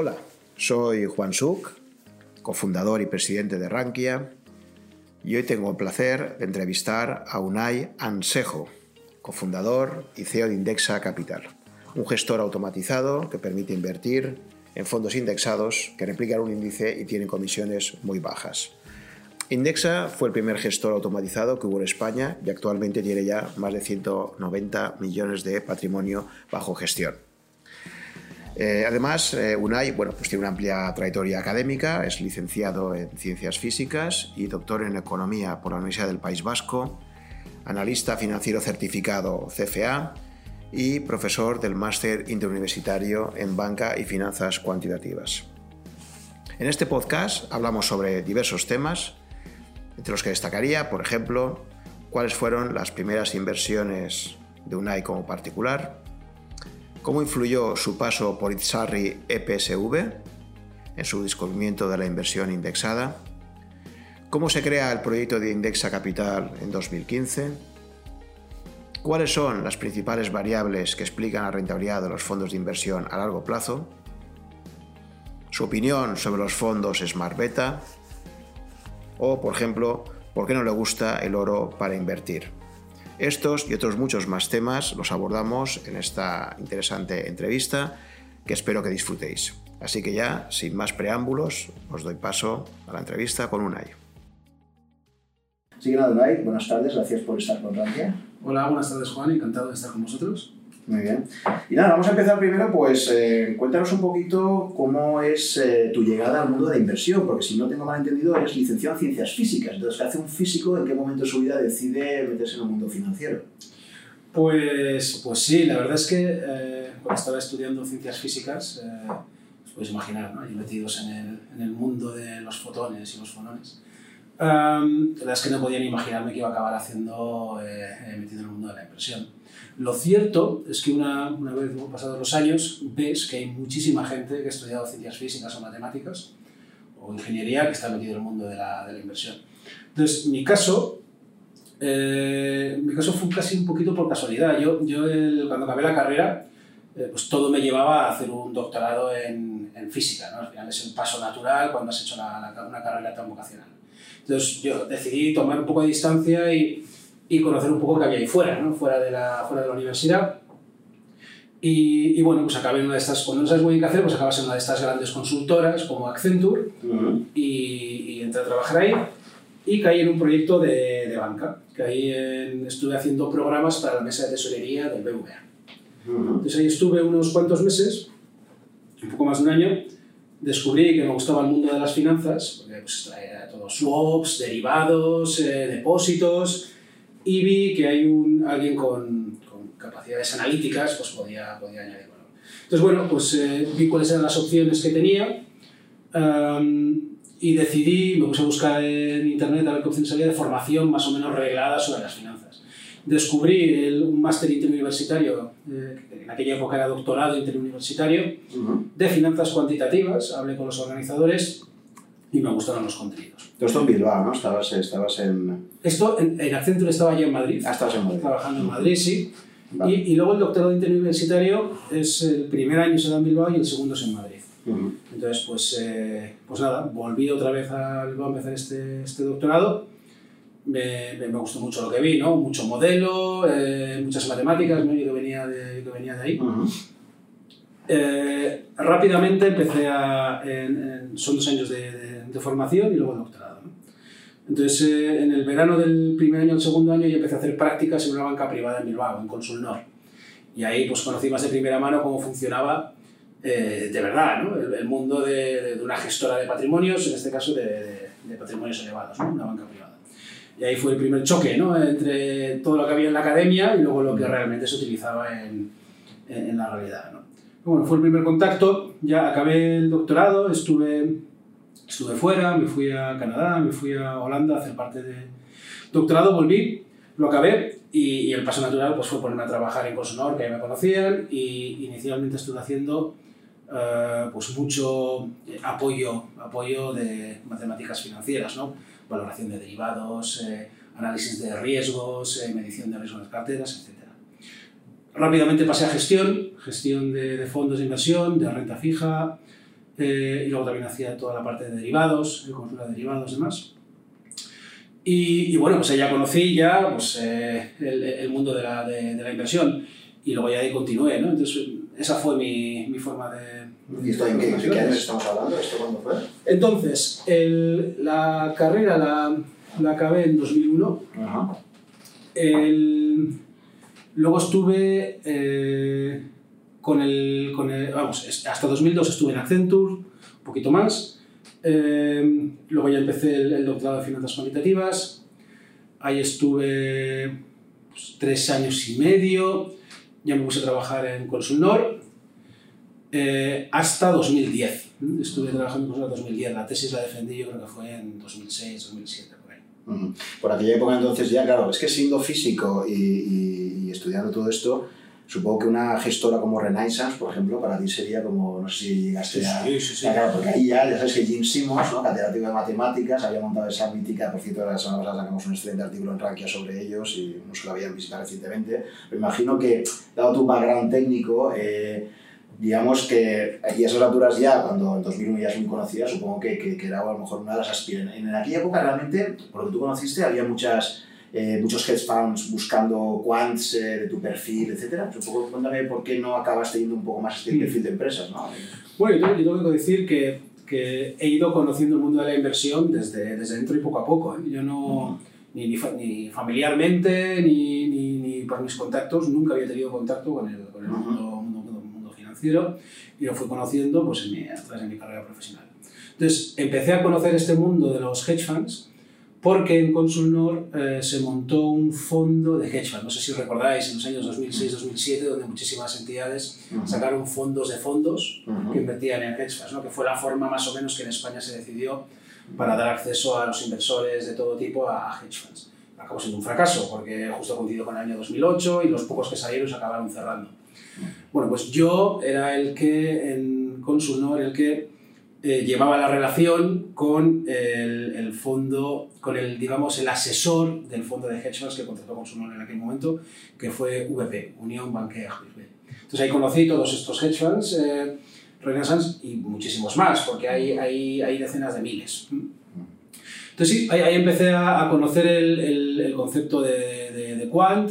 Hola, soy Juan Suc, cofundador y presidente de Rankia, y hoy tengo el placer de entrevistar a Unai Ansejo, cofundador y CEO de Indexa Capital, un gestor automatizado que permite invertir en fondos indexados que replican un índice y tienen comisiones muy bajas. Indexa fue el primer gestor automatizado que hubo en España y actualmente tiene ya más de 190 millones de patrimonio bajo gestión. Eh, además, eh, Unai pues tiene una amplia trayectoria académica, es licenciado en Ciencias Físicas y doctor en Economía por la Universidad del País Vasco, analista financiero certificado CFA y profesor del Máster Interuniversitario en Banca y Finanzas Cuantitativas. En este podcast hablamos sobre diversos temas, entre los que destacaría, por ejemplo, cuáles fueron las primeras inversiones de Unai como particular, cómo influyó su paso por Itzarri EPSV en su descubrimiento de la inversión indexada, cómo se crea el proyecto de Indexa Capital en 2015, cuáles son las principales variables que explican la rentabilidad de los fondos de inversión a largo plazo, su opinión sobre los fondos Smart Beta, o, por ejemplo, por qué no le gusta el oro para invertir. Estos y otros muchos más temas los abordamos en esta interesante entrevista que espero que disfrutéis. Así que ya, sin más preámbulos, os doy paso a la entrevista con Unai. Sí, Unai, buenas tardes, gracias por estar con Rankia. Hola, buenas tardes Juan, encantado de estar con vosotros. Muy bien. Y nada, vamos a empezar primero, pues eh, cuéntanos un poquito cómo es eh, tu llegada al mundo de la inversión, porque si no tengo mal entendido, eres licenciado en ciencias físicas. Entonces, ¿qué hace un físico? ¿En qué momento de su vida decide meterse en el mundo financiero? Pues, pues sí, la verdad es que eh, cuando estaba estudiando ciencias físicas, os podéis imaginar, ¿no? Y metidos en el, en el, mundo de los fotones y los fonones. la verdad es que no podía ni imaginarme que iba a acabar haciendo metido en el mundo de la inversión. Lo cierto es que una, una vez pasados los años ves que hay muchísima gente que ha estudiado ciencias físicas o matemáticas o ingeniería que está metido en el mundo de la, de la inversión. Entonces, mi caso, eh, mi caso fue casi un poquito por casualidad. Yo, yo cuando acabé la carrera, eh, pues todo me llevaba a hacer un doctorado en, en física. ¿no? Al final es el paso natural cuando has hecho la, una carrera tan vocacional. Entonces, yo decidí tomar un poco de distancia y y conocer un poco qué había ahí fuera, ¿no? fuera, de la, fuera de la universidad. Y, y, bueno, pues acabé en una de estas, cuando no sabes muy bien qué hacer, pues acabas en una de estas grandes consultoras como Accenture y, y, entré a trabajar ahí y caí en un proyecto de, de banca. Caí en, estuve haciendo programas para la mesa de tesorería del BVA. Entonces ahí estuve unos cuantos meses, un poco más de un año, descubrí que me gustaba el mundo de las finanzas, porque pues traía todo swaps, derivados, eh, depósitos, y vi que hay un, alguien con, con capacidades analíticas, pues podía, podía añadir valor. Entonces, bueno, pues eh, vi cuáles eran las opciones que tenía um, y decidí, me puse a buscar en internet a ver qué opciones había de formación más o menos reglada sobre las finanzas. Descubrí el, un máster interuniversitario, eh, en aquella época era doctorado interuniversitario, uh -huh. de finanzas cuantitativas, hablé con los organizadores y me gustaron los contenidos. Todo esto en Bilbao, ¿no? Estabas, estabas en... Esto, en, en Accenture estaba yo en Madrid. Ah, estabas en Madrid. Trabajando en Madrid, sí. Vale. Y, y, luego el doctorado interuniversitario es el primer año se da en Bilbao y el segundo es en Madrid. Uh -huh. Entonces, pues, eh, pues nada, volví otra vez a Bilbao a empezar este, este doctorado. Me, me, me, gustó mucho lo que vi, ¿no? Mucho modelo, eh, muchas matemáticas, ¿no? Yo que venía de, que venía de ahí. Uh -huh. eh, rápidamente empecé a... En, en, son dos años de, de, de, formación y luego el doctorado. ¿no? Entonces, eh, en el verano del primer año, el segundo año, yo empecé a hacer prácticas en una banca privada en Bilbao, en Consulnor. Y ahí pues conocí más de primera mano cómo funcionaba eh, de verdad ¿no? el, el mundo de, de, una gestora de patrimonios, en este caso de, de patrimonios elevados, ¿no? una banca privada. Y ahí fue el primer choque ¿no? entre todo lo que había en la academia y luego lo que realmente se utilizaba en, en, en la realidad. ¿no? Bueno, fue el primer contacto, ya acabé el doctorado, estuve, estuve fuera, me fui a Canadá, me fui a Holanda a hacer parte de doctorado, volví, lo acabé y, y el paso natural pues, fue ponerme a trabajar en Cosonor, que ya me conocían, y inicialmente estuve haciendo uh, pues mucho apoyo, apoyo de matemáticas financieras, ¿no? valoración de derivados, eh, análisis de riesgos, eh, medición de riesgos de las carteras, etc. Rápidamente pasé a gestión, gestión de, de fondos de inversión, de renta fija, eh, y luego también hacía toda la parte de derivados, de cobertura de derivados y demás. Y, y, bueno, pues ya conocí ya pues, eh, el, el, mundo de la, de, de, la inversión y luego ya ahí continué, ¿no? Entonces esa fue mi, mi forma de... ¿Y esto en qué, qué años estamos hablando? ¿Esto cuándo fue? Entonces, el, la carrera la, la acabé en 2001. Ajá. El, luego estuve eh, con, el, con el... Vamos, hasta 2002 estuve en Accenture, un poquito más. Eh, luego ya empecé el, doctorado de finanzas cuantitativas. Ahí estuve pues, tres años y medio. Ya me puse a trabajar en Consulnor. Eh, hasta 2010. Estuve trabajando en Consulnor 2010. La tesis la defendí yo creo que fue en 2006, 2007, por ahí. Por aquella época entonces ya, claro, es que siendo físico y estudiando todo esto, Supongo que una gestora como Renaissance, por ejemplo, para ti sería como, no sé si llegaste a... Sí, sí, sí. Claro, porque ahí ya, ya sabes que Jim Simmons, ¿no? catedrático de matemáticas, había montado esa mítica, por cierto, la semana pasada sacamos un excelente artículo en Rankia sobre ellos y nos lo habían visitado recientemente. Me imagino que, dado tu background técnico, eh, digamos que aquí a esas alturas ya, cuando en 2001 ya es muy conocida, supongo que, que, que era a lo mejor una de las aspirantes. En aquella época realmente, por lo que tú conociste, había muchas eh, muchos hedge funds buscando quants eh, de tu perfil, etc. Supongo, cuéntame por qué no acabas teniendo un poco más este Mm. perfil de empresas, ¿no? Bueno, yo, yo tengo que decir que, que, he ido conociendo el mundo de la inversión desde, desde dentro y poco a poco. ¿eh? Yo no, uh -huh. ni, ni, ni, familiarmente, ni, ni, ni, por mis contactos, nunca había tenido contacto con el, con el uh -huh. mundo, mundo, mundo, financiero y lo fui conociendo pues, en mi, a través de mi carrera profesional. Entonces, empecé a conocer este mundo de los hedge funds porque en Consulnor eh, se montó un fondo de hedge fund. No sé si recordáis, en los años 2006-2007, donde muchísimas entidades uh -huh. sacaron fondos de fondos uh -huh. que invertían en hedge funds, ¿no? que fue la forma más o menos que en España se decidió para dar acceso a los inversores de todo tipo a hedge funds. Acabó siendo un fracaso, porque justo coincidió con el año 2008 y los pocos que salieron se acabaron cerrando. Bueno, pues yo era el que en Consulnor, el que eh, llevaba la relación con el, el, fondo, con el, digamos, el asesor del fondo de hedge funds que contrató con su nombre en aquel momento, que fue VP, Unión Bancaire. Entonces ahí conocí todos estos hedge funds, eh, Renaissance y muchísimos más, porque hay, hay, hay decenas de miles. Entonces sí, ahí, ahí empecé a, conocer el, el, el, concepto de, de, de Quant,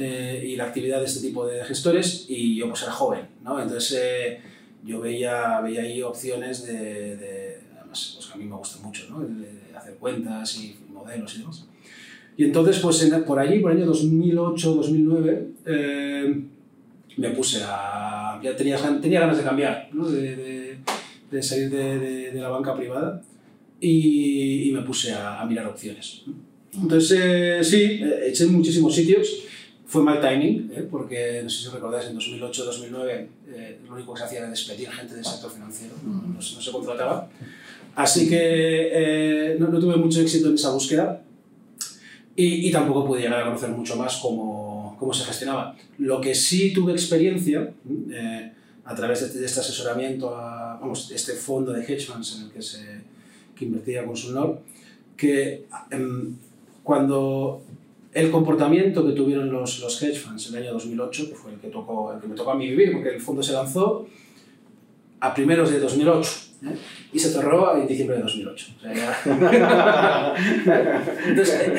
eh, y la actividad de este tipo de gestores, y yo pues era joven, ¿no? Entonces eh, yo veía, veía ahí opciones de, de además, pues, a mí me gusta mucho, ¿no? El hacer cuentas y modelos y demás. Y entonces, pues en, por allí, por el año 2008-2009, eh, me puse a... ya tenía, tenía ganas de cambiar, ¿no? de, de, de salir de, la banca privada y, y me puse a, a, mirar opciones. Entonces, eh, sí, eché en muchísimos sitios. Fue mal timing, ¿eh? porque no sé si recordáis, en 2008-2009 eh, lo único que se hacía era despedir gente del sector financiero, no, no, no se contrataba. Así que eh, no, no, tuve mucho éxito en esa búsqueda y, y, tampoco pude llegar a conocer mucho más cómo, cómo se gestionaba. Lo que sí tuve experiencia eh, a través de, de, este asesoramiento, a, vamos, este fondo de hedge funds en el que, se, que invertía Consulnor, que eh, cuando el comportamiento que tuvieron los, los hedge funds en el año 2008, que fue el que, tocó, el que me tocó a mí vivir, porque el fondo se lanzó a primeros de 2008 ¿eh? y se cerró en diciembre de 2008. O sea, ya... Entonces,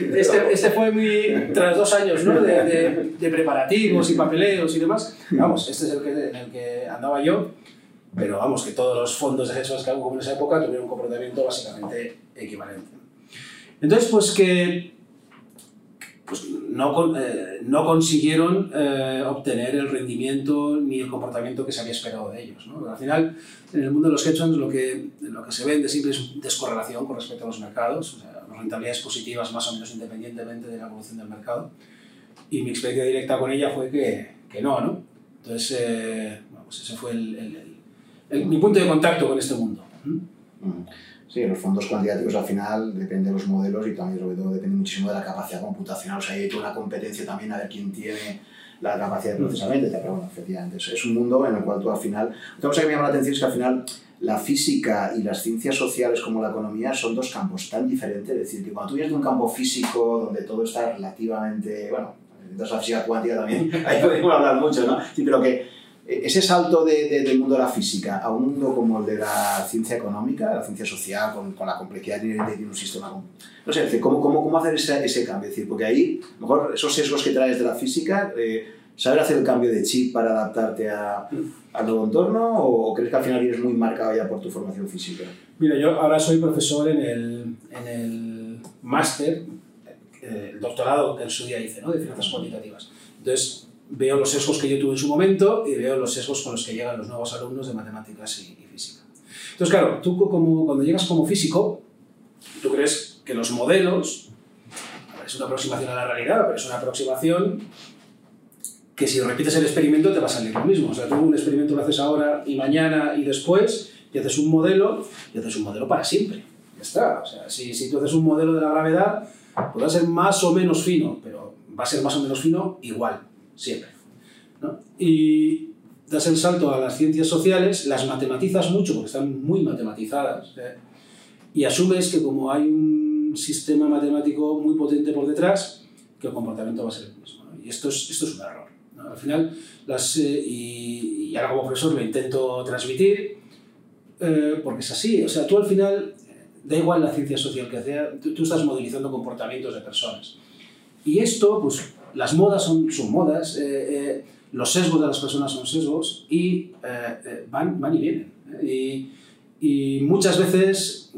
este, este, fue mi, tras dos años ¿no? de, de, de, preparativos y papeleos y demás, vamos, este es el que, en el que andaba yo, pero vamos, que todos los fondos de hedge funds que hubo en esa época tuvieron un comportamiento básicamente equivalente. Entonces, pues que pues no, eh, no consiguieron eh, obtener el rendimiento ni el comportamiento que se había esperado de ellos. ¿no? al final, en el mundo de los hedge funds, lo que, lo que se vende siempre es descorrelación con respecto a los mercados, o sea, rentabilidades positivas más o menos independientemente de la evolución del mercado. Y mi experiencia directa con ella fue que, que no, ¿no? Entonces, eh, bueno, pues ese fue el, el, el, mi punto de contacto con este mundo. ¿Mm? Sí, los fondos cuantitativos al final depende de los modelos y también sobre todo depende muchísimo de la capacidad computacional. O sea, hay toda una competencia también a ver quién tiene la capacidad de procesamiento, pero bueno, efectivamente, es un mundo en el cual tú al final... Otra cosa que me llama la atención es que al final la física y las ciencias sociales como la economía son dos campos tan diferentes, es decir, que cuando tú vienes de un campo físico donde todo está relativamente, bueno, entonces la física cuántica también, ahí podemos hablar mucho, ¿no? Sí, pero que ese salto de, del mundo de la física a un mundo como el de la ciencia económica, la ciencia social, con, con la complejidad de, de, un sistema. No sé, ¿cómo, cómo, cómo hacer ese, ese, cambio? Es decir, porque ahí, a lo mejor esos sesgos que traes de la física, eh, ¿saber hacer el cambio de chip para adaptarte a, al nuevo entorno o crees que al final vienes muy marcado ya por tu formación física? Mira, yo ahora soy profesor en el, en el máster, eh, el doctorado que en su día hice, ¿no? de finanzas cuantitativas. Entonces, veo los sesgos que yo tuve en su momento y veo los sesgos con los que llegan los nuevos alumnos de matemáticas y, física. Entonces, claro, tú como, cuando llegas como físico, tú crees que los modelos, es una aproximación a la realidad, pero es una aproximación que si repites el experimento te va a salir lo mismo. O sea, tú un experimento lo haces ahora y mañana y después, y haces un modelo, y haces un modelo para siempre. Ya está. O sea, si, si tú haces un modelo de la gravedad, podrá ser más o menos fino, pero va a ser más o menos fino igual siempre. ¿no? Y das el salto a las ciencias sociales, las matematizas mucho porque están muy matematizadas ¿eh? y asumes que como hay un sistema matemático muy potente por detrás, que el comportamiento va a ser el mismo. Y esto es, esto es un error. Al final, las, eh, y, ahora como profesor lo intento transmitir, eh, porque es así. O sea, tú al final, da igual la ciencia social que sea, tú, tú estás modelizando comportamientos de personas. Y esto, pues las modas son, son modas, eh, eh, los sesgos de las personas son sesgos y eh, van, van y vienen. Y, y, muchas veces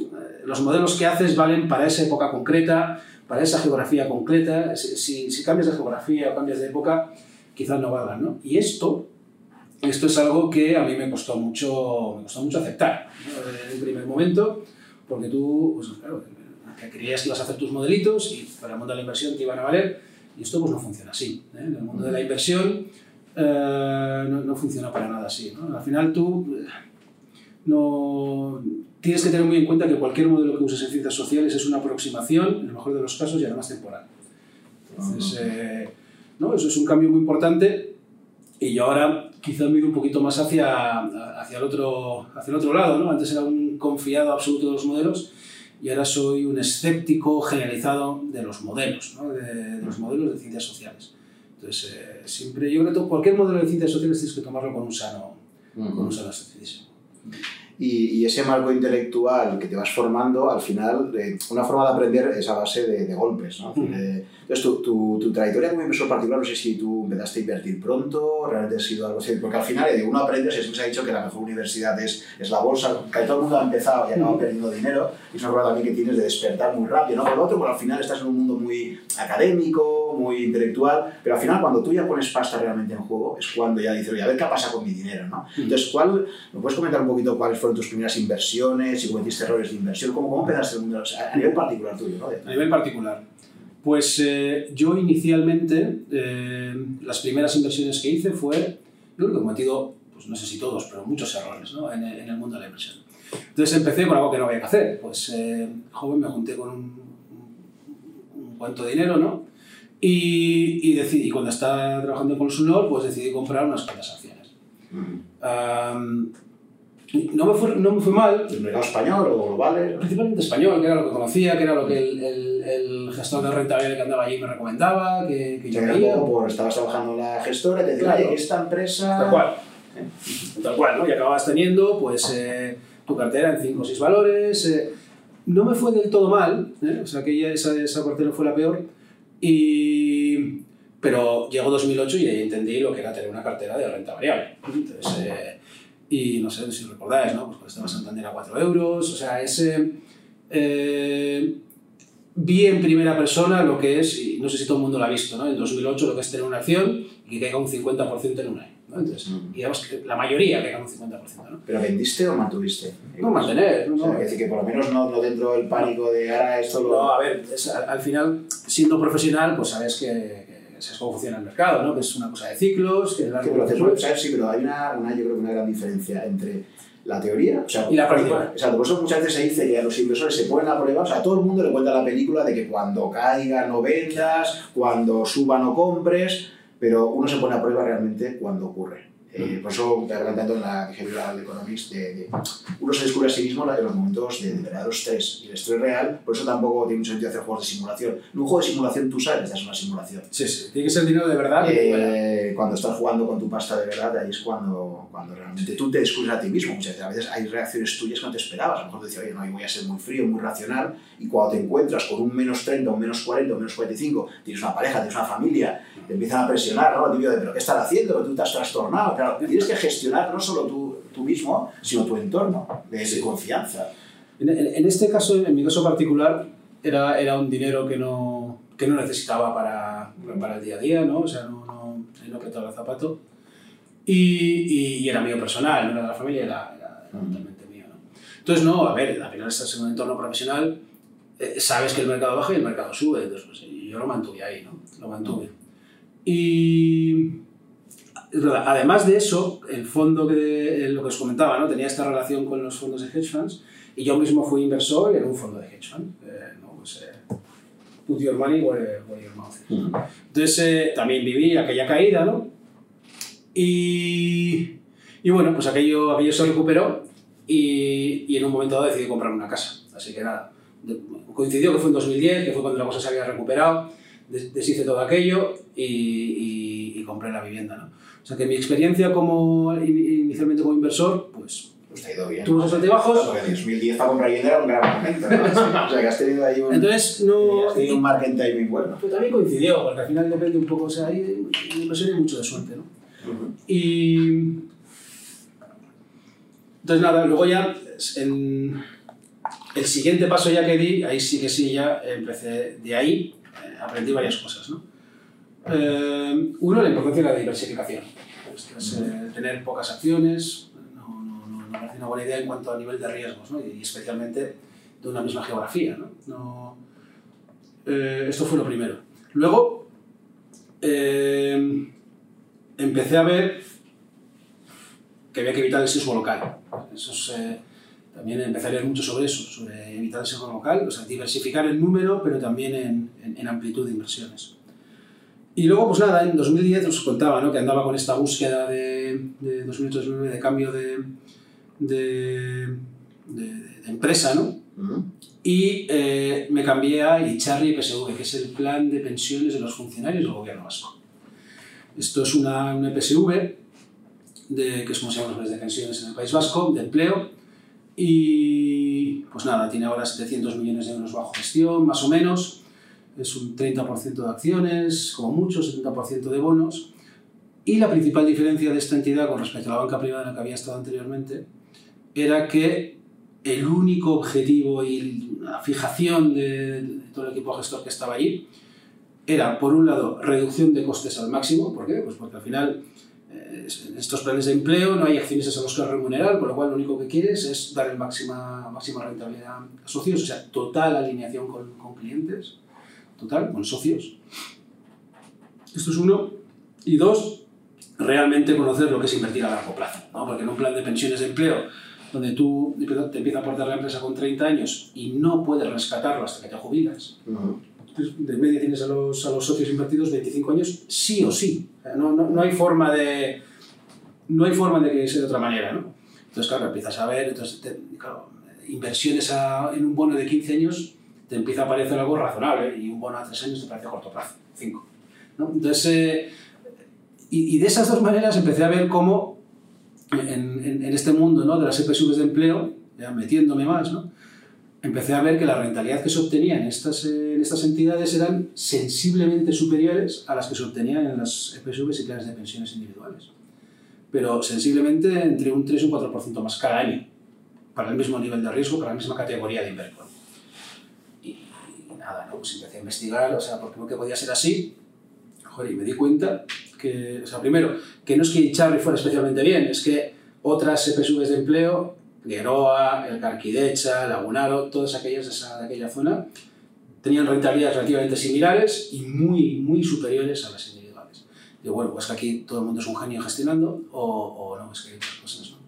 los modelos que haces valen para esa época concreta, para esa geografía concreta. Si, si cambias de geografía o cambias de época, quizás no valgan. ¿no? Y esto, esto es algo que a mí me costó mucho, me costó mucho aceptar en el primer momento, porque tú, pues, claro, creías que ibas a hacer tus modelitos y para de la inversión te iban a valer, y esto pues no funciona así. ¿eh? En el mundo de la inversión eh, no, no, funciona para nada así. ¿no? Al final tú eh, no, tienes que tener muy en cuenta que cualquier modelo que uses en ciencias sociales es una aproximación, en el mejor de los casos, y además temporal. Entonces, eh, ¿no? eso es un cambio muy importante y yo ahora quizá me ido un poquito más hacia, hacia, el, otro, hacia el otro lado. ¿no? Antes era un confiado absoluto de los modelos y ahora soy un escéptico generalizado de los modelos, ¿no? de, de, los modelos de ciencias sociales. Entonces, eh, siempre, yo creo que cualquier modelo de ciencias sociales tienes que tomarlo con un sano, uh -huh. con un sano. Y, y, ese marco intelectual que te vas formando, al final, eh, una forma de aprender es a base de, de golpes. ¿no? Uh -huh. eh, entonces, tu, tu, tu, trayectoria como inversor particular, no sé si tú empezaste a invertir pronto, realmente ha sido algo así, porque al final de uno aprende, siempre se ha dicho que la mejor universidad es, es la bolsa, que todo el mundo ha empezado y acaba -huh. perdiendo dinero, y es una forma también que tienes de despertar muy rápido, ¿no? Por lo otro, pues al final estás en un mundo muy académico, muy intelectual, pero al final cuando tú ya pones pasta realmente en juego, es cuando ya dices, oye, a ver qué pasa con mi dinero, ¿no? Entonces, ¿cuál, ¿me puedes comentar un poquito cuáles fueron tus primeras inversiones, si cometiste errores de inversión, cómo, cómo empezaste el mundo, o sea, a nivel particular tuyo, ¿no? A nivel particular. Pues eh, yo inicialmente, eh, las primeras inversiones que hice fue, yo creo que he cometido, pues no sé si todos, pero muchos errores ¿no? en, el, en, el, mundo de la inversión. Entonces empecé con algo que no había que hacer. Pues eh, joven me junté con un, un, cuanto de dinero, ¿no? Y, y, decidí, cuando estaba trabajando en Consulor, pues decidí comprar unas cuantas acciones. Um, no me, fue, no me fue mal. ¿El mercado español o globales? Principalmente español, que era lo que conocía, que era lo que el, el, el gestor de rentabilidad que andaba allí me recomendaba, que, que yo veía. Por, estabas trabajando en la gestora te decía, claro. esta empresa... Tal cual. ¿Eh? Tal cual, ¿no? Y acabas teniendo, pues, eh, tu cartera en 5 o 6 valores. Eh, no me fue del todo mal, ¿eh? o sea, que ya esa, esa parte no fue la peor. Y... Pero llegó 2008 y ahí entendí lo que era tener una cartera de renta variable. Entonces, eh, y no sé si recordáis, ¿no? Pues estaba Santander a 4 euros, o sea, ese... Eh, vi en primera persona lo que es, y no sé si todo el mundo lo ha visto, ¿no? En 2008 lo que es tener una acción y que caiga un 50% en un año. ¿no? Entonces, mm. digamos que la mayoría caiga un 50%. ¿no? ¿Pero vendiste o mantuviste? No, mantener. No, o sea, decir, que por lo menos no, no dentro del pánico de ahora esto lo... No, a ver, es, al, al, final, siendo profesional, pues sabes que, es cómo funciona el mercado, ¿no? Que es una cosa de ciclos, que... Te, ¿sabes? sí, pero hay una, una, yo creo que una gran diferencia entre la teoría o sea, y la práctica. Exacto, por eso muchas veces se dice que a los inversores se ponen a prueba, o sea, a todo el mundo le cuenta la película de que cuando caiga no vendas, cuando suba no compres, pero uno se pone a prueba realmente cuando ocurre. Eh, por eso te adelantando en la Behavioral Economics, de, de, uno se descubre a sí mismo en los momentos de, de verdadero estrés. Y el estrés real, por eso tampoco tiene mucho sentido hacer juegos de simulación. En un juego de simulación tú sabes que es una simulación. Sí, sí, tiene que ser dinero de verdad. Eh, cuando estás jugando con tu pasta de verdad, ahí es cuando, cuando realmente tú te descubres a ti mismo. Muchas veces, a veces hay reacciones tuyas que no te esperabas. A lo mejor te decías, oye, no, yo voy a ser muy frío, muy racional. Y cuando te encuentras con un menos 30, un menos 40, un menos 45, tienes una pareja, tienes una familia, te empiezan a presionar, ¿no? Tío de, pero ¿qué estás haciendo? Tú te has trastornado. Claro, tienes que gestionar no solo tú, tú mismo, sino tu entorno de, de confianza. En, en, este caso, en mi caso particular, era, era un dinero que no, que no necesitaba para, para el día a día, ¿no? O sea, no, no, no apretaba el zapato. Y, y, era mío personal, no era de la familia, era, era totalmente mío, ¿no? Entonces, no, a ver, al final estás en un entorno profesional, eh, sabes que el mercado baja y el mercado sube, entonces pues, yo lo mantuve ahí, ¿no? Lo mantuve. Y además de eso, el fondo que lo que os comentaba, ¿no? tenía esta relación con los fondos de hedge funds y yo mismo fui inversor en un fondo de hedge fund. Eh, ¿no? pues, eh, put your money where, where your mouth is. Mm. Entonces eh, también viví aquella caída, ¿no? Y, y bueno, pues aquello, aquello se recuperó y, y, en un momento dado decidí comprar una casa. Así que nada, coincidió que fue en 2010, que fue cuando la cosa se había recuperado, deshice todo aquello y, y, y compré la vivienda, ¿no? O sea que mi experiencia como inicialmente como inversor, pues pues te ha ido bien. Tuvo sus altibajos. Porque en 2010 para comprar vivienda era un gran momento, ¿no? o sea que has tenido ahí un, Entonces, no, has tenido un market timing bueno. Pues también coincidió, porque al final depende un poco, o sea, hay inversión y mucho de suerte, ¿no? Uh -huh. Y... Entonces nada, luego ya en el siguiente paso ya que di, ahí sí que sí, ya empecé, de ahí eh, aprendí varias cosas, ¿no? Eh, uno, la importancia de la diversificación. Pues, eh, tener pocas acciones no, no, no, no, parece una buena idea en cuanto a nivel de riesgos, y especialmente de una misma geografía. eh, esto fue lo primero. Luego, eh, empecé a ver que había que evitar el sismo local. Eso es, también empecé a leer mucho sobre eso, sobre evitar el sismo local, o sea, diversificar el número, pero también en, en, en amplitud de inversiones. Y luego, pues nada, en 2010 os contaba ¿no? que andaba con esta búsqueda de, de 2008-2009 de cambio de, de, de, de empresa, ¿no? Uh -huh. Y eh, me cambié a Icharri PSV, que es el plan de pensiones de los funcionarios del gobierno vasco. Esto es una, una PSV, de, que es como se llaman los planes de pensiones en el País Vasco, de empleo, y pues nada, tiene ahora 700 millones de euros bajo gestión, más o menos, es un 30% de acciones, como mucho, 70% de bonos. Y la principal diferencia de esta entidad con respecto a la banca privada en la que había estado anteriormente era que el único objetivo y la fijación de, todo el equipo gestor que estaba allí era, por un lado, reducción de costes al máximo. ¿Por qué? Pues porque al final eh, en estos planes de empleo no hay accionistas a los que remunerar, con lo cual lo único que quieres es dar el máxima, máxima rentabilidad a socios, o sea, total alineación con, con clientes total, con socios. Esto es uno. Y dos, realmente conocer lo que es invertir a largo plazo. ¿no? Porque en un plan de pensiones de empleo, donde tú te empieza a aportar la empresa con 30 años y no puedes rescatarlo hasta que te jubilas, uh -huh. de media tienes a los, a los socios invertidos 25 años, sí o sí. No, no, no, hay forma de. No hay forma de que sea de otra manera, ¿no? Entonces, claro, empiezas a ver, entonces, te, claro, inversiones a, en un bono de 15 años te empieza a parecer algo razonable y un bono a tres años te parece corto plazo, cinco. ¿no? Entonces, eh, y, y, de esas dos maneras empecé a ver cómo en, en, en este mundo ¿no? de las EPSVs de empleo, ya metiéndome más, ¿no? empecé a ver que la rentabilidad que se obtenía en estas, eh, en estas entidades eran sensiblemente superiores a las que se obtenían en las EPSVs y planes de pensiones individuales. Pero sensiblemente entre un 3 y un 4% más cada año, para el mismo nivel de riesgo, para la misma categoría de inversión nada, ¿no? Pues empecé a investigar, o sea, ¿por qué podía ser así? Joder, y me di cuenta que, o sea, primero, que no es que Icharri fuera especialmente bien, es que otras EPSVs de empleo, Geroa, el Carquidecha, Lagunaro, todas aquellas de, esa, de aquella zona, tenían rentabilidades relativamente similares y muy, muy superiores a las individuales. Digo, bueno, pues que aquí todo el mundo es un genio gestionando, o, o no, es que hay otras cosas, ¿no?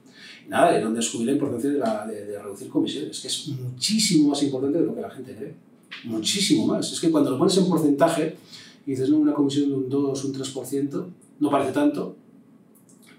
Nada, de donde descubrí la importancia de, la, de, de reducir comisiones, que es muchísimo más importante de lo que la gente cree muchísimo más. Es que cuando lo pones en porcentaje y dices, no, una comisión de un 2, un 3%, no parece tanto,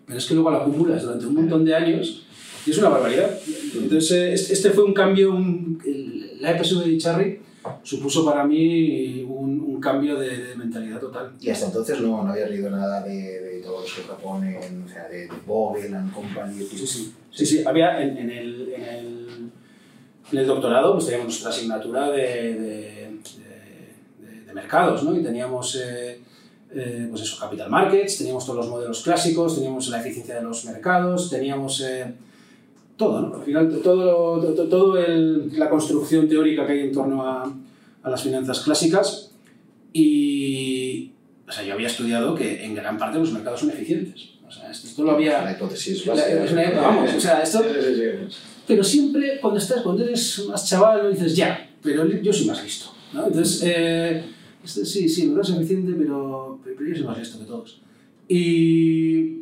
pero es que luego lo acumulas durante un montón de años y es una barbaridad. Entonces, eh, este fue un cambio, un, el- la EPSV de Charry supuso para mí un, un cambio de, de mentalidad total. Y hasta entonces no, no habías leído nada de, de todos los que proponen, o sea, de, de Vogel and Company. Sí, sí. Sí, sí, había en, en el, en, el, en el doctorado, pues teníamos nuestra asignatura de, de, de- de mercados, ¿no? Y teníamos, eh, eh, pues eso, capital markets, teníamos todos los modelos clásicos, teníamos la eficiencia de los mercados, teníamos eh, todo, ¿no? Al final, todo, todo, todo el- la construcción teórica que hay en torno a, a las finanzas clásicas y, o sea, yo había estudiado que en gran parte los mercados son eficientes. O sea, esto, esto lo había... La hipótesis La- es una- vamos, o sea, esto-. Pero siempre cuando estás, cuando eres más chaval, dices ya, pero yo soy más listo. ¿no? Entonces, eh, este, sí, sí, no es eficiente, pero, pero yo soy más listo que todos. Y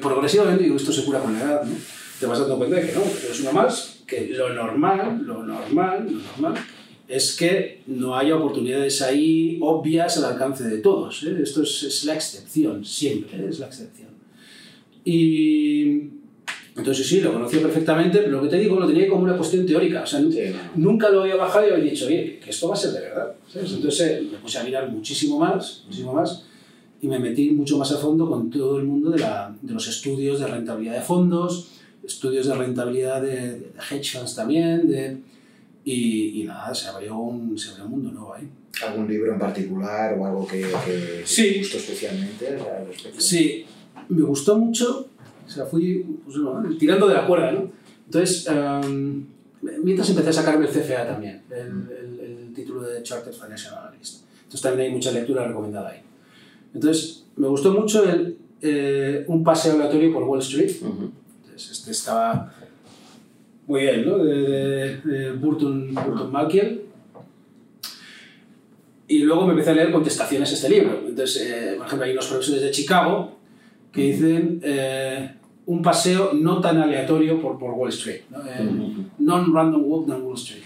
progresivamente, digo, esto se cura con la edad, ¿no? te vas dando cuenta de que no, que eres uno más, que lo normal, lo normal, lo normal es que no haya oportunidades ahí obvias al alcance de todos. ¿eh? Esto es, es la excepción, siempre ¿eh? es la excepción. Y entonces sí, lo conocía perfectamente, pero lo que te digo lo tenía como una cuestión teórica. O sea, Sí, no. nunca lo había bajado y había dicho, oye, que esto va a ser de verdad. ¿sabes? Entonces eh, me puse a mirar muchísimo más, muchísimo más, y me metí mucho más a fondo con todo el mundo de, la- de los estudios de rentabilidad de fondos, estudios de rentabilidad de, de hedge funds también, de, y, y nada, se abrió, un, se abrió un mundo nuevo ahí. ¿Algún libro en particular o algo que, que Sí. te gustó especialmente o sea? Sí, me gustó mucho, sea, fui pues, no, tirando de la cuerda, ¿no? Entonces, em, mientras empecé a sacarme el CFA también, el, el- el título de Chartered Financial Analyst. Entonces también hay mucha lectura recomendada ahí. Entonces, me gustó mucho el, eh, un paseo aleatorio por Wall Street. Entonces, este estaba muy bien, ¿no? De, de- de Burton, Burton Malkiel. Y luego me empecé a leer contestaciones a este libro. Entonces, eh, por ejemplo, hay unos profesores de Chicago que dicen eh, un paseo no tan aleatorio por, por Wall Street. ¿no? Eh. Non-random walk down Wall Street.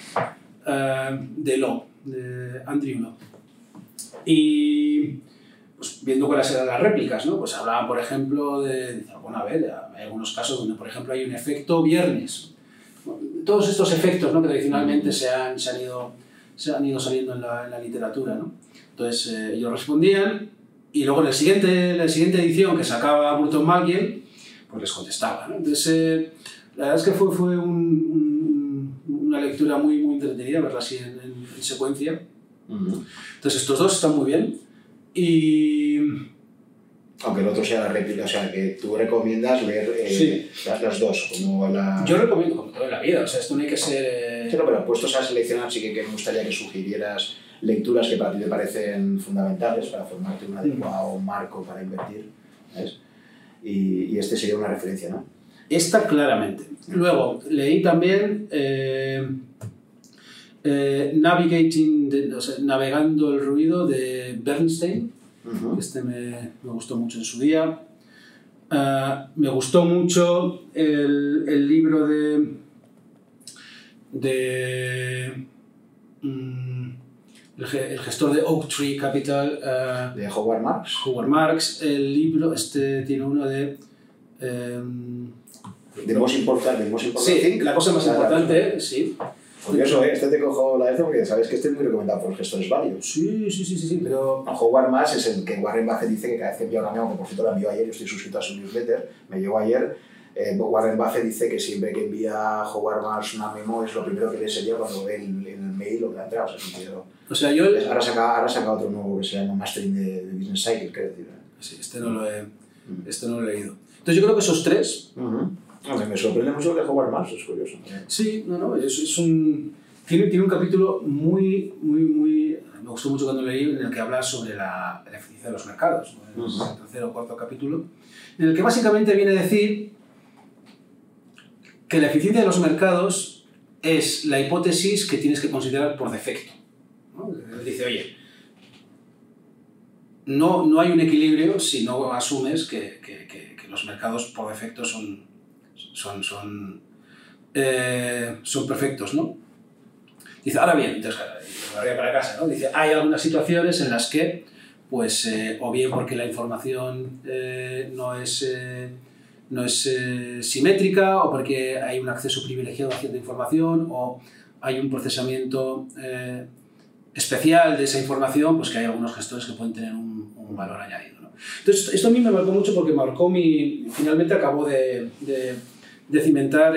Eh, de Law, de Andrew Law. Y pues, viendo cuáles eran las réplicas, ¿no? Pues hablaban, por ejemplo, de, bueno, a ver, hay algunos casos donde, por ejemplo, hay un efecto viernes. Todos estos efectos ¿no? que tradicionalmente se han, se han, ido, se han ido saliendo en la, en la literatura, ¿no? Entonces, eh, ellos respondían y luego en el siguiente, la siguiente edición que sacaba Burton Malkiel, pues les contestaba, ¿no? Entonces, eh, la verdad es que fue, fue un- un- una lectura muy, muy entretenida, verla así en, en- en secuencia. Ujú. Entonces, estos dos están muy bien. Y Aunque el otro sea la réplica, o sea, que tú recomiendas leer eh, Sí. las, las dos, como la... yo recomiendo, como todo en la vida, o sea, esto no hay que ser... eh, no, pero puestos a seleccionar, sí que, que me gustaría que sugirieras lecturas que para ti te parecen fundamentales para formarte un adecuado marco para invertir, ¿sabes? Y, y este sería una referencia, ¿no? Esta claramente. Luego, leí también eh, eh, Navigating, the- o sea, Navegando el ruido de Bernstein. Este me, me gustó mucho en su día. Ah, me gustó mucho el, el libro de. de. mm, el, ge- el gestor de Oak Tree Capital, ah, De Howard Marks. Howard Marks. El libro, este tiene uno de. em, De Most Important, de Most Important sí, la cosa más importante, sí. Curioso, ¿eh? Este te cojo la vez porque sabes que este es muy recomendado por los gestores varios. Sí, sí, sí, sí, sí, pero. Howard Marks es el que Warren Buffett dice que cada vez que envía una memo, que por cierto la envió ayer, yo estoy suscrito a su newsletter, me llegó ayer, eh, Warren Buffett dice que siempre que envía Howard Marks una memo es lo primero que le sería cuando ve el, el mail que ha entrado. O sea, que quiero- O sea, yo. Ahora saca, ahora saca otro nuevo que se llama Mastering de, de Business Cycle, creo decir. Sí, este no lo he, este no lo he leído. Entonces, yo creo que esos tres A mí me sorprende mucho lo de Howard Marks, es curioso. Sí, no, no, es, es un... Tiene, tiene un capítulo muy, muy, muy... Me gustó mucho cuando leí en el que habla sobre la, la eficiencia de los mercados. ¿no? Es Ujú. el tercer o cuarto capítulo. En el que básicamente viene a decir que la eficiencia de los mercados es la hipótesis que tienes que considerar por defecto. ¿no? Dice, oye, no, no hay un equilibrio si no asumes que, que- que- los mercados por defecto son, son, son, eh, son perfectos, ¿no? Dice, ahora bien, entonces, voy para casa, ¿no? Dice, hay algunas situaciones en las que pues eh, o bien porque la información eh, no es, no es simétrica o porque hay un acceso privilegiado a cierta información o hay un procesamiento especial de esa información, pues que hay algunos gestores que pueden tener un, valor añadido. Entonces, esto a mí me marcó mucho porque marcó mi, finalmente acabó de, de, cimentar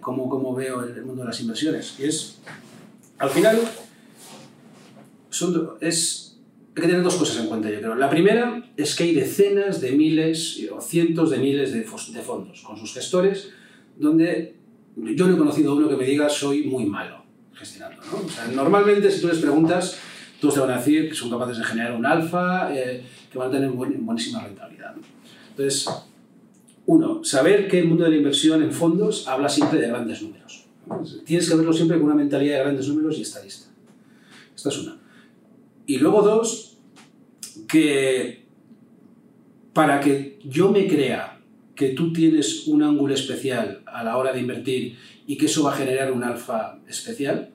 cómo, cómo, veo el, mundo de las inversiones. Y es, al final, son, es hay que tener dos cosas en cuenta, yo creo. La primera es que hay decenas de miles o cientos de miles de, fondos con sus gestores, donde yo no he conocido uno que me diga soy muy malo gestionando. normalmente, si tú les preguntas, todos te van a decir que son capaces de generar un alfa, eh, que van a tener buenísima rentabilidad. Entonces, uno, saber que el mundo de la inversión en fondos habla siempre de grandes números. Tienes que verlo siempre con una mentalidad de grandes números y estadista. Esta es una. Y luego dos, que para que yo me crea que tú tienes un ángulo especial a la hora de invertir y que eso va a generar un alfa especial,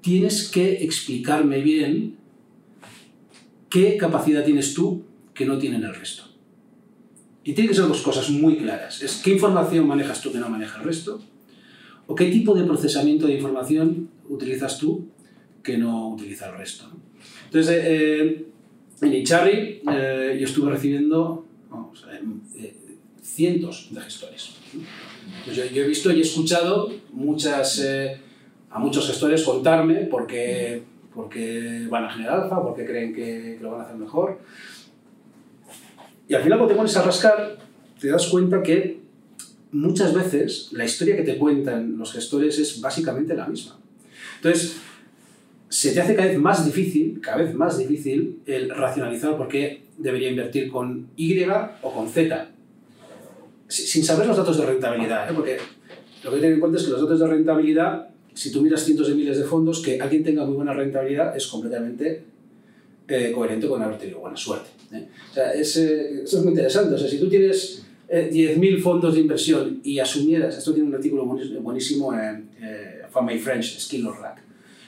tienes que explicarme bien qué capacidad tienes tú que no tienen el resto. Y tiene que ser dos cosas muy claras. Es qué información manejas tú que no maneja el resto, o qué tipo de procesamiento de información utilizas tú que no utiliza el resto. Entonces, eh, eh, en Icharri eh, yo estuve recibiendo cientos de gestores. yo, he visto y he escuchado muchas, a muchos gestores contarme porque, porque van a generar alfa, porque creen que, lo van a hacer mejor. Y al final cuando te pones a rascar, te das cuenta que muchas veces la historia que te cuentan los gestores es básicamente la misma. Entonces, se te hace cada vez más difícil, cada vez más difícil, el racionalizar por qué debería invertir con Y o con Z, sin saber los datos de rentabilidad, ¿eh? porque lo que hay que tener en cuenta es que los datos de rentabilidad, si tú miras cientos de miles de fondos, que alguien tenga muy buena rentabilidad es completamente eh, coherente con haber tenido buena suerte. ¿eh? O sea, es, eso es muy interesante. O sea, si tú tienes 10.000 fondos de inversión y asumieras, esto tiene un artículo buenísimo en From My French, Skill or Rack,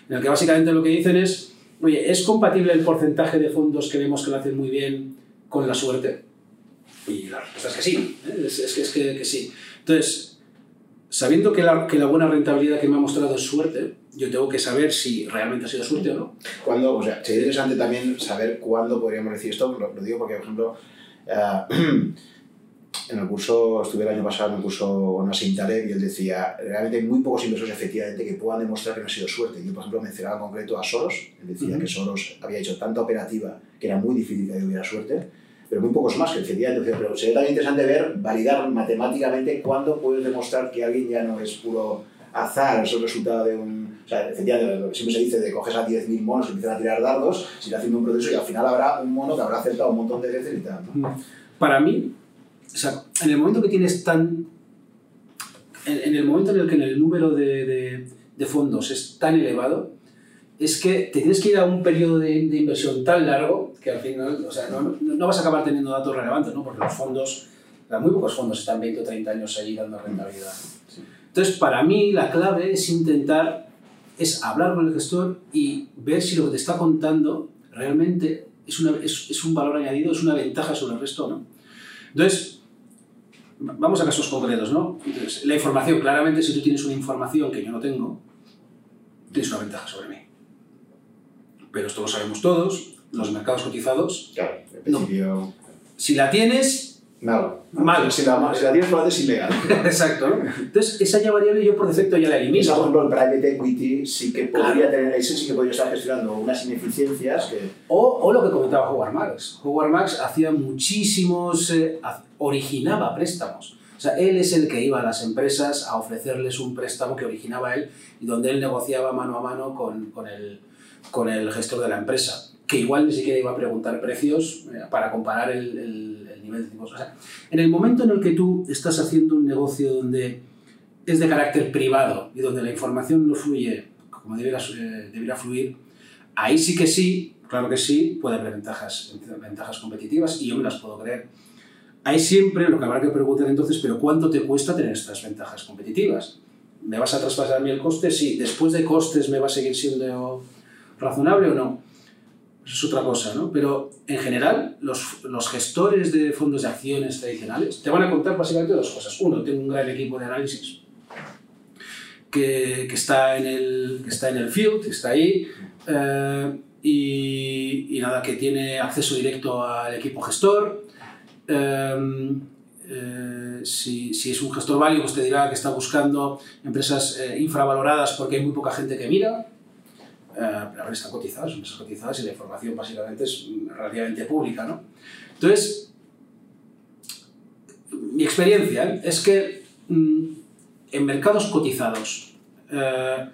en el que básicamente lo que dicen es, oye, ¿es compatible el porcentaje de fondos que vemos que lo hacen muy bien con la suerte? Y la respuesta es que sí, ¿eh? es, que, sí. Entonces, sabiendo que la, que la, buena rentabilidad que me ha mostrado es suerte, yo tengo que saber si realmente ha sido suerte o no. Cuando, o sea, sería interesante también saber cuándo podríamos decir esto, lo, digo porque, por ejemplo, eh, en el curso, estuve el año pasado en un curso con Nassim Taleb y él decía, realmente hay muy pocos inversores efectivamente que puedan demostrar que no ha sido suerte. Yo, por ejemplo, mencionaba en concreto a Soros, él decía que Soros había hecho tanta operativa que era muy difícil que hubiera suerte, pero muy pocos más que efectivamente. Pero sería también interesante ver, validar matemáticamente cuándo puedes demostrar que alguien ya no es puro azar, es el resultado de un... O sea, efectivamente, lo que siempre se dice de coges a 10.000 monos y empiezan a tirar dardos, se irá haciendo un proceso y al final habrá un mono que habrá acertado un montón de veces y tal. Para mí, o sea, en el momento que tienes tan... En, el momento en el que el número de, de, fondos es tan elevado, es que te tienes que ir a un periodo de, de inversión tan largo que al final, o sea, no, no, vas a acabar teniendo datos relevantes, ¿no? Porque los fondos, muy pocos fondos están 20 o 30 años ahí dando rentabilidad. Entonces, para mí, la clave es intentar, es hablar con el gestor y ver si lo que te está contando realmente es, una, es, es un valor añadido, es una ventaja sobre el resto, ¿no? Entonces, vamos a casos concretos, ¿no? Entonces, la información, claramente, si tú tienes una información que yo no tengo, tienes una ventaja sobre mí. Pero esto lo sabemos todos, los mercados cotizados. Claro, principio... Si la tienes, Nada. Mal. Si la, si la tienes probablemente es ilegal. Exacto. ¿no? Entonces, esa ya variable yo por defecto ya la elimino. por ejemplo, el private equity sí que podría tener, ese sí que podría estar gestionando unas ineficiencias que... O, o lo que comentaba Howard Marks. Howard Marks hacía muchísimos, eh, originaba préstamos. O sea, él es el que iba a las empresas a ofrecerles un préstamo que originaba él y donde él negociaba mano a mano con, con, el, con el gestor de la empresa, que igual ni siquiera iba a preguntar precios eh, para comparar el en el momento en el que tú estás haciendo un negocio donde es de carácter privado y donde la información no fluye como debiera, eh, fluir, ahí sí que sí, claro que sí, puede haber ventajas, ventajas competitivas y yo me las puedo creer. Hay siempre lo que habrá que preguntar entonces, pero ¿cuánto te cuesta tener estas ventajas competitivas? ¿Me vas a traspasar a mí el coste? Sí. ¿Después de costes me va a seguir siendo razonable o no? es otra cosa, ¿no? Pero en general, los, los, gestores de fondos de acciones tradicionales te van a contar básicamente dos cosas. Uno, tengo un gran equipo de análisis que, que está, en el, que está en el field, está ahí, eh, y, y, nada, que tiene acceso directo al equipo gestor. Eh, eh, si, si, es un gestor válido, te dirá que está buscando empresas infravaloradas porque hay muy poca gente que mira eh, pero están cotizadas, son empresas cotizadas y la información básicamente es relativamente pública. ¿no? Entonces, mi experiencia es que mm, en mercados cotizados eh,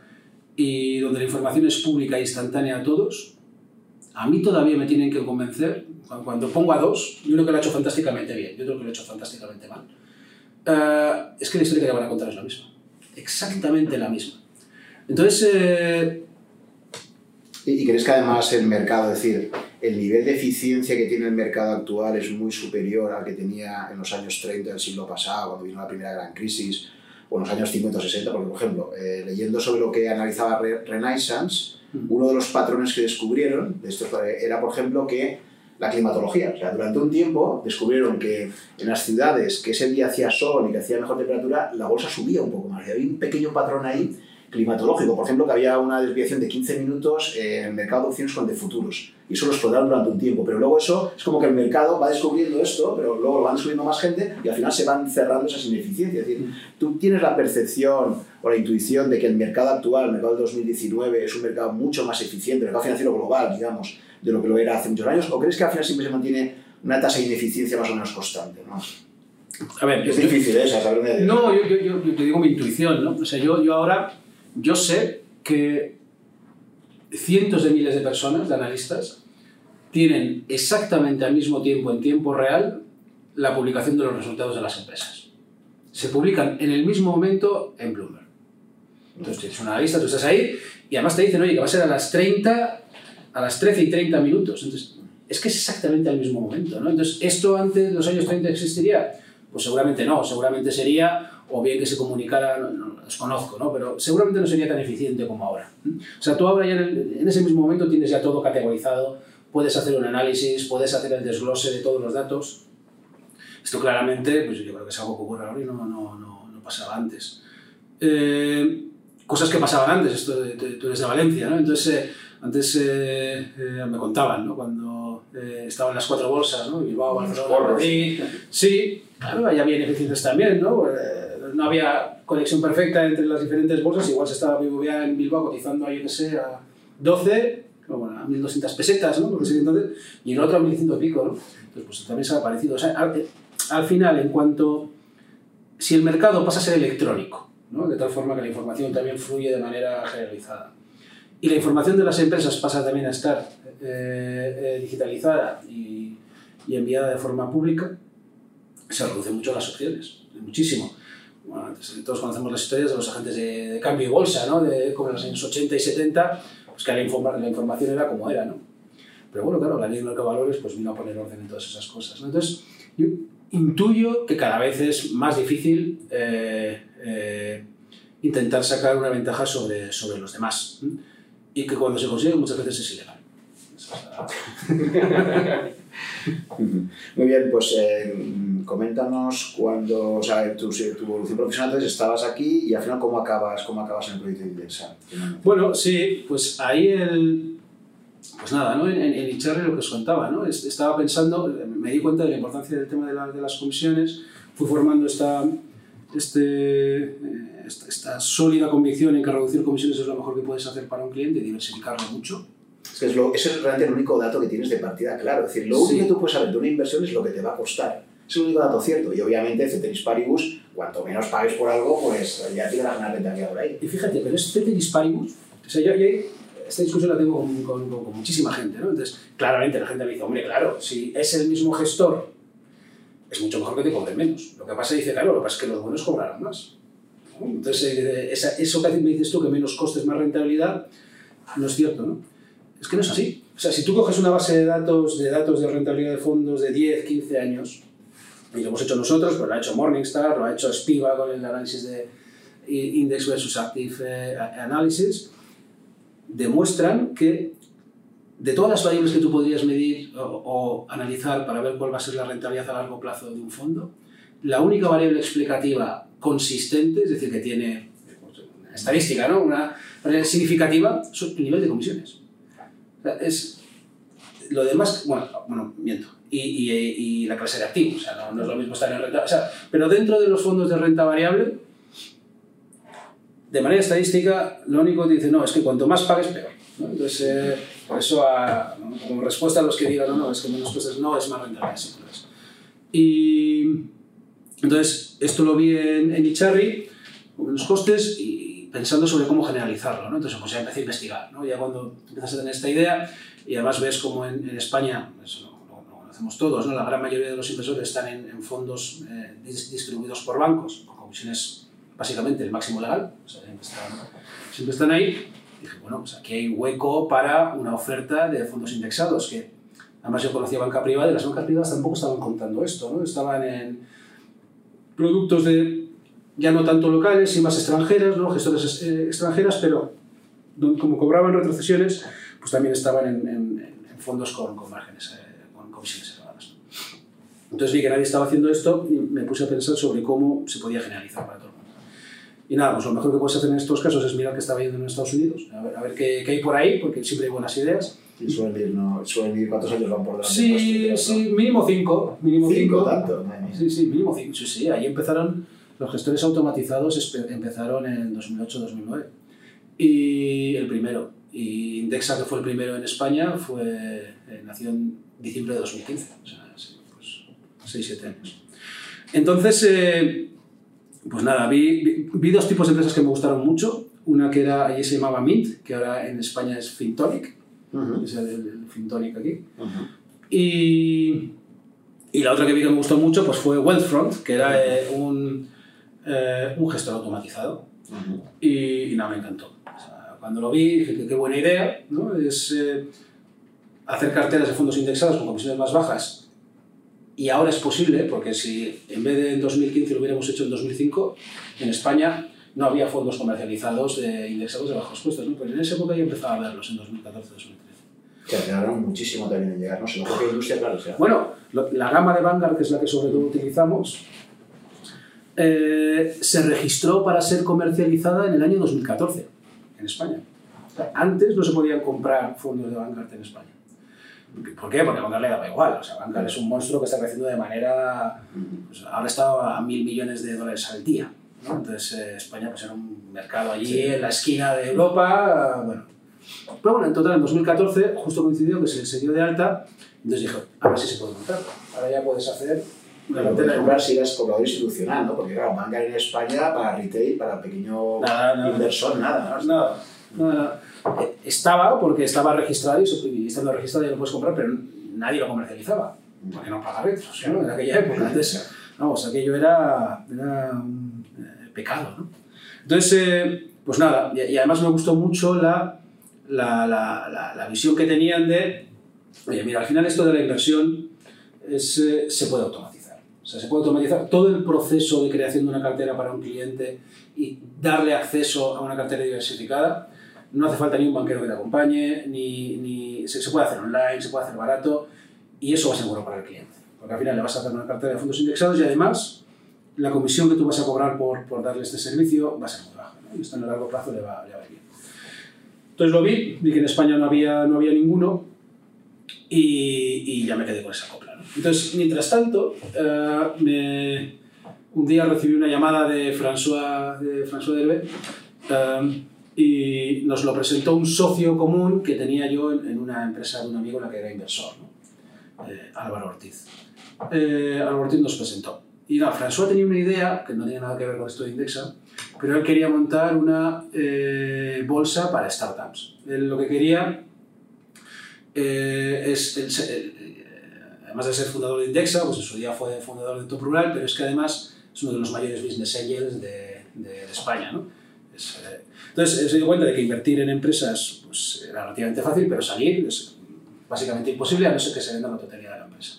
y donde la información es pública e instantánea a todos, a mí todavía me tienen que convencer, cuando pongo a dos, yo creo que lo ha hecho fantásticamente bien, yo creo que lo ha hecho fantásticamente mal, eh, es que la historia que te van a contar es la misma, exactamente la misma. Entonces, eh, ¿Y crees que además el mercado, es decir, el nivel de eficiencia que tiene el mercado actual es muy superior al que tenía en los años 30 del siglo pasado, cuando vino la primera gran crisis, o en los años 50 o 60? Porque, por ejemplo, eh, leyendo sobre lo que analizaba Renaissance, mm. uno de los patrones que descubrieron de esto era, por ejemplo, que la climatología. O sea, durante un tiempo descubrieron que en las ciudades que ese día hacía sol y que hacía mejor temperatura, la bolsa subía un poco más. Y había un pequeño patrón ahí climatológico. Por ejemplo, que había una desviación de 15 minutos en el mercado de opciones con de futuros. Y eso lo explotaron durante un tiempo. Pero luego eso es como que el mercado va descubriendo esto, pero luego lo van descubriendo más gente y al final se van cerrando esas ineficiencias. Es decir, tú tienes la percepción o la intuición de que el mercado actual, el mercado del 2019, es un mercado mucho más eficiente, el mercado financiero global, digamos, de lo que lo era hace muchos años, o crees que al final siempre se mantiene una tasa de ineficiencia más o menos constante? ¿no? A ver, es difícil ¿eh? saber No, yo, yo, yo, yo, te digo mi intuición, ¿no? O sea, yo, yo ahora yo sé que cientos de miles de personas, de analistas, tienen exactamente al mismo tiempo, en tiempo real, la publicación de los resultados de las empresas. Se publican en el mismo momento en Bloomberg. Entonces tienes un analista, tú estás ahí, y además te dicen, oye, que va a ser a las 30, a las 13 y 30 minutos. Entonces, es que es exactamente al mismo momento, ¿no? Entonces, ¿esto antes de los años 30 existiría? Pues seguramente no, seguramente sería o bien que se comunicara, no, no, desconozco, ¿no? pero seguramente no sería tan eficiente como ahora. O sea, tú ahora ya en, en, ese mismo momento tienes ya todo categorizado, puedes hacer un análisis, puedes hacer el desglose de todos los datos. Esto claramente, pues yo creo que es algo que ocurre ahora y no, no, no, no pasaba antes. Eh, cosas que pasaban antes, esto tú eres de Valencia, ¿no? Entonces, eh, antes eh, eh, me contaban, ¿no? Cuando eh, estaban las cuatro bolsas, ¿no? Bilbao, Barcelona, Madrid. Sí, claro, ahí había ineficiencias también, ¿no? no había conexión perfecta entre las diferentes bolsas, igual se estaba BBVA en Bilbao cotizando yo que sé, a 12, bueno, a 1.200 pesetas, ¿no? Porque entonces, y en otro a 1.100 y pico, ¿no? Entonces, pues también se ha parecido. O sea, al, al, final, en cuanto... Si el mercado pasa a ser electrónico, ¿no? De tal forma que la información también fluye de manera generalizada. Y la información de las empresas pasa también a estar eh, eh, digitalizada y, y enviada de forma pública, se reducen mucho las opciones, muchísimo bueno, todos conocemos las historias de los agentes de, de cambio y bolsa, ¿no? De, como en los años 80 y 70, pues que la, informa, la información era como era, ¿no? Pero bueno, claro, la ley de mercado valores pues vino a poner orden en todas esas cosas, ¿no? Entonces, yo intuyo que cada vez es más difícil eh, eh, intentar sacar una ventaja sobre, sobre los demás. ¿eh? Y que cuando se consigue muchas veces es ilegal. Muy bien, pues eh, coméntanos cuando, o sea, tu, tu evolución profesional, entonces estabas aquí y al final cómo acabas, cómo acabas en el proyecto de Indensa. Bueno, sí, pues ahí el, pues nada, ¿no? en, en Icharri lo que os contaba, ¿no? estaba pensando, me di cuenta de la importancia del tema de, la, de las comisiones, fui formando esta, este, esta, esta, sólida convicción en que reducir comisiones es lo mejor que puedes hacer para un cliente diversificarlo mucho. Es que es, lo, es realmente el único dato que tienes de partida claro. Es decir, lo único sí. que tú puedes saber de una inversión es lo que te va a costar. Es el único dato cierto. Y obviamente, Ceteris Paribus, cuanto menos pagues por algo, pues ya tienes una rentabilidad por ahí. Y fíjate, pero es Ceteris Paribus. O sea, yo, yo esta discusión la tengo con, con, con, con, muchísima gente, ¿no? Entonces, claramente la gente me dice, hombre, claro, si es el mismo gestor, es mucho mejor que te cobre menos. Lo que pasa, dice, claro, lo que pasa es que los buenos cobrarán más. Entonces, eh, eso que me dices tú, que menos costes, más rentabilidad, no es cierto, ¿no? Es que no es así. O sea, si tú coges una base de datos de datos de rentabilidad de fondos de 10, 15 años, y lo hemos hecho nosotros, pero lo ha hecho Morningstar, lo ha hecho Spiva con el análisis de Index versus Active eh, Analysis, demuestran que de todas las variables que tú podrías medir o, analizar para ver cuál va a ser la rentabilidad a largo plazo de un fondo, la única variable explicativa consistente, es decir, que tiene una estadística, ¿no? una variable significativa, es el nivel de comisiones. Es, lo demás, bueno, bueno miento, y, y, y, la clase de activos, o sea, no, es lo mismo estar en renta, pero dentro de los fondos de renta variable, de manera estadística, lo único que dice, no, es que cuanto más pagues, peor. Entonces, eh, por eso, a, como respuesta a los que digan, no, no, es que menos cosas no es más rentable. Así. Y entonces, esto lo vi en, en Icharri, con menos costes, y pensando sobre cómo generalizarlo. ¿no? Entonces, pues ya empecé a investigar. ¿no? Ya cuando empiezas a tener esta idea, y además ves como en, en España, eso lo, lo, conocemos todos, ¿no? la gran mayoría de los inversores están en, en fondos eh, distribuidos por bancos, con comisiones básicamente el máximo legal, o sea, siempre, están, siempre están ahí. Dije, bueno, pues aquí hay hueco para una oferta de fondos indexados, que además yo conocía banca privada y las bancas privadas tampoco estaban contando esto, ¿no? estaban en productos de ya no tanto locales y más extranjeras, ¿no? gestoras eh, extranjeras, pero como cobraban retrocesiones, pues también estaban en, en, en fondos con, con márgenes, eh, con comisiones elevadas. Entonces vi que nadie estaba haciendo esto y me puse a pensar sobre cómo se podía generalizar para. Y nada, pues lo mejor que puedes hacer en estos casos es mirar qué está viendo en Estados Unidos, a ver, a ver qué, qué, hay por ahí, porque siempre hay buenas ideas. Y suelen ir, ¿no? suelen ir ¿cuántos años van por delante? Sí, ¿no? sí, mínimo cinco. Mínimo ¿Cinco, cinco. tanto? Sí, sí, mínimo cinco. Sí, sí, ahí empezaron, los gestores automatizados empezaron en 2008-2009. Y el primero, y Indexa, que fue el primero en España, fue, eh, nació en diciembre de 2015, o sea, sí, pues 6-7 años. Entonces, eh, pues nada, vi, vi, dos tipos de empresas que me gustaron mucho. Una que era, allí se llamaba Mint, que ahora en España es Fintonic, uh -huh. es el, el, Fintonic aquí. Uh -huh. y, y, la otra que vi que me gustó mucho pues fue Wealthfront, que era eh, un, eh, un gestor automatizado. Uh -huh. y, y, nada, me encantó. O sea, cuando lo vi dije que qué buena idea, ¿no? Es eh, hacer carteras de fondos indexados con comisiones más bajas y ahora es posible, porque si en vez de en 2015 lo hubiéramos hecho en 2005, en España no había fondos comercializados de indexados de bajos costos, ¿no? pero en esa época ya empezaba a verlos, en 2014-2013. Que tardaron muchísimo también en llegar, no sé, qué industria, claro. O sea. Bueno, lo, la gama de Vanguard, que es la que sobre todo utilizamos, eh, se registró para ser comercializada en el año 2014, en España. O sea, antes no se podían comprar fondos de Vanguard en España. ¿Por qué? Porque a Vanguard le daba igual. O sea, Vanguard es un monstruo que está creciendo de manera. Pues, ahora está a mil millones de dólares al día. ¿no? Entonces, eh, España pues, era un mercado allí sí. en la esquina de Europa. Bueno. Pero bueno, en total, en 2014, justo coincidió que se, se dio de alta. Entonces dijo: ahora sí se puede montar. Ahora ya puedes hacer. Una no puedes comprar si eres comprador institucional, ¿no? Porque claro, Vanguard en España para retail, para pequeño nada, nada. inversor, nada. ¿no? Nada. nada estaba porque estaba registrado y estando registrado ya lo puedes comprar, pero nadie lo comercializaba, porque no paga retros, ¿no? En aquella época. Antes, vamos, aquello era, era un eh, pecado, ¿no? Entonces, eh, pues nada, y, y, además me gustó mucho la, la, la, la, la visión que tenían de, oye, mira, al final esto de la inversión es, eh, se puede automatizar. O sea, se puede automatizar todo el proceso de creación de una cartera para un cliente y darle acceso a una cartera diversificada no hace falta ni un banquero que te acompañe, ni, ni se, puede hacer online, se puede hacer barato y eso va a ser bueno para el cliente. Porque al final le vas a dar una cartera de fondos indexados y además la comisión que tú vas a cobrar por, por darle este servicio va a ser muy baja. Y esto en el largo plazo le va, le va a ir bien. Entonces lo vi, vi que en España no había, no había ninguno y, y ya me quedé con esa copla. Entonces, mientras tanto, uh, me, un día recibí una llamada de François, de François uh, y nos lo presentó un socio común que tenía yo en, en una empresa de un amigo en la que era inversor, ¿no? eh, Álvaro Ortiz. Eh, Álvaro Ortiz nos presentó. Y nada, François tenía una idea, que no tenía nada que ver con esto de Indexa, pero él quería montar una eh, bolsa para startups. Él lo que quería eh, es, el, además de ser fundador de Indexa, pues en su día fue fundador de Top Rural, pero es que además es uno de los mayores business angels de, de, de España, ¿no? Eh, entonces se dio cuenta de que invertir en empresas pues, era relativamente fácil, pero salir es básicamente imposible a no ser que se venda la totalidad de la empresa.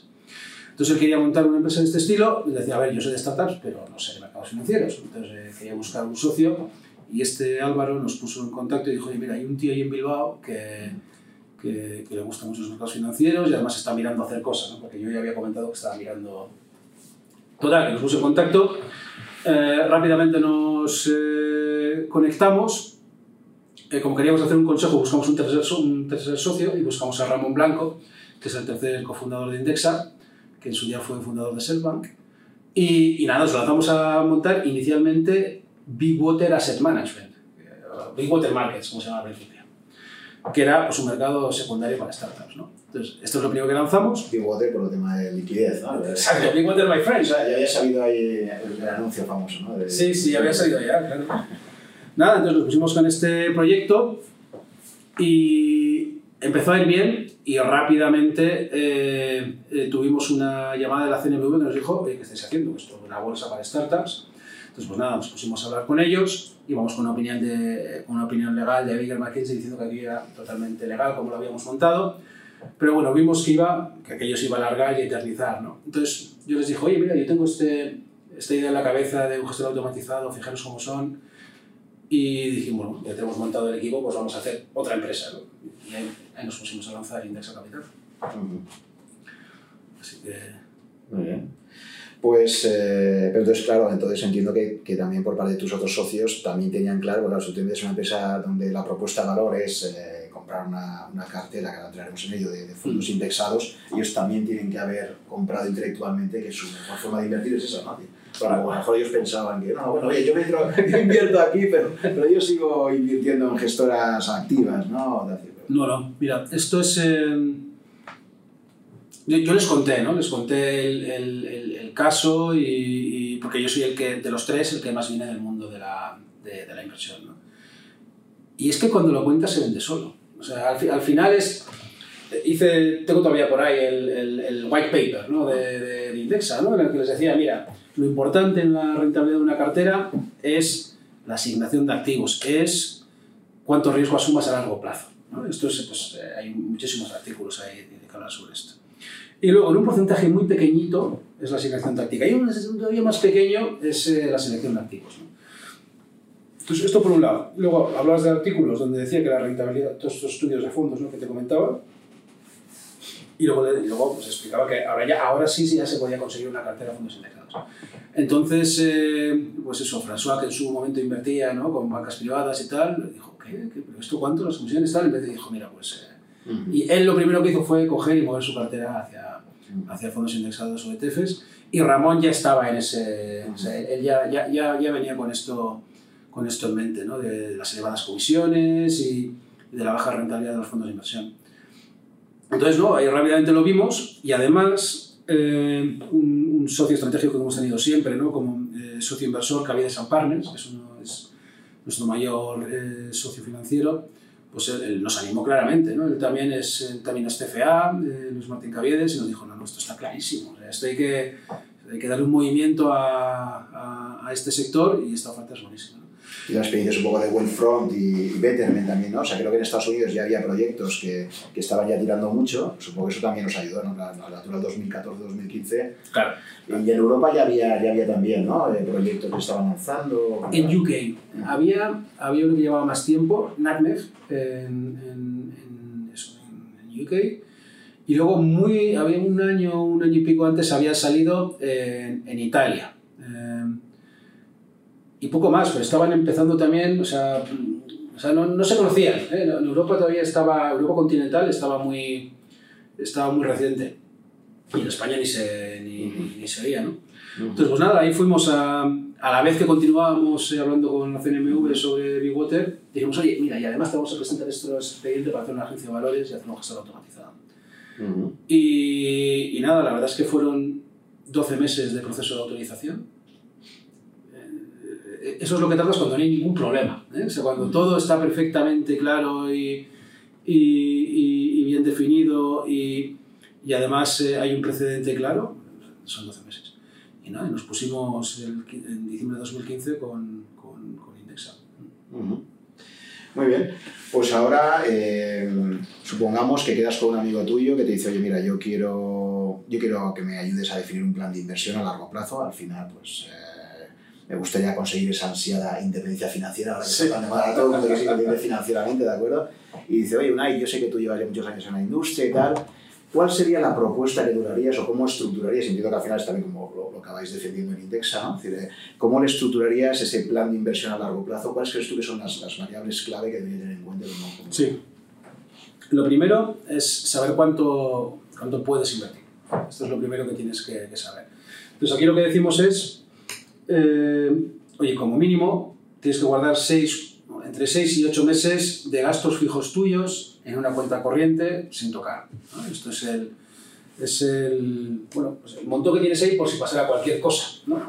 Entonces él quería montar una empresa de este estilo y decía, a ver, yo soy de startups, pero no sé de mercados financieros. Entonces eh, quería buscar un socio y este Álvaro nos puso en contacto y dijo, oye, mira, hay un tío ahí en Bilbao que, que, le gustan mucho los mercados financieros y además está mirando hacer cosas, ¿no? porque yo ya había comentado que estaba mirando. Total, que nos puso en contacto. Eh, rápidamente nos eh, conectamos. Eh, como queríamos hacer un consejo, buscamos un tercer, un tercer socio y buscamos a Ramón Blanco, que es el tercer cofundador de Indexa, que en su día fue fundador de Selbank. Y, y nada, nos lanzamos a montar inicialmente Big Water Asset Management, Big Water Markets, como se llama al principio que era pues, un mercado secundario para startups. ¿no? Entonces, esto es lo primero que lanzamos. Big Water por el tema de liquidez, ¿no? Exacto, Big Water, my friend. O sea, ya había salido ahí el, anuncio famoso, ¿no? De, sí, sí, ya había salido ya, claro. Nada, entonces nos pusimos con este proyecto y empezó a ir bien y rápidamente eh, eh, tuvimos una llamada de la CNMV que nos dijo, ¿qué estáis haciendo? Esto es una bolsa para startups. Entonces, pues nada, nos pusimos a hablar con ellos íbamos con una opinión, de, una opinión legal de Baker McKinsey diciendo que aquí era totalmente legal como lo habíamos montado. Pero bueno, vimos que, iba, que aquello se iba a alargar y eternizar. ¿no? Entonces yo les dije, oye, mira, yo tengo este, esta idea en la cabeza de un gestor automatizado, fijaros cómo son. Y dijimos, bueno, ya tenemos montado el equipo, pues vamos a hacer otra empresa. ¿no? Y ahí, nos pusimos a lanzar Indexa Capital. Así que... Muy bien. Pues, eh, pero entonces, claro, entonces entiendo que, que, también por parte de tus otros socios también tenían claro, bueno, si tú tienes una empresa donde la propuesta de valor es eh, comprar una, una, cartera, que la traeremos en ello, de, de fondos mm. indexados, ellos también tienen que haber comprado intelectualmente que su mejor forma de invertir es esa, ¿no? Bueno, a lo mejor ellos pensaban que, no, bueno, oye, yo, me entro, yo invierto aquí, pero, pero yo sigo invirtiendo en gestoras activas, ¿no? No, no, mira, esto es... Eh yo, les conté, ¿no? Les conté el, el, el, caso y, porque yo soy el que, de los tres, el que más viene del mundo de la, de, de la inversión, ¿no? Y es que cuando lo cuentas se vende solo. O sea, al, al final es... Hice, tengo todavía por ahí el, el white paper ¿no? de, de, Indexa, ¿no? en el que les decía, mira, lo importante en la rentabilidad de una cartera es la asignación de activos, es cuánto riesgo asumas a largo plazo. ¿no? Esto es, pues, eh, hay muchísimos artículos ahí que hablan sobre esto. Y luego, en un porcentaje muy pequeñito, es la selección táctica. Y un todavía más pequeño es eh, la selección de activos. ¿no? Entonces, esto por un lado. Luego, hablabas de artículos donde decía que la rentabilidad, todos estos estudios de fondos ¿no? que te comentaba, y luego, y luego pues, explicaba que ahora, ya, ahora sí, sí ya se podía conseguir una cartera de fondos indexados. Entonces, eh, pues eso, François, que en su momento invertía ¿no? con bancas privadas y tal, dijo, ¿qué? ¿Qué? ¿Pero esto cuánto? ¿Las comisiones tal? Y vez dijo, mira, pues... Eh, y él lo primero que hizo fue coger y mover su cartera hacia, hacia fondos indexados o ETFs. Y Ramón ya estaba en ese. O sea, él ya, ya, ya, ya, venía con esto, con esto en mente, ¿no? de, las elevadas comisiones y, de la baja rentabilidad de los fondos de inversión. Entonces, no, ahí rápidamente lo vimos y además eh, un, un, socio estratégico que hemos tenido siempre, ¿no? como eh, socio inversor, Caviedes Partners, que es, uno, es nuestro mayor eh, socio financiero, pues él, nos animó claramente, ¿no? Él también es, también es CFA, eh, Luis Martín Caviedes, y nos dijo, no, no, esto está clarísimo, esto hay que, hay que darle un movimiento a, a este sector y esta oferta es buenísima y las experiencias un poco de Wellfront y, y Betterment también, ¿no? O sea, creo que en Estados Unidos ya había proyectos que, que estaban ya tirando mucho, supongo que eso también nos ayudó, ¿no? La, la altura 2014-2015. Claro. Y en Europa ya había, ya había también, ¿no? Eh, proyectos que estaban lanzando. En UK había, había uno que llevaba más tiempo, NatMeg, en, en, en, eso, en UK. Y luego muy, había un año, un año y pico antes había salido en, en Italia. Eh, y poco más, pero estaban empezando también, o sea, o sea no, no, se conocían. ¿eh? En Europa todavía estaba, Europa continental estaba muy, estaba muy reciente. Y en España ni se, ni, ni, ni se veía, ¿no? Entonces, pues nada, ahí fuimos a, a la vez que continuábamos eh, hablando con la CNMV sobre Big Water, dijimos, oye, mira, y además te vamos a presentar nuestro expediente para hacer una agencia de valores y hacer una gestora automatizada. Uh -huh. y, y nada, la verdad es que fueron 12 meses de proceso de autorización eso es lo que tardas cuando no hay ningún problema. ¿eh? O sea, cuando todo está perfectamente claro y, y, y, y bien definido y, y además eh, hay un precedente claro, son 12 meses. Y nada, nos pusimos el, en diciembre de 2015 con, con, con Indexa. Uh -huh. Muy bien, pues ahora eh, supongamos que quedas con un amigo tuyo que te dice, oye, mira, yo quiero, yo quiero que me ayudes a definir un plan de inversión a largo plazo. Al final, pues... Me gustaría conseguir esa ansiada independencia financiera, ahora que sí. está tan todo el mundo que se independiente financieramente, ¿de acuerdo? Y dice, oye, Unai, yo sé que tú llevas ya muchos años en la industria y tal, ¿cuál sería la propuesta que durarías o cómo estructurarías? Entiendo que al final es también como lo, lo acabáis defendiendo en Indexa, ¿no? Es decir, eh, ¿cómo le estructurarías ese plan de inversión a largo plazo? ¿Cuáles crees tú que son las, las variables clave que debería tener en cuenta? ¿no? Sí. Lo primero es saber cuánto, cuánto puedes invertir. Esto es lo primero que tienes que, que saber. Entonces aquí lo que decimos es, eh, oye, como mínimo tienes que guardar seis, entre 6 y 8 meses de gastos fijos tuyos en una cuenta corriente sin tocar. Esto es el, es el, bueno, pues el monto que tienes ahí por si pasara cualquier cosa. ¿no?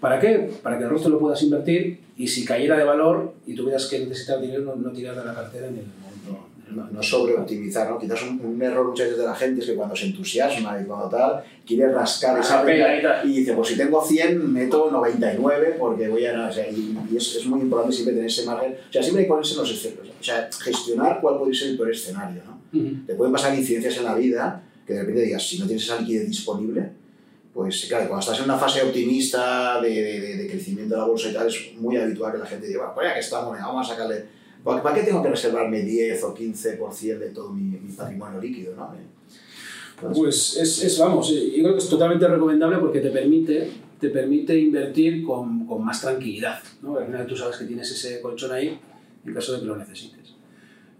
¿Para qué? Para que el resto lo puedas invertir y si cayera de valor y tuvieras que necesitar dinero, no, no tirar de la cartera en el. No, no sobreoptimizar, ¿no? Quizás un, un, error muchas veces de la gente es que cuando se entusiasma y cuando tal, quiere rascar esa pega y, y, dice, pues si tengo 100, meto 99 porque voy a... O sea, y, y es, es, muy importante siempre tener ese margen. O sea, siempre hay que ponerse en los escenarios. O sea, gestionar cuál puede ser el peor escenario, ¿no? Uh -huh. Te pueden pasar incidencias en la vida que de repente digas, si no tienes esa liquidez disponible, pues claro, cuando estás en una fase optimista de, de, de, crecimiento de la bolsa y tal, es muy habitual que la gente diga, pues ya que estamos, vamos a sacarle ¿Para qué tengo que reservarme 10 o 15% de todo mi, mi, patrimonio líquido? ¿no? Entonces, pues es, es, vamos, yo creo que es totalmente recomendable porque te permite, te permite invertir con, con más tranquilidad. ¿no? Al final tú sabes que tienes ese colchón ahí en caso de que lo necesites.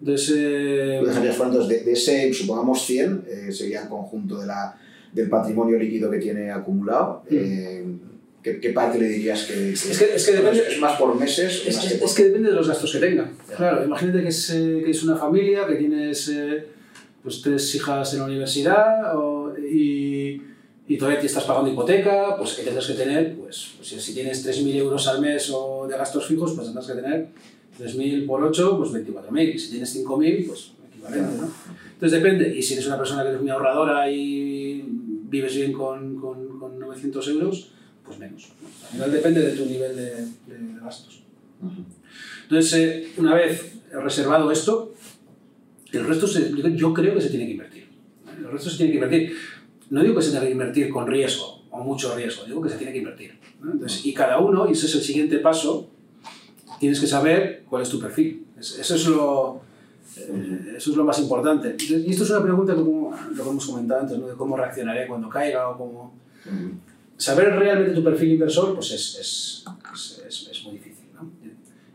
Entonces, eh, ¿Tú dejarías fuera, entonces, de, de, ese, supongamos 100, eh, sería el conjunto de la, del patrimonio líquido que tiene acumulado. Mm. Eh, ¿Qué, ¿Qué, parte le dirías que, que, es, que, es, que depende, es más por meses? Es, más que, por... es que depende de los gastos que tenga. Yeah. Claro, imagínate que es, eh, que es una familia, que tienes eh, pues tres hijas en la universidad o, y, y todavía te estás pagando hipoteca, pues que tendrás que tener, pues, pues si, si tienes 3.000 euros al mes o de gastos fijos, pues tendrás que tener 3.000 por 8, pues 24.000. Si tienes 5.000, pues equivalente, ¿no? Entonces depende. Y si eres una persona que eres muy ahorradora y vives bien con, con, con 900 euros, pues menos. Al final depende de tu nivel de, de, gastos. Entonces, eh, una vez reservado esto, el resto se, yo creo que se tiene que invertir. El resto se tiene que invertir. No digo que se tenga que invertir con riesgo o mucho riesgo, digo que se tiene que invertir. Entonces, y cada uno, y ese es el siguiente paso, tienes que saber cuál es tu perfil. Eso es lo, eh, eso es lo más importante. Y esto es una pregunta como lo que hemos comentado antes, ¿no? de cómo reaccionaré cuando caiga o cómo... Saber realmente tu perfil inversor pues es, es, es, es muy difícil. ¿no?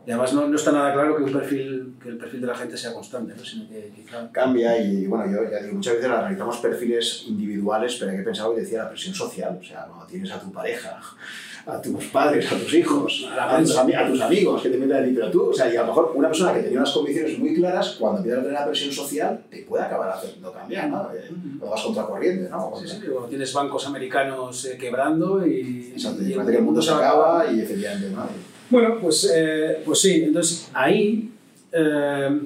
Y además no, no, está nada claro que, un perfil, que el perfil de la gente sea constante, ¿no? sino que quizá... Cambia y bueno, yo ya digo, muchas veces analizamos perfiles individuales, pero hay que pensar que decía la presión social, o sea, cuando tienes a tu pareja, a tus padres, a tus hijos, a, tus, a, tus, amigos que te meten en tú, o sea, y a lo mejor una persona que tenía unas convicciones muy claras, cuando empieza a tener la presión social, te puede acabar haciendo cambiar, ¿no? Mm. vas contra corriente, ¿no? Sí, sí, o tienes bancos americanos eh, quebrando y... Exacto, y, y el, el mundo se acaba y efectivamente, ¿no? Bueno, pues, eh, pues sí, entonces ahí... Eh,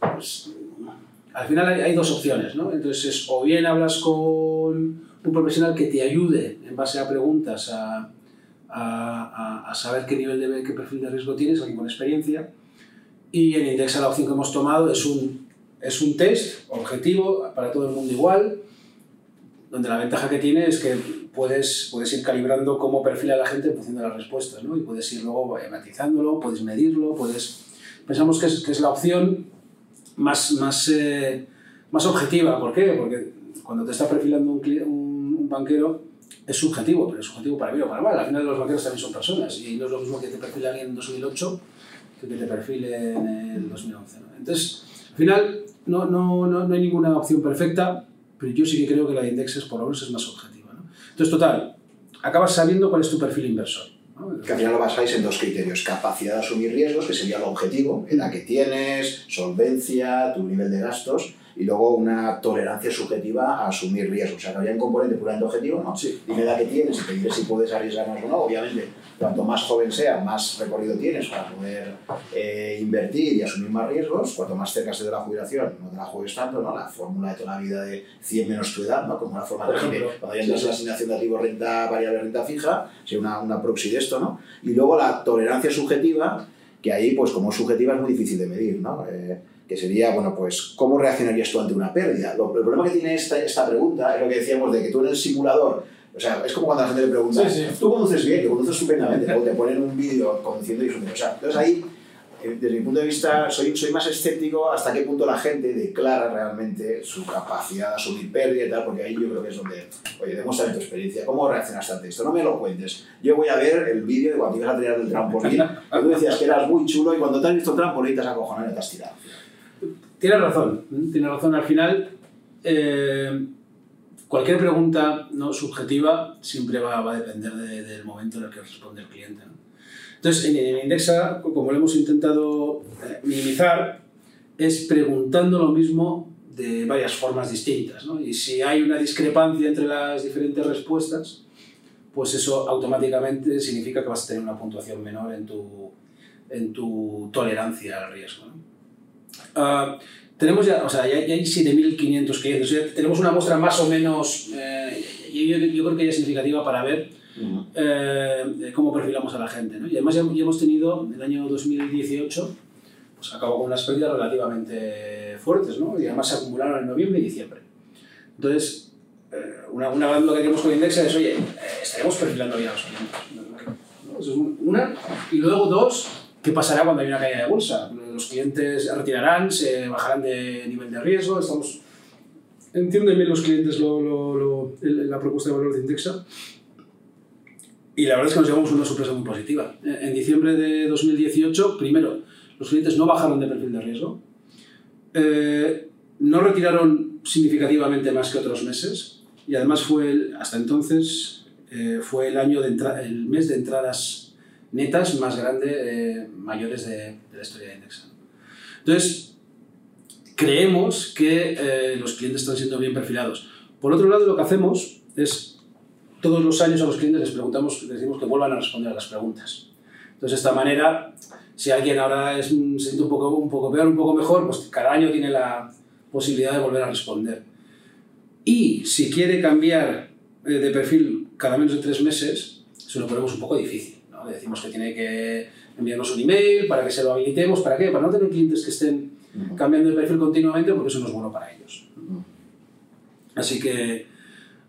pues, al final hay, hay, dos opciones, ¿no? Entonces, o bien hablas con un profesional que te ayude en base a preguntas a, a, a, saber qué nivel de qué perfil de riesgo tienes, alguien con experiencia. Y en Indexa la opción que hemos tomado es un, es un test objetivo para todo el mundo igual, donde la ventaja que tiene es que puedes, puedes ir calibrando cómo perfila la gente en función de las respuestas, ¿no? Y puedes ir luego matizándolo, puedes medirlo, puedes... Pensamos que es, que es la opción más, más, eh, más objetiva. ¿Por qué? Porque cuando te está perfilando un, un, un banquero, es subjetivo, pero es subjetivo para bien o para mal. Al final los banqueros también son personas y no es lo mismo que te perfile alguien en 2008 que que te perfile en el 2011. ¿no? Entonces, al final no, no, no, no, hay ninguna opción perfecta, pero yo sí que creo que la de Indexes por lo menos es más objetiva. Entonces, total, acabas sabiendo cuál es tu perfil inversor. Que al final lo basáis en dos criterios, capacidad de asumir riesgos, que sería lo objetivo, edad que tienes, solvencia, tu nivel de gastos, y luego una tolerancia subjetiva a asumir riesgos. O sea, que había un componente puramente objetivo, ¿no? Sí. Dime la que tienes y te diré si puedes arriesgar más o no. Obviamente, cuanto más joven sea, más recorrido tienes para poder eh, invertir y asumir más riesgos. Cuanto más cerca estés de la jubilación, no te la juegues tanto, ¿no? La fórmula de toda la vida de 100 menos tu edad, ¿no? Como una forma de cuando ya entras sí, en la asignación de activo renta variable, renta fija, sería una, una proxy de esto, ¿no? Y luego la tolerancia subjetiva, que ahí, pues como subjetiva, es muy difícil de medir, ¿no? Eh, que sería, bueno, pues, ¿cómo reaccionarías tú ante una pérdida? Lo, el problema que tiene esta, esta pregunta es lo que decíamos de que tú en el simulador O sea, es como cuando la gente le pregunta, Sí, sí. tú conduces bien, yo conduzco estupendamente, luego te ponen un vídeo conduciendo y un- O sea, entonces ahí, eh, desde mi punto de vista, soy, soy más escéptico hasta qué punto la gente declara realmente su capacidad de asumir pérdida y tal, porque ahí yo creo que es donde, oye, demuestra tu experiencia, ¿cómo reaccionaste ante esto? No me lo cuentes. Yo voy a ver el vídeo de cuando ibas a tirar del trampolín, que tú decías que eras muy chulo y cuando te has visto el trampolín te has acojonado y te has tirado. Tienes razón, tienes razón. Al final, eh, cualquier pregunta ¿no? subjetiva siempre va, a depender de- del momento en el que responde el cliente. Entonces, en, en Indexa, como lo hemos intentado eh, minimizar, es preguntando lo mismo de varias formas distintas. ¿no? Y si hay una discrepancia entre las diferentes respuestas, pues eso automáticamente significa que vas a tener una puntuación menor en tu, en tu tolerancia al riesgo. ¿no? Ah, tenemos ya, o sea, ya, ya hay 7.500 clientes, o sea, tenemos una muestra más o menos, eh, yo, yo- creo que ya es significativa para ver eh, cómo perfilamos a la gente. ¿no? Y además ya, ya hemos tenido, el año 2018, pues acabó con unas pérdidas relativamente fuertes, ¿no? y además se acumularon en noviembre y diciembre. Entonces, eh, una, una lo que queremos con Indexa es, oye, eh, estaremos perfilando bien a los clientes. ¿no? Eso es un- una. Y luego dos, ¿qué pasará cuando hay una caída de bolsa? Los clientes retirarán, se bajarán de nivel de riesgo, estamos... Entienden bien los clientes lo, lo- lo- la propuesta de valor de Indexa. Y la verdad es que nos llevamos una sorpresa muy positiva. En diciembre de 2018, primero, los clientes no bajaron de perfil de riesgo, eh, no retiraron significativamente más que otros meses y además fue el- hasta entonces eh, fue el año de el mes de entradas netas más grande eh, mayores de, de la historia de Indexa. Entonces creemos que eh, los clientes están siendo bien perfilados. Por otro lado, lo que hacemos es todos los años a los clientes les preguntamos, les decimos que vuelvan a responder a las preguntas. Entonces, de esta manera, si alguien ahora es, se siente un poco, un poco peor, un poco mejor, pues cada año tiene la posibilidad de volver a responder. Y si quiere cambiar eh, de perfil cada menos de tres meses, se lo ponemos un poco difícil. ¿No? Le decimos que tiene que enviarnos un email para que se lo habilitemos. ¿Para qué? Para no tener clientes que estén cambiando de perfil continuamente porque eso no es bueno para ellos. Así que,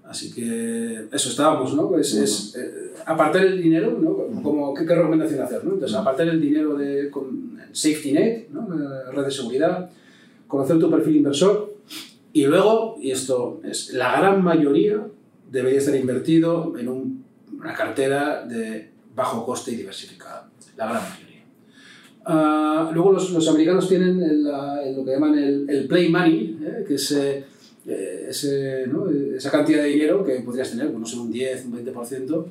así que eso estábamos, ¿no? Es, es, eh, apartar el dinero, ¿no? Como, ¿qué, qué recomendación hacer? ¿no? Entonces, apartar el dinero de con safety net, ¿no? Red de seguridad, conocer tu perfil inversor y luego, y esto es la gran mayoría, debería estar invertido en un- una cartera de bajo coste y diversificada. La gran mayoría. Ah, luego los, los americanos tienen el, el- lo que llaman el, el play money, ¿eh? que es eh, eh, ese, ¿no? esa cantidad de dinero que podrías tener, pues, no sé, un 10, un 20%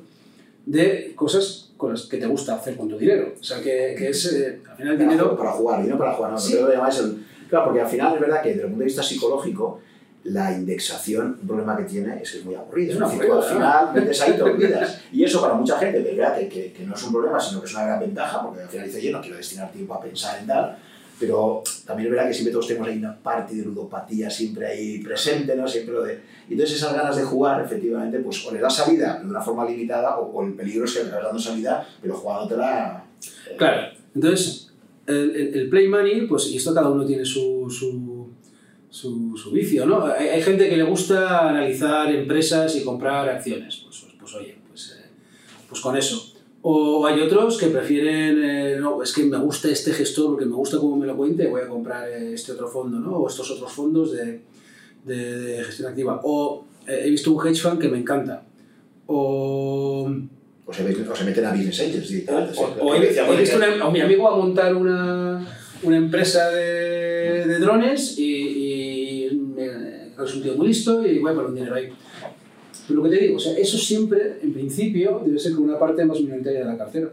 de cosas con las que te gusta hacer con tu dinero. O sea, que, que es, eh, al final el dinero... para jugar, dinero para jugar, no, Sí. pero lo llamáis el... Claro, porque al final es verdad que desde el punto de vista psicológico, la indexación, un problema que tiene es que es muy aburrido. Es una decir, al final metes ahí te olvidas. Y eso para mucha gente, que, que, que no es un problema, sino que es una gran ventaja, porque al final dice, oye, no quiero destinar tiempo a pensar en tal, pero también es verdad que siempre todos tenemos ahí una parte de ludopatía siempre ahí presente, ¿no? Siempre lo de... Entonces esas ganas de jugar, efectivamente, pues o le das salida de una forma limitada o, o el peligro es que le estás dando salida, pero jugándotela... eh, Claro, entonces el, el- el play money, pues y esto cada uno tiene su, su, su, su vicio, ¿no? Hay, hay gente que le gusta analizar empresas y comprar acciones, pues, pues, pues, oye, pues, eh, pues con eso. O hay otros que prefieren, eh, no, es que me gusta este gestor porque me gusta cómo me lo cuente, voy a comprar eh, este otro fondo, ¿no? O estos otros fondos de, de, de gestión activa. O eh, he visto un hedge fund que me encanta. O O se, meten- o se meten a business angels directamente. sí, o, he, visto una- a mi amigo a montar una, una empresa de, de drones y, me- muy listo y voy a poner un dinero ahí. Pero lo que te digo, o sea, eso siempre, en principio, debe ser con una parte más minoritaria de la cartera.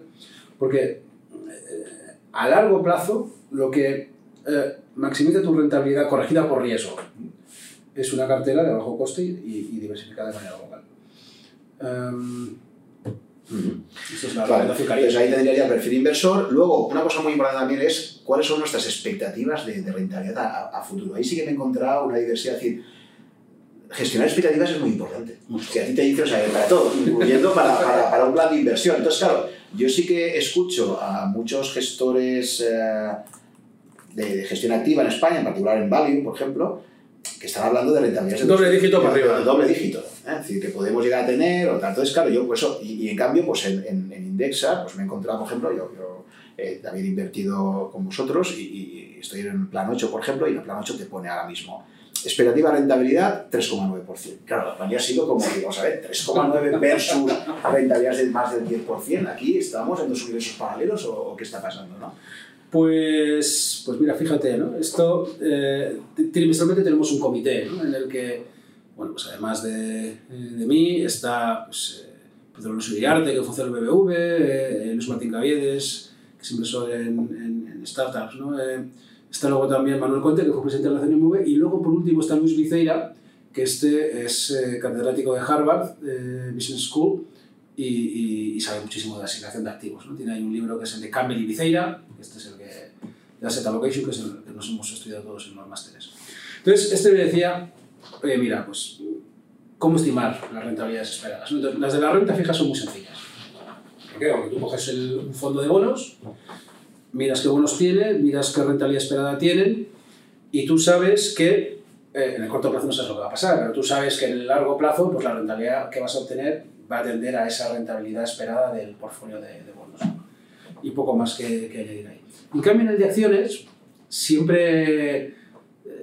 Porque eh, a largo plazo, lo que eh, maximiza tu rentabilidad corregida por riesgo es una cartera de bajo coste y, diversificada de manera global. Em, Ujú. esto es la Vale, entonces ahí tendría ya perfil inversor. Luego, una cosa muy importante también es cuáles son nuestras expectativas de, de rentabilidad a, a futuro. Ahí sí que me he encontrado una diversidad. Es decir, gestionar expectativas es muy importante. Que a ti te dicen, o sea, para todo, incluyendo para, para, para un plan de inversión. Entonces, claro, yo sí que escucho a muchos gestores eh, de, de gestión activa en España, en particular en Value, por ejemplo, que están hablando de rentabilidades de doble dígito para arriba. De doble dígito. ¿eh? Es decir, que podemos llegar a tener, o tanto. Entonces, claro, yo, pues eso, y, y en cambio, pues en, en, en, Indexa, pues me he encontrado, por ejemplo, yo, yo eh, también he invertido con vosotros y, y, estoy en plan 8, por ejemplo, y en el plan 8 te pone ahora mismo expectativa rentabilidad 3,9%. Claro, la ha sido como que, vamos a ver, 3,9 versus rentabilidades de más del 10%. Aquí estamos en dos universos paralelos o, o qué está pasando, ¿no? Pues, pues mira, fíjate, ¿no? Esto, eh, trimestralmente tenemos un comité ¿no? en el que, bueno, pues además de, de mí, está pues, eh, Pedro Luis Uriarte, que en el BBV, eh, Luis Martín Caviedes, que es inversor en, en, en startups, ¿no? Eh, está luego también Manuel Conte, que fue presidente de la CNMV, y luego por último está Luis Viceira, que este es eh, catedrático de Harvard eh, Business School y, y, sabe muchísimo de asignación de activos. ¿no? Tiene ahí un libro que es el de Campbell y Viceira, este es el que, de Asset Allocation, que es el que nos hemos estudiado todos en los másteres. Entonces, este me decía, oye, mira, pues, ¿cómo estimar las rentabilidades esperadas? Entonces, las de la renta fija son muy sencillas. ¿Por qué? Porque tú coges el, un fondo de bonos, miras qué bonos tiene, miras qué rentabilidad esperada tienen, y tú sabes que eh, en el corto plazo no sabes lo que va a pasar, pero tú sabes que en el largo plazo pues la rentabilidad que vas a obtener va a tender a esa rentabilidad esperada del portfolio de, de bonos. Y poco más que, que, añadir ahí. En cambio, en el de acciones siempre,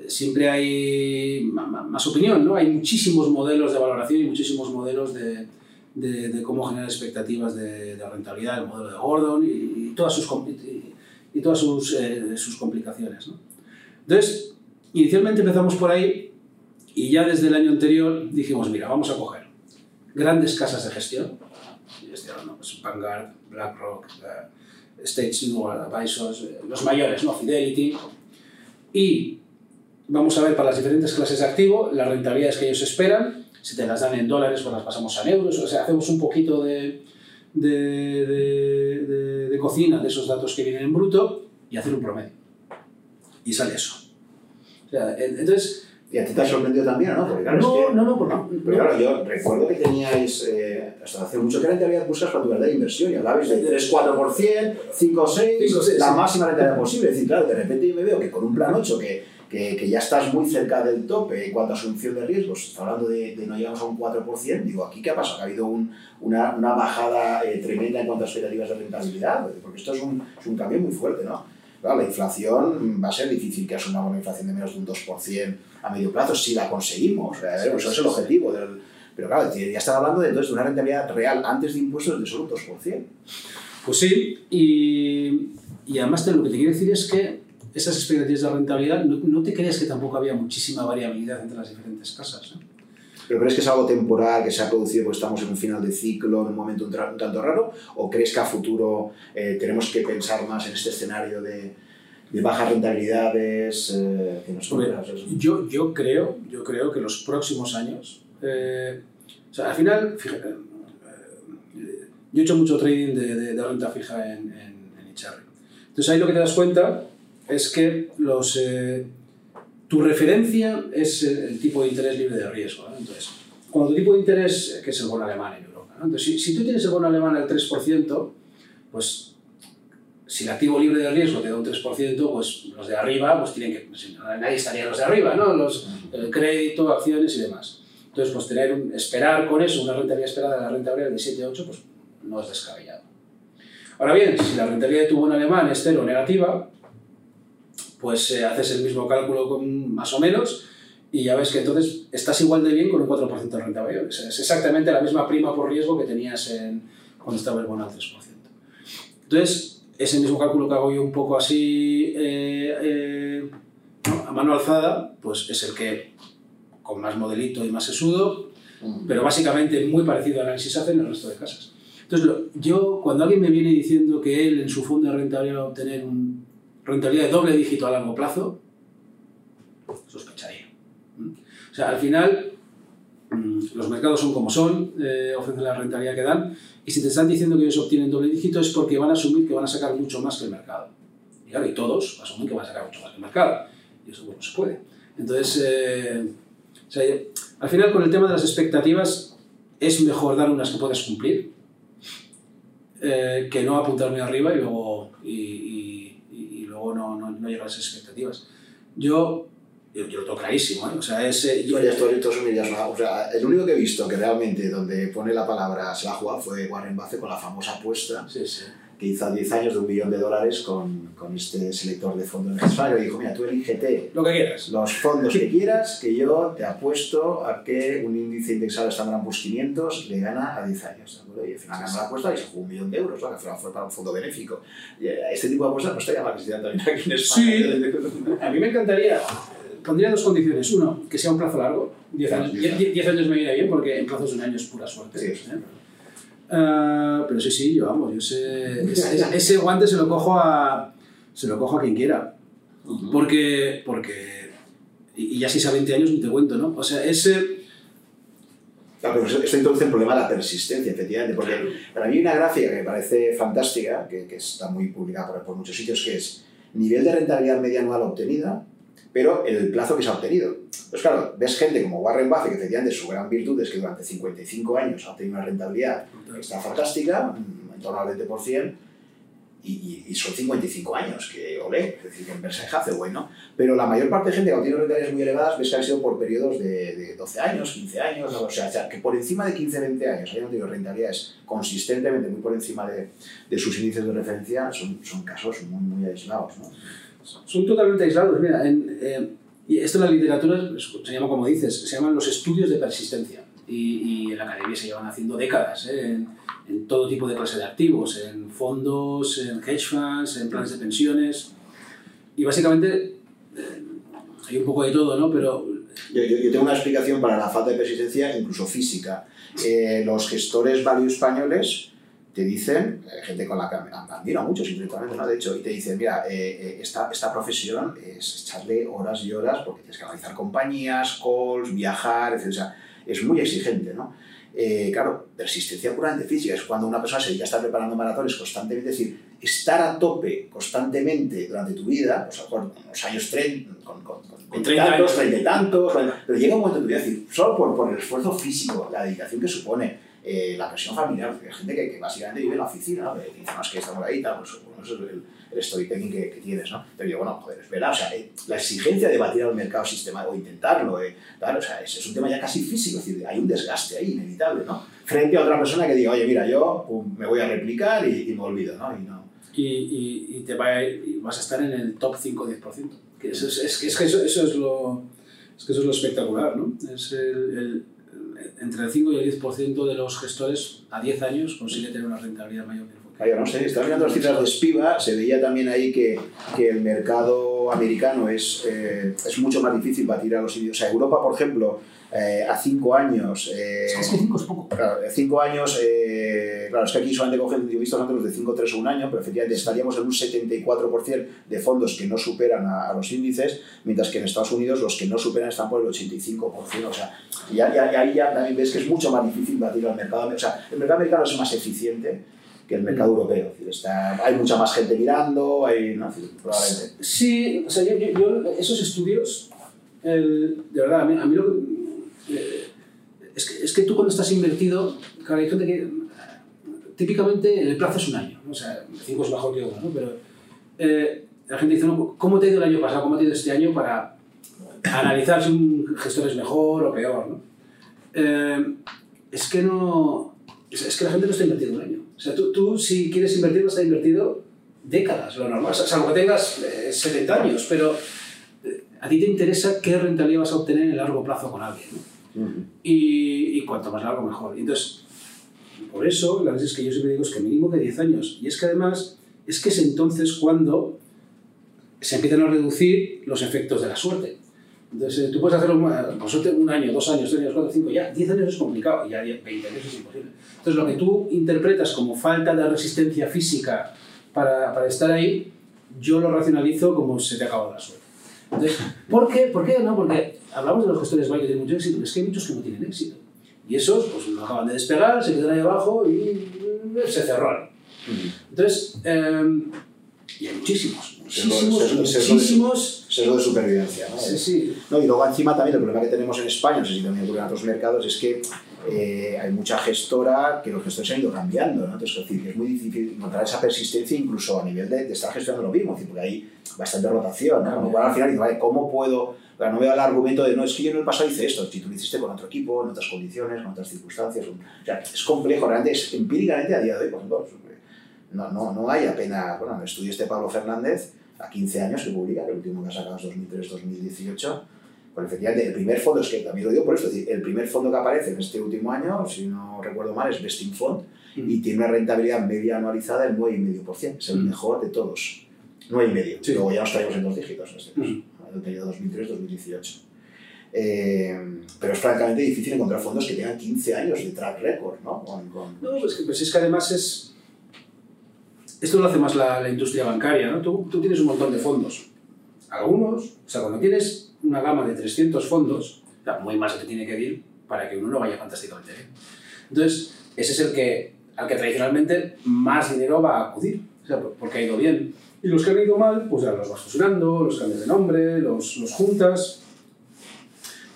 siempre hay más opinión, ¿no? Hay muchísimos modelos de valoración y muchísimos modelos de, de, de cómo generar expectativas de, de, rentabilidad, el modelo de Gordon y, y todas sus, y, y todas sus, eh, sus complicaciones. ¿no? Entonces, inicialmente empezamos por ahí y ya desde el año anterior dijimos, mira, vamos a coger grandes casas de gestión, ¿no? pues Vanguard, BlackRock, uh, State Street Advisors, eh, los mayores, ¿no? Fidelity, y vamos a ver para las diferentes clases de activo las rentabilidades que ellos esperan, si te las dan en dólares, pues las pasamos a euros, o sea, hacemos un poquito de, de, de, de cocina de esos datos que vienen en bruto y hacer un promedio. Y sale eso. O sea, entonces, ¿Y a ti te ha sorprendido también, no? Porque, claro, no, es que, no, no, porque, no, Pero claro, yo recuerdo que teníais, eh, hasta hace mucho que rentabilidad buscas para tu verdadera inversión y hablabais de 3-4%, 5-6%, la máxima rentabilidad posible. Es decir, claro, de repente yo me veo que con un plan 8 que, que, que ya estás muy cerca del tope en cuanto a asunción de riesgos, hablando de, de no llegamos a un 4%, digo, ¿aquí qué ha pasado? ¿Ha habido un, una, una bajada eh, tremenda en cuanto a expectativas de rentabilidad? Porque esto es un, es un cambio muy fuerte, ¿no? Claro, la inflación va a ser difícil que asuma una inflación de menos de un 2% a medio plazo si la conseguimos. Eso es el objetivo. Pero claro, ya estaba hablando de, entonces, de una rentabilidad real antes de impuestos de solo un 2%. Pues sí, y, y además te, lo que te quiero decir es que esas expectativas de rentabilidad, no, no, te creas que tampoco había muchísima variabilidad entre las diferentes casas. ¿Pero crees que es algo temporal, que se ha producido porque estamos en un final de ciclo, en un momento un, un tanto raro? ¿O crees que a futuro eh, tenemos que pensar más en este escenario de, de bajas rentabilidades? Eh, que nos yo, yo, creo, yo creo que los próximos años... Eh, o sea, al final, fíjate, eh, yo he hecho mucho trading de, de, de renta fija en, en, en. Entonces ahí lo que te das cuenta es que los eh, tu referencia es el, tipo de interés libre de riesgo. ¿no? Entonces, cuando tu tipo de interés, que es el bono alemán en Europa. Entonces, si, tú tienes el bono alemán al 3%, pues si el activo libre de riesgo te da un 3%, pues los de arriba, pues tienen que, pues, nadie estaría los de arriba, ¿no? Los, el crédito, acciones y demás. Entonces, pues tener esperar con eso una rentabilidad esperada de la renta variable de 7 a 8, pues no es descabellado. Ahora bien, si la rentabilidad de tu bono alemán es cero negativa, pues eh, haces el mismo cálculo con, más o menos y ya ves que entonces estás igual de bien con un 4% de renta variable. Es exactamente la misma prima por riesgo que tenías en, cuando estaba el bono al 3%. Entonces, ese mismo cálculo que hago yo un poco así eh, eh, a mano alzada, pues es el que con más modelito y más sesudo, pero básicamente muy parecido al análisis hacen el resto de casas. Entonces, lo, yo, cuando alguien me viene diciendo que él en su fondo de rentabilidad va a obtener un rentabilidad de doble dígito a largo plazo, sospecharía. O sea, al final, mm, los mercados son como son, eh, ofrecen la rentabilidad que dan, y si te están diciendo que ellos obtienen doble dígito es porque van a asumir que van a sacar mucho más que el mercado. Y claro, y todos asumen que van a sacar mucho más que el mercado. Y eso pues, no se puede. Entonces, eh, o sea, al final con el tema de las expectativas es mejor dar unas que puedas cumplir eh, que no apuntar muy arriba y luego, y, y, no, no, no llegar a esas expectativas. Yo yo, yo lo tengo clarísimo, ¿eh? O sea, es... eh, Yo ya estoy, esto es ¿no? O sea, el único que he visto que realmente donde pone la palabra se la jugado fue Warren Buffett con la famosa apuesta Sí, sí. Que hizo a 10 años de un millón de dólares con, con este selector de fondos necesarios. Y dijo, mira, tú elígete Lo que quieras. los fondos que quieras, que yo te apuesto a que un índice indexado Standard Poor's 500 le gana a 10 años. Y al final ganó la apuesta y se jugó un millón de euros, ¿no? que fue para un fondo benéfico. Y eh, este tipo de apuestas no estaría mal que se hicieran también aquí en España. A mí me encantaría, pondría dos condiciones. Uno, que sea un plazo largo. 10 años, Diez años. me viene bien porque en plazos de un año es pura suerte. Sí. ¿eh? Ah, pero sí, sí, yo vamos, yo ese, ese, ese guante se lo cojo a, se lo cojo a quien quiera. Porque, porque, y y ya si es a 20 años ni te cuento, ¿no? O sea, ese, Claro, pero esto introduce el problema de la persistencia, efectivamente, porque para mí hay una gráfica que me parece fantástica, que, que está muy publicada por, por muchos sitios, que es nivel de rentabilidad media anual obtenida, pero el plazo que se ha obtenido. Pues claro, ves gente como Warren Buffett, que efectivamente su gran virtud es que durante 55 años ha obtenido una rentabilidad que está fantástica, mm, en torno al 20%, y, y- y son 55 años, que olé, es decir, que en Berkshire Hathaway, ¿no? Pero la mayor parte de gente que ha obtenido rentabilidades muy elevadas ves que han sido por periodos de, de 12 años, 15 años, ¿no? o, sea, o sea, que por encima de 15, 20 años hayan tenido rentabilidades consistentemente muy por encima de, de sus índices de referencia, son, son casos muy, muy aislados, ¿no? Son totalmente aislados. Mira, en, eh, y esto en la literatura se llama, como dices, se llaman los estudios de persistencia. Y, y en la academia se llevan haciendo décadas, ¿eh? en, en todo tipo de clase de activos, en fondos, en hedge funds, en planes de pensiones. Y básicamente eh, hay un poco de todo, ¿no? Pero Yo, yo- yo tengo una explicación para la falta de persistencia, incluso física. Eh, los gestores value españoles te dicen, eh, gente con la que admiro mucho, simplemente, ¿no? De hecho, y te dicen, mira, eh, eh, esta, esta profesión es echarle horas y horas porque tienes que analizar compañías, calls, viajar, etc. O sea, es muy exigente, ¿no? Eh, claro, persistencia puramente física es cuando una persona se dedica a estar preparando maratones constantemente, es decir, estar a tope constantemente durante tu vida, pues a lo mejor los años 30, con, con, con, Con 30 tantos, años. 30 y tantos, pero llega un momento en tu vida, es decir, solo por, por el esfuerzo físico, la dedicación que supone, eh, la presión familiar, porque hay gente que, que básicamente vive en la oficina, que dice, no, es que estamos ahí, tal, pues, bueno, eso es el, el storytelling que, que tienes, ¿no? Pero yo, bueno, joder, espera, o sea, eh, la exigencia de batir al mercado sistemático o intentarlo, eh, tal, o sea, es, es un tema ya casi físico, es decir, hay un desgaste ahí inevitable, ¿no? Frente a otra persona que diga, oye, mira, yo pum, me voy a replicar y, y me olvido, ¿no? Y no. y, y, y te va a- vas a estar en el top 5-10%. Que eso es, es, es que eso, eso es lo, es que eso es lo espectacular, ¿no? Es el, el- entre el 5 y el 10% de los gestores a 10 años consigue tener una rentabilidad mayor que el. Claro, no sé, las cifras de Spiva, se veía también ahí que, que el mercado americano es, eh, es mucho más difícil batir a los indios. O sea, Europa, por ejemplo, eh, a cinco años... eh, Es que 5 es poco. Claro, de 5 años, eh, claro, es que aquí solamente cogen, visto antes los de 5, 3 o 1 año, pero efectivamente estaríamos en un 74% de fondos que no superan a, a los índices, mientras que en Estados Unidos los que no superan están por el 85%. O sea, ya, ya, ya, ahí ya también ves que es mucho más difícil batir al mercado. O sea, el mercado americano es más eficiente que el mercado europeo. Es decir, está, hay mucha más gente mirando, hay, no, probablemente. Sí, o sea, yo, yo- yo- esos estudios, el- de verdad, a mí, a mí lo que... es, que, es que tú cuando estás invertido, claro, hay gente que típicamente el plazo es un año, ¿no? o sea, 5 es mejor que uno, ¿no? Pero eh, la gente dice, no, ¿cómo te ha ido el año pasado? ¿Cómo te ha ido este año? Para analizar si un gestor es mejor o peor, ¿no? Eh, es que no... Es, es que la gente no está invirtiendo un año. O sea, tú, tú si quieres invertir, vas a estar invertido décadas, lo normal, salvo que tengas eh, 70 años, pero eh, a ti te interesa qué rentabilidad vas a obtener en el largo plazo con alguien. ¿no? Y, y cuanto más largo, mejor. Entonces, por eso, la verdad es que yo siempre digo es que mínimo que 10 años. Y es que además, es que es entonces cuando se empiezan a reducir los efectos de la suerte. Entonces, eh, tú puedes hacerlo un, por suerte, un año, dos años, tres años, cuatro, cinco, ya 10 años es complicado, ya 10, 20 años es imposible. Entonces, lo que tú interpretas como falta de resistencia física para, para estar ahí, yo lo racionalizo como se te ha acabado la suerte. Entonces, ¿por qué? ¿Por qué no? Porque hablamos de los gestores value que tienen mucho éxito, pero es que hay muchos que no tienen éxito. Y esos, pues no acaban de despegar, se quedan ahí abajo y mm, se cerraron. Entonces, eh, y hay muchísimos, muchísimos, sesgo- muchísimos. Sesgo de supervivencia, ¿no? Sí, sí. No, y luego encima también el problema que tenemos en España, no sé si también ocurre en otros mercados, es que eh, hay mucha gestora que los gestores han ido cambiando, ¿no? Entonces, es decir, es muy difícil encontrar esa persistencia incluso a nivel de, de estar gestionando lo mismo, es decir, porque hay bastante rotación, ¿no? Como al final vale, ¿cómo puedo...? Claro, no veo el argumento de, no, es que yo en el pasado hice esto, si tú lo hiciste con otro equipo, en otras condiciones, con otras circunstancias, o sea, es complejo, realmente es empíricamente a día de hoy, por ejemplo, no, no, no hay apenas, bueno, el estudio este Pablo Fernández, a 15 años que publica, el último que ha sacado es 2003-2018, pues efectivamente el primer fondo, es que también lo digo por esto, es decir, el primer fondo que aparece en este último año, si no recuerdo mal, es Vesting Fund, mm. y tiene una rentabilidad media anualizada del 9,5%, es el mm. mejor de todos. 9,5%. Sí. Luego ya nos traemos en dos dígitos en este caso, mm. el periodo 2003-2018. Eh, pero es francamente difícil encontrar fondos que tengan 15 años de track record, ¿no? Con, con... No, pues, pues es que además es, esto lo hace más la, la industria bancaria, ¿no? Tú, tú, tienes un montón de fondos. Algunos, o sea, cuando tienes una gama de 300 fondos, muy más te tiene que ir para que uno no vaya fantásticamente bien. Entonces, ese es el que, al que tradicionalmente más dinero va a acudir, o sea, porque ha ido bien. Y los que han ido mal, pues ya los vas fusionando, los cambias de nombre, los, los juntas.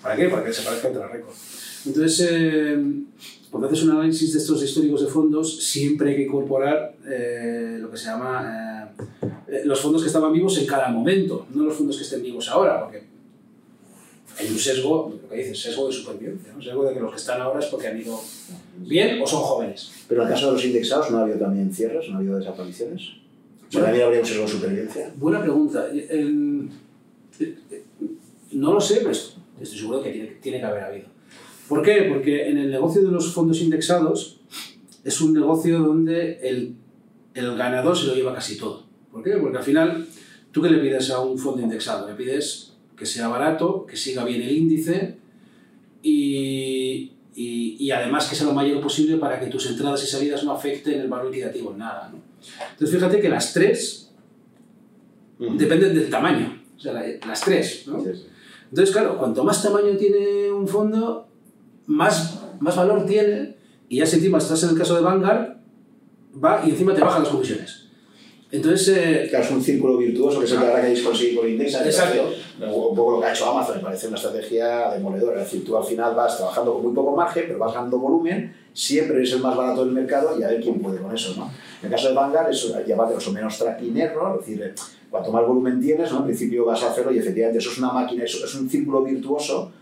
¿Para qué? Para que se parezca a récord. Entonces, eh, cuando haces un análisis de estos históricos de fondos, siempre hay que incorporar eh, lo que se llama eh, eh, los fondos que estaban vivos en cada momento, no los fondos que estén vivos ahora, porque hay un sesgo, lo que dices, sesgo de supervivencia, un sesgo de que los que están ahora es porque han ido bien o son jóvenes. Pero en el caso de los indexados, ¿no ha habido también cierres, no ha habido desapariciones? ¿También habría un sesgo de supervivencia? Buena pregunta. no lo sé, pero estoy seguro que tiene, tiene que haber habido. ¿Por qué? Porque en el negocio de los fondos indexados es un negocio donde el, el ganador se lo lleva casi todo. ¿Por qué? Porque al final, ¿tú qué le pides a un fondo indexado? Le pides que sea barato, que siga bien el índice y, y, y, además que sea lo mayor posible para que tus entradas y salidas no afecten el valor liquidativo en nada. ¿no? Entonces fíjate que las tres dependen del tamaño, o sea, las tres. ¿no? Entonces, claro, cuanto más tamaño tiene un fondo, más, más valor tiene y ya si encima estás en el caso de Vanguard, va y encima te bajan las comisiones. Entonces, eh, claro, es un círculo virtuoso que se te que hayáis conseguido con Indexa. Exacto. Un poco lo que ha hecho Amazon, me parece una estrategia demoledora. Es decir, tú al final vas trabajando con muy poco margen, pero vas ganando volumen, siempre eres el más barato del mercado y a ver quién puede con eso. ¿no? En el caso de Vanguard, eso lleva más o menos tracking error, es decir, cuanto más volumen tienes, ¿no? en principio vas a hacerlo y efectivamente eso es una máquina, eso es un círculo virtuoso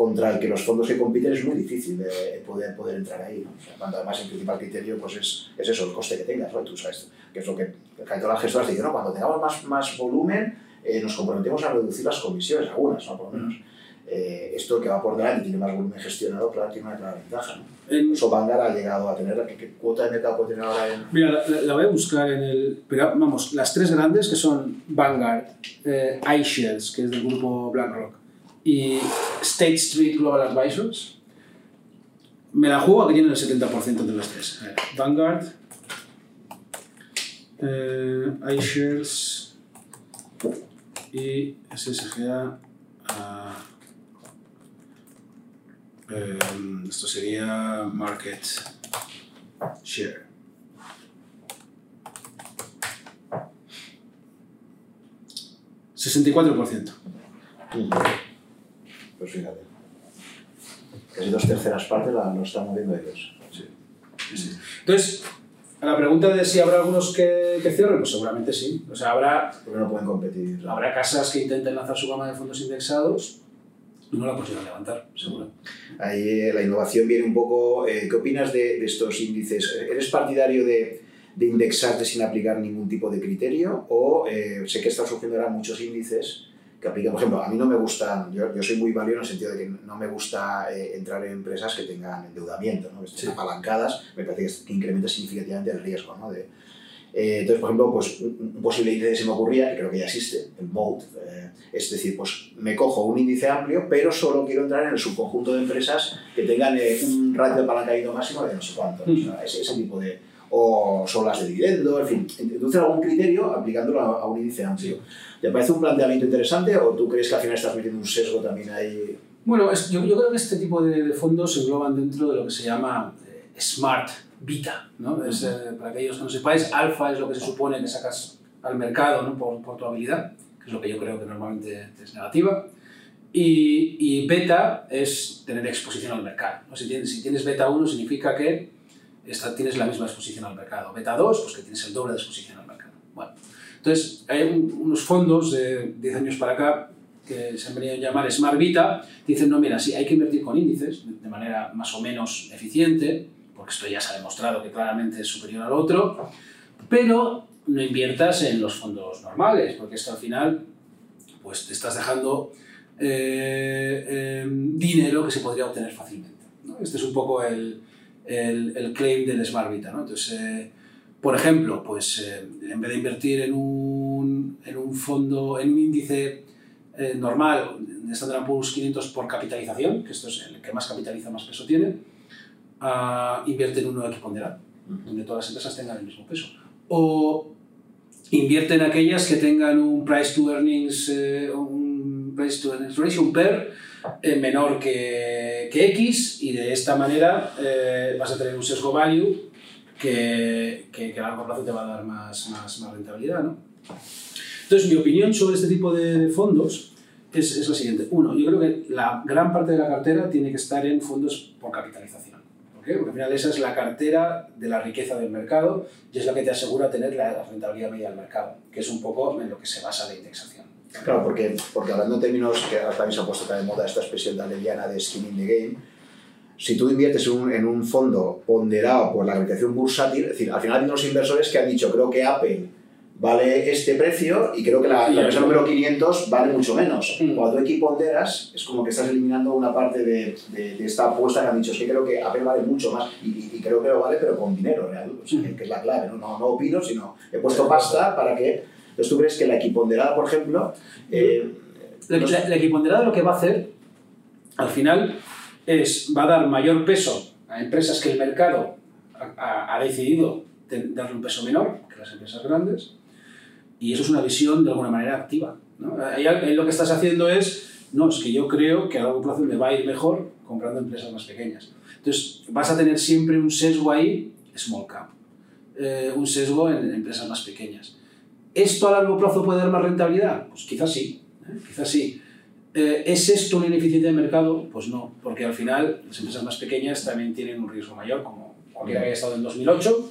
contra el que los fondos que compiten es muy difícil de poder, poder entrar ahí. ¿no? O sea, cuando además el principal criterio pues es, es eso, el coste que tengas. ¿no? Tú sabes, que es lo que todas las gestoras dicen, ¿no? cuando tengamos más, más volumen eh, nos comprometemos a reducir las comisiones, algunas, ¿no? por lo menos. Eh, esto que va por delante tiene más volumen gestionado, claro, tiene una clara ventaja. ¿no? En... Eso Vanguard ha llegado a tener, ¿qué, ¿qué, cuota de mercado puede tener ahora en...? Mira, la, la, voy a buscar en el... Pero vamos, las tres grandes que son Vanguard, eh, iShares, que es del grupo BlackRock, y State Street Global Advisors, me la juego que tienen el 70% de las tres. Vanguard, eh, iShares y SSGA. Uh, eh, esto sería Market Share. ¿64%? Pues fíjate. Casi dos terceras partes la, lo están moviendo ellos. Sí. sí. Entonces, a la pregunta de si habrá algunos que, que cierren, pues seguramente sí. O sea, habrá. Porque no pueden competir. Habrá casas que intenten lanzar su gama de fondos indexados y no la consigan levantar, seguro. Ahí eh, la innovación viene un poco. Eh, ¿Qué opinas de, de, estos índices? ¿Eres partidario de, de, indexarte sin aplicar ningún tipo de criterio? O eh, sé que están surgiendo ahora muchos índices que aplican, por ejemplo, a mí no me gusta, yo, yo soy muy válido en el sentido de que no me gusta eh, entrar en empresas que tengan endeudamiento, ¿no? que estén sí. apalancadas, me parece que incrementa significativamente el riesgo. ¿no? De, eh, entonces, por ejemplo, pues, un, posible índice que se me ocurría, que creo que ya existe, el MODE, eh, es decir, pues me cojo un índice amplio, pero solo quiero entrar en el subconjunto de empresas que tengan eh, un ratio de apalancamiento máximo de no sé cuánto, mm. o sea, ese, ese tipo de, o son las de dividendo, en fin, introducir algún criterio aplicándolo a, a, un índice amplio. ¿Te parece un planteamiento interesante o tú crees que al final estás metiendo un sesgo también ahí? Bueno, es, yo, yo, creo que este tipo de, de, fondos se engloban dentro de lo que se llama eh, Smart Beta. ¿no? Es, eh, para aquellos que no sepáis, alfa es lo que se supone que sacas al mercado ¿no? por, por tu habilidad, que es lo que yo creo que normalmente es negativa. Y, y, beta es tener exposición al mercado. ¿no? Si, tienes, si tienes beta 1 significa que tienes la misma exposición al mercado. Beta 2, pues que tienes el doble de exposición al mercado. Bueno, entonces hay unos fondos de 10 años para acá que se han venido a llamar Smart Vita, dicen, no, mira, sí, hay que invertir con índices de manera más o menos eficiente, porque esto ya se ha demostrado que claramente es superior al otro, pero no inviertas en los fondos normales, porque esto al final pues te estás dejando eh, em, dinero que se podría obtener fácilmente. ¿no? Este es un poco el, el, el claim del Smart Vita. ¿no? Entonces, eh, por ejemplo, pues eh, en vez de invertir en un, en un fondo, en un índice eh, normal de Standard Poor's 500 por capitalización, que esto es el que más capitaliza, más peso tiene, uh, invierte en uno equiponderado, donde todas las empresas tengan el mismo peso. O invierte en aquellas que tengan un price to earnings, eh, un price to earnings ratio, un PER, menor que, que, X, y de esta manera eh, vas a tener un sesgo value que, que, que, a largo plazo te va a dar más, más, más rentabilidad. ¿no? Entonces, mi opinión sobre este tipo de fondos es, es, la siguiente. Uno, yo creo que la gran parte de la cartera tiene que estar en fondos por capitalización. ¿Por qué? Porque al final esa es la cartera de la riqueza del mercado y es la que te asegura tener la rentabilidad media del mercado, que es un poco en lo que se basa la indexación. Claro, porque, porque hablando en términos que ahora también se ha puesto tan de moda esta expresión tan leviana de skin in the game, si tú inviertes en un, en un fondo ponderado por la capitalización bursátil, es decir, al final hay unos inversores que han dicho, creo que Apple vale este precio y creo que la, la empresa número 500 vale mucho menos. Mm. Cuando tú equiponderas, es como que estás eliminando una parte de, de, de, esta apuesta que han dicho, es que creo que Apple vale mucho más y, y, y creo que lo vale, pero con dinero real, o sea, mm. que es la clave, ¿no? No, no opino, sino he puesto pasta para que... Entonces tú crees que la equiponderada, por ejemplo... Eh, la, la, la equiponderada lo que va a hacer, al final, es, va a dar mayor peso a empresas que el mercado ha, ha decidido darle un peso menor que las empresas grandes, y eso es una visión de alguna manera activa. ¿no? Ahí, ahí, lo que estás haciendo es, no, es que yo creo que a largo plazo me va a ir mejor comprando empresas más pequeñas. Entonces, vas a tener siempre un sesgo ahí, small cap, eh, un sesgo en, en, empresas más pequeñas. ¿Esto a largo plazo puede dar más rentabilidad? Pues quizás sí, ¿eh? quizás sí. Eh, ¿Es esto una ineficiencia de mercado? Pues no, porque al final las empresas más pequeñas también tienen un riesgo mayor, como cualquiera que haya estado en 2008,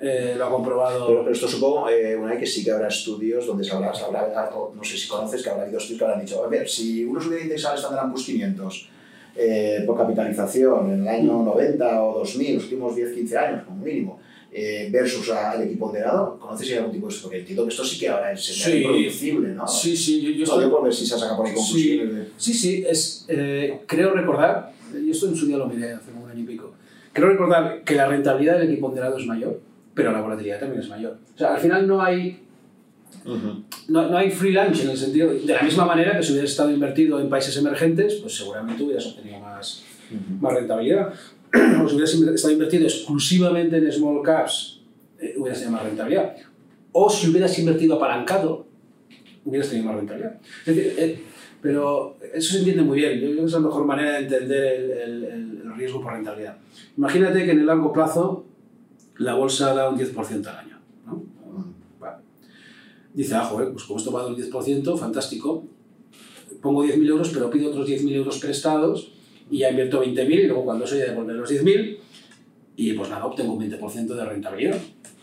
eh, lo ha comprobado. Pero, pero esto supongo, eh, una vez que sí que habrá estudios donde se habrá, se habrá, no sé si conoces, que habrá habido estudios que habrán dicho, a ver, si uno subiera indexar Standard Poor's 500 eh, por capitalización en el año 90 o 2000, los últimos 10-15 años como mínimo, eh, versus al equipo ponderado, ¿conoces si hay algún tipo de esto? Porque entiendo que esto sí que ahora es sí, reproducible, ¿no? Sí, sí, yo, yo estoy... por ver si se ha sacado por ahí conclusiones. Sí, de... sí, sí, es, eh, creo recordar, yo esto en su día lo miré hace un año y pico, creo recordar que la rentabilidad del equipo ponderado es mayor, pero la volatilidad también es mayor. O sea, al final no hay, uh -huh. no, no, hay free lunch en el sentido, de la misma manera que si hubieras estado invertido en países emergentes, pues seguramente hubieras obtenido más, uh -huh. más rentabilidad. o si hubieras estado invertido exclusivamente en small caps, eh, hubieras tenido más rentabilidad. O si hubieras invertido apalancado, hubieras tenido más rentabilidad. Es decir, eh, pero eso se entiende muy bien. Yo creo que es la mejor manera de entender el, riesgo por rentabilidad. Imagínate que en el largo plazo la bolsa da un 10% al año. Dice, ah, joder, pues como esto va a dar un 10%, fantástico. Pongo 10.000 euros, pero pido otros 10.000 euros prestados y ya invierto 20.000 y luego cuando soy de devolver los 10.000 y pues nada, obtengo un 20% de rentabilidad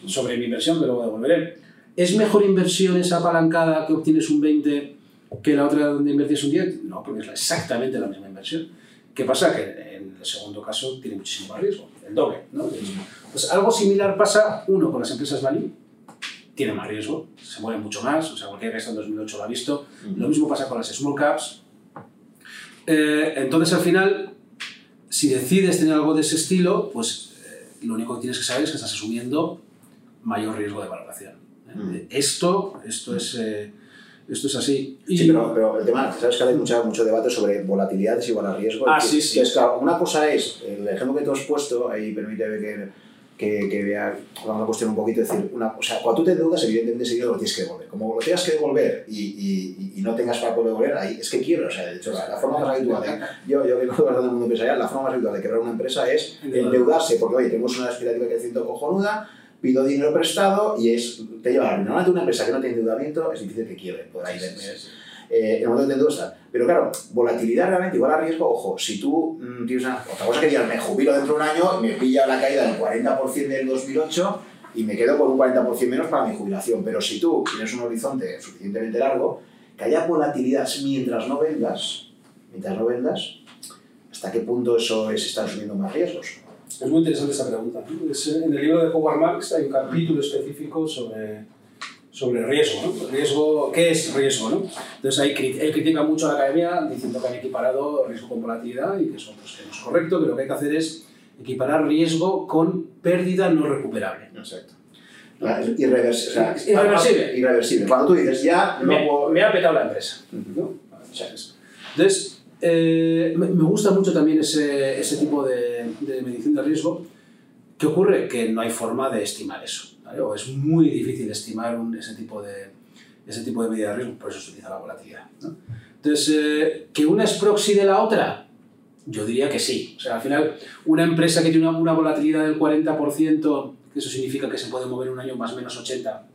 sobre mi inversión que luego devolveré. ¿Es mejor inversión esa apalancada que obtienes un 20 que la otra donde invertís un 10? No, porque es exactamente la misma inversión. ¿Qué pasa? Que en el segundo caso tiene muchísimo más riesgo, el doble. ¿no? Pues algo similar pasa, uno, con las empresas value, tiene más riesgo, se mueven mucho más, o sea, cualquiera que está en 2008 lo ha visto. Lo mismo pasa con las small caps. Eh, entonces, al final, si decides tener algo de ese estilo, pues eh, lo único que tienes que saber es que estás asumiendo mayor riesgo de valoración. ¿eh? -huh. Esto, esto es eh, esto es así. Y... Sí, pero, pero, el tema, sabes que hay mucha, mucho debate sobre volatilidad es igual a riesgo. Ah, que, sí, sí. Que es, claro, una cosa es, el ejemplo que tú has puesto, ahí permite que, que, que vea, vamos a cuestionar un poquito, decir, una, o sea, cuando tú te endeudas, evidentemente dinero lo tienes que devolver. Como lo tengas que devolver y, y, y no tengas para poder devolver, ahí es que quiebra. O sea, de hecho, la, la forma más habitual de, yo, yo vengo guardando el mundo empresarial, la forma más habitual de quebrar una empresa es endeudarse, porque oye, tenemos una expectativa de crecimiento cojonuda, pido dinero prestado y es, te lleva a normalmente una empresa que no tiene endeudamiento es difícil que quiebre por ahí sí, sí, sí. eh, en el momento que tengo está. Pero claro, volatilidad realmente igual a riesgo, ojo, si tú mm, tienes una, otra cosa que digas, me jubilo dentro de un año y me pilla la caída del 40% del 2008 y me quedo con un 40% menos para mi jubilación. Pero si tú tienes un horizonte suficientemente largo, que haya volatilidad mientras no vendas, mientras no vendas, ¿hasta qué punto eso es estar asumiendo más riesgos? Es muy interesante esa pregunta. En el libro de Howard Marks hay un capítulo específico sobre, sobre riesgo, ¿no? Riesgo, ¿Qué es riesgo? ¿no? Entonces ahí, él critica mucho a la academia diciendo que han equiparado riesgo con volatilidad y que eso pues, no es correcto, que lo que hay que hacer es equiparar riesgo con pérdida no recuperable. Exacto. Irreversible. O sea, irreversible. irreversible. Cuando tú dices ya no me, puedo... me ha petado la empresa. ¿no? Entonces, eh, me me gusta mucho también ese, ese tipo de, de medición de riesgo. ¿Qué ocurre? Que no hay forma de estimar eso. ¿Vale? Es muy difícil estimar un- ese, tipo de, ese tipo de medida de riesgo, por eso se utiliza la volatilidad. ¿no? Entonces, eh, ¿que una es proxy de la otra? Yo diría que sí. O sea, al final, una empresa que tiene una, una volatilidad del 40%, que eso significa que se puede mover un año más o menos 80,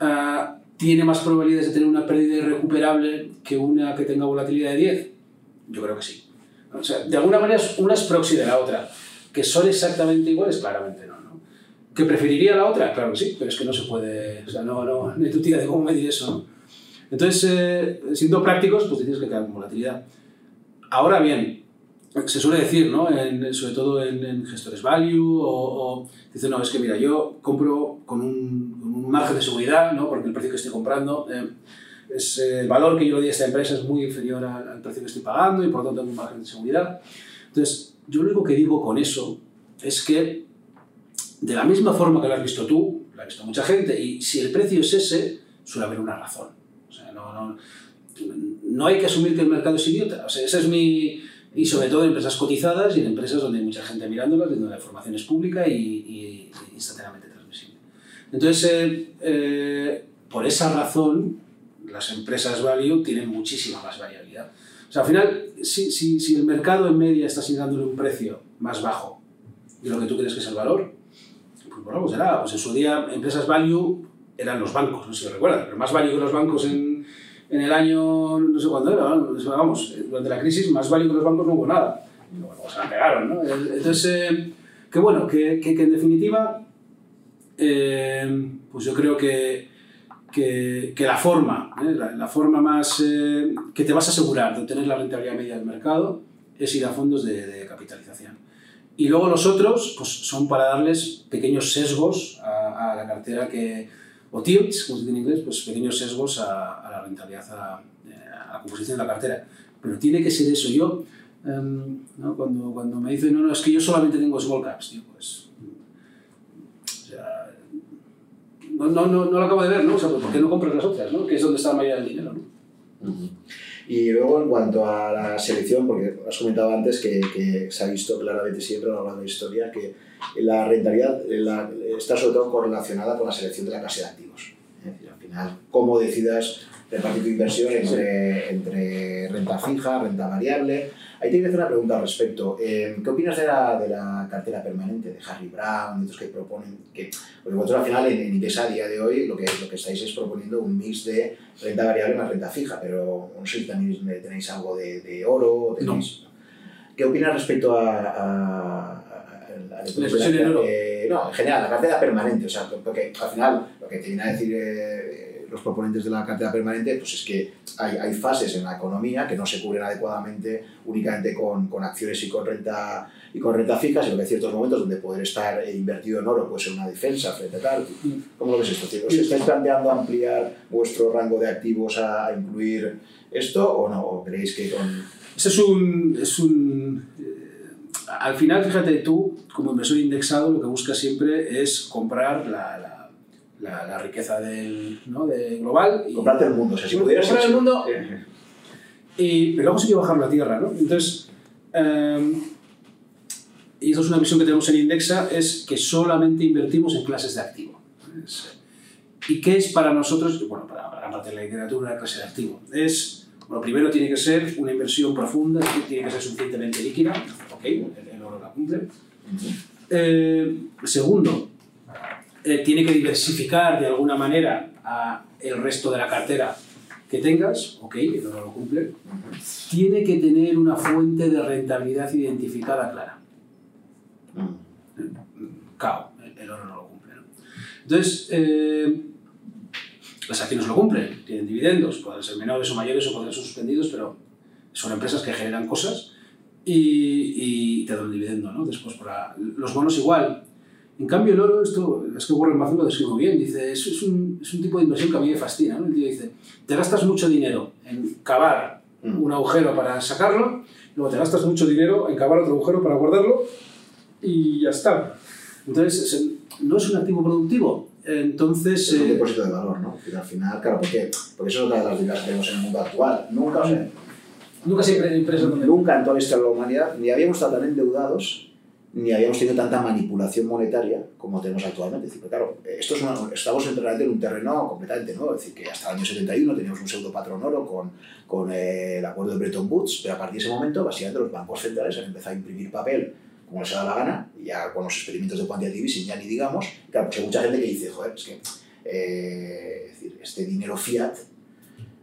ah, tiene más probabilidades de tener una pérdida irrecuperable que una que tenga volatilidad de 10? Yo creo que sí. O sea, de alguna manera una es proxy de la otra. ¿Que son exactamente iguales? Claramente no. ¿Que preferiría la otra? Claro que sí, pero es que no se puede... O sea, no, no, hay tu tía de cómo medir eso, ¿no? Entonces, eh, siendo prácticos, pues tienes que quedar con volatilidad. Ahora bien, se suele decir, ¿no? En- sobre todo en, en gestores value, o, o dicen, no, es que mira, yo compro con un, con un margen de seguridad, ¿no? Porque el precio que estoy comprando, eh, es, eh, el valor que yo le di a esta empresa es muy inferior al, al precio que estoy pagando y por lo tanto tengo un margen de seguridad. Entonces, yo lo único que digo con eso es que de la misma forma que lo has visto tú, lo ha visto mucha gente, y si el precio es ese, suele haber una razón. O sea, no, no, no hay que asumir que el mercado es idiota. O sea, esa es mi... Y sobre todo en empresas cotizadas y en empresas donde hay mucha gente mirándolas, donde la información es pública y, y- y instantáneamente transmisible. Entonces, eh, eh, por esa razón, las empresas value tienen muchísima más variabilidad. O sea, al final, si, si, si el mercado en media está asignándole un precio más bajo de lo que tú crees que es el valor, bueno, pues será. Pues en su día, empresas value eran los bancos, no sé si lo recuerdan, pero más value que los bancos en, en el año, no sé cuándo era, vamos, durante la crisis, más value que los bancos no hubo nada. Bueno, se la pegaron, ¿no? Entonces, eh, que bueno, que, que, en definitiva, eh, pues yo creo que, que, la forma, ¿eh? la, forma más eh, que te vas a asegurar de obtener la rentabilidad media del mercado es ir a fondos de capitalización. Y luego los otros pues, son para darles pequeños sesgos a, la cartera que, o tilts, como se dice en inglés, pues pequeños sesgos a, la rentabilidad, a, a la composición de la cartera. Pero tiene que ser eso. Yo, em, ¿no? cuando, cuando me dicen, no, no, es que yo solamente tengo small caps, digo, pues. No, no, no, no lo acabo de ver, ¿no? O sea, ¿por qué no compras las otras, ¿no? Que es donde está la mayoría del dinero, ¿no? Y luego en cuanto a la selección, porque has comentado antes que, que se ha visto claramente siempre a de la historia que la rentabilidad está sobre todo correlacionada con la selección de la clase de activos. Es decir, al final, cómo decidas repartir tu inversión entre, entre renta fija, renta variable. Ahí te quiero hacer una pregunta al respecto. Eh, ¿Qué opinas de la, de la cartera permanente de Harry Brown y otros que proponen que, porque vosotros al final en, en a día de hoy lo que, lo que estáis es proponiendo un mix de renta variable más renta fija, pero no sé si también tenéis algo de, de oro. Tenéis, ¿Qué opinas respecto a, a, a- a- a- La inversión en oro. eh, no, en general, la cartera permanente, o sea, porque al final lo que te viene a decir eh, los proponentes de la cartera permanente, pues es que hay, hay fases en la economía que no se cubren adecuadamente únicamente con, con acciones y con renta y con renta fija, sino que hay ciertos momentos donde poder estar eh, invertido en oro puede ser una defensa frente a tal. ¿Cómo lo ves esto? tío? ¿Os estáis planteando ampliar vuestro rango de activos a, a incluir esto o no? ¿O creéis que con... Ese es un. Es un eh, al final, fíjate, tú, como inversor indexado, lo que buscas siempre es comprar la, la, la, la riqueza del, ¿no? de global. Y, comprarte el mundo? O sea, si pudieras... comprar el mundo, y, pero luego sí que bajarlo a tierra, ¿no? Entonces, eh, y eso es una visión que tenemos en Indexa, es que solamente invertimos en clases de activo. Es- ¿Y qué es para nosotros? Bueno, para para gran parte de la literatura, la clase de activo. Es, bueno, primero tiene que ser una inversión profunda, tiene que ser suficientemente líquida, ok, el, el oro la cumple. Eh, segundo, eh, tiene que diversificar de alguna manera a el resto de la cartera que tengas, ok, el oro lo cumple, tiene que tener una fuente de rentabilidad identificada clara. Cao, el oro no lo cumple. ¿no? Entonces, eh, las acciones lo cumplen, tienen dividendos, pueden ser menores o mayores o pueden ser suspendidos, pero son empresas que generan cosas y, y te dan un dividendo, ¿no? Después, para los bonos igual. En cambio, el oro, esto es que Warren Buffett lo describe muy bien, dice, es, es, un, es un tipo de inversión que a mí me fascina, ¿no? El tío dice, te gastas mucho dinero en cavar un agujero para sacarlo, luego te gastas mucho dinero en cavar otro agujero para guardarlo y ya está. Entonces, es- no es un activo productivo. Entonces, Es un eh, depósito de valor, ¿no? Y al final, claro, porque, porque eso es otra de las dilemas que tenemos en el mundo actual. Nunca, o sea, nunca siempre empresas nunca en toda la historia de la humanidad ni habíamos estado tan endeudados ni habíamos tenido tanta manipulación monetaria como tenemos actualmente. Es decir, pero claro, esto es una, estamos realmente en un terreno completamente nuevo. Es decir, que hasta el año 71 teníamos un pseudo patrón oro con, con eh, el acuerdo de Bretton Woods, pero a partir de ese momento, básicamente, los bancos centrales han empezado a imprimir papel como les da la gana, ya con los experimentos de quantitative easing ya ni digamos. Claro, pues hay mucha gente que dice, joder, es que eh, es decir, este dinero fiat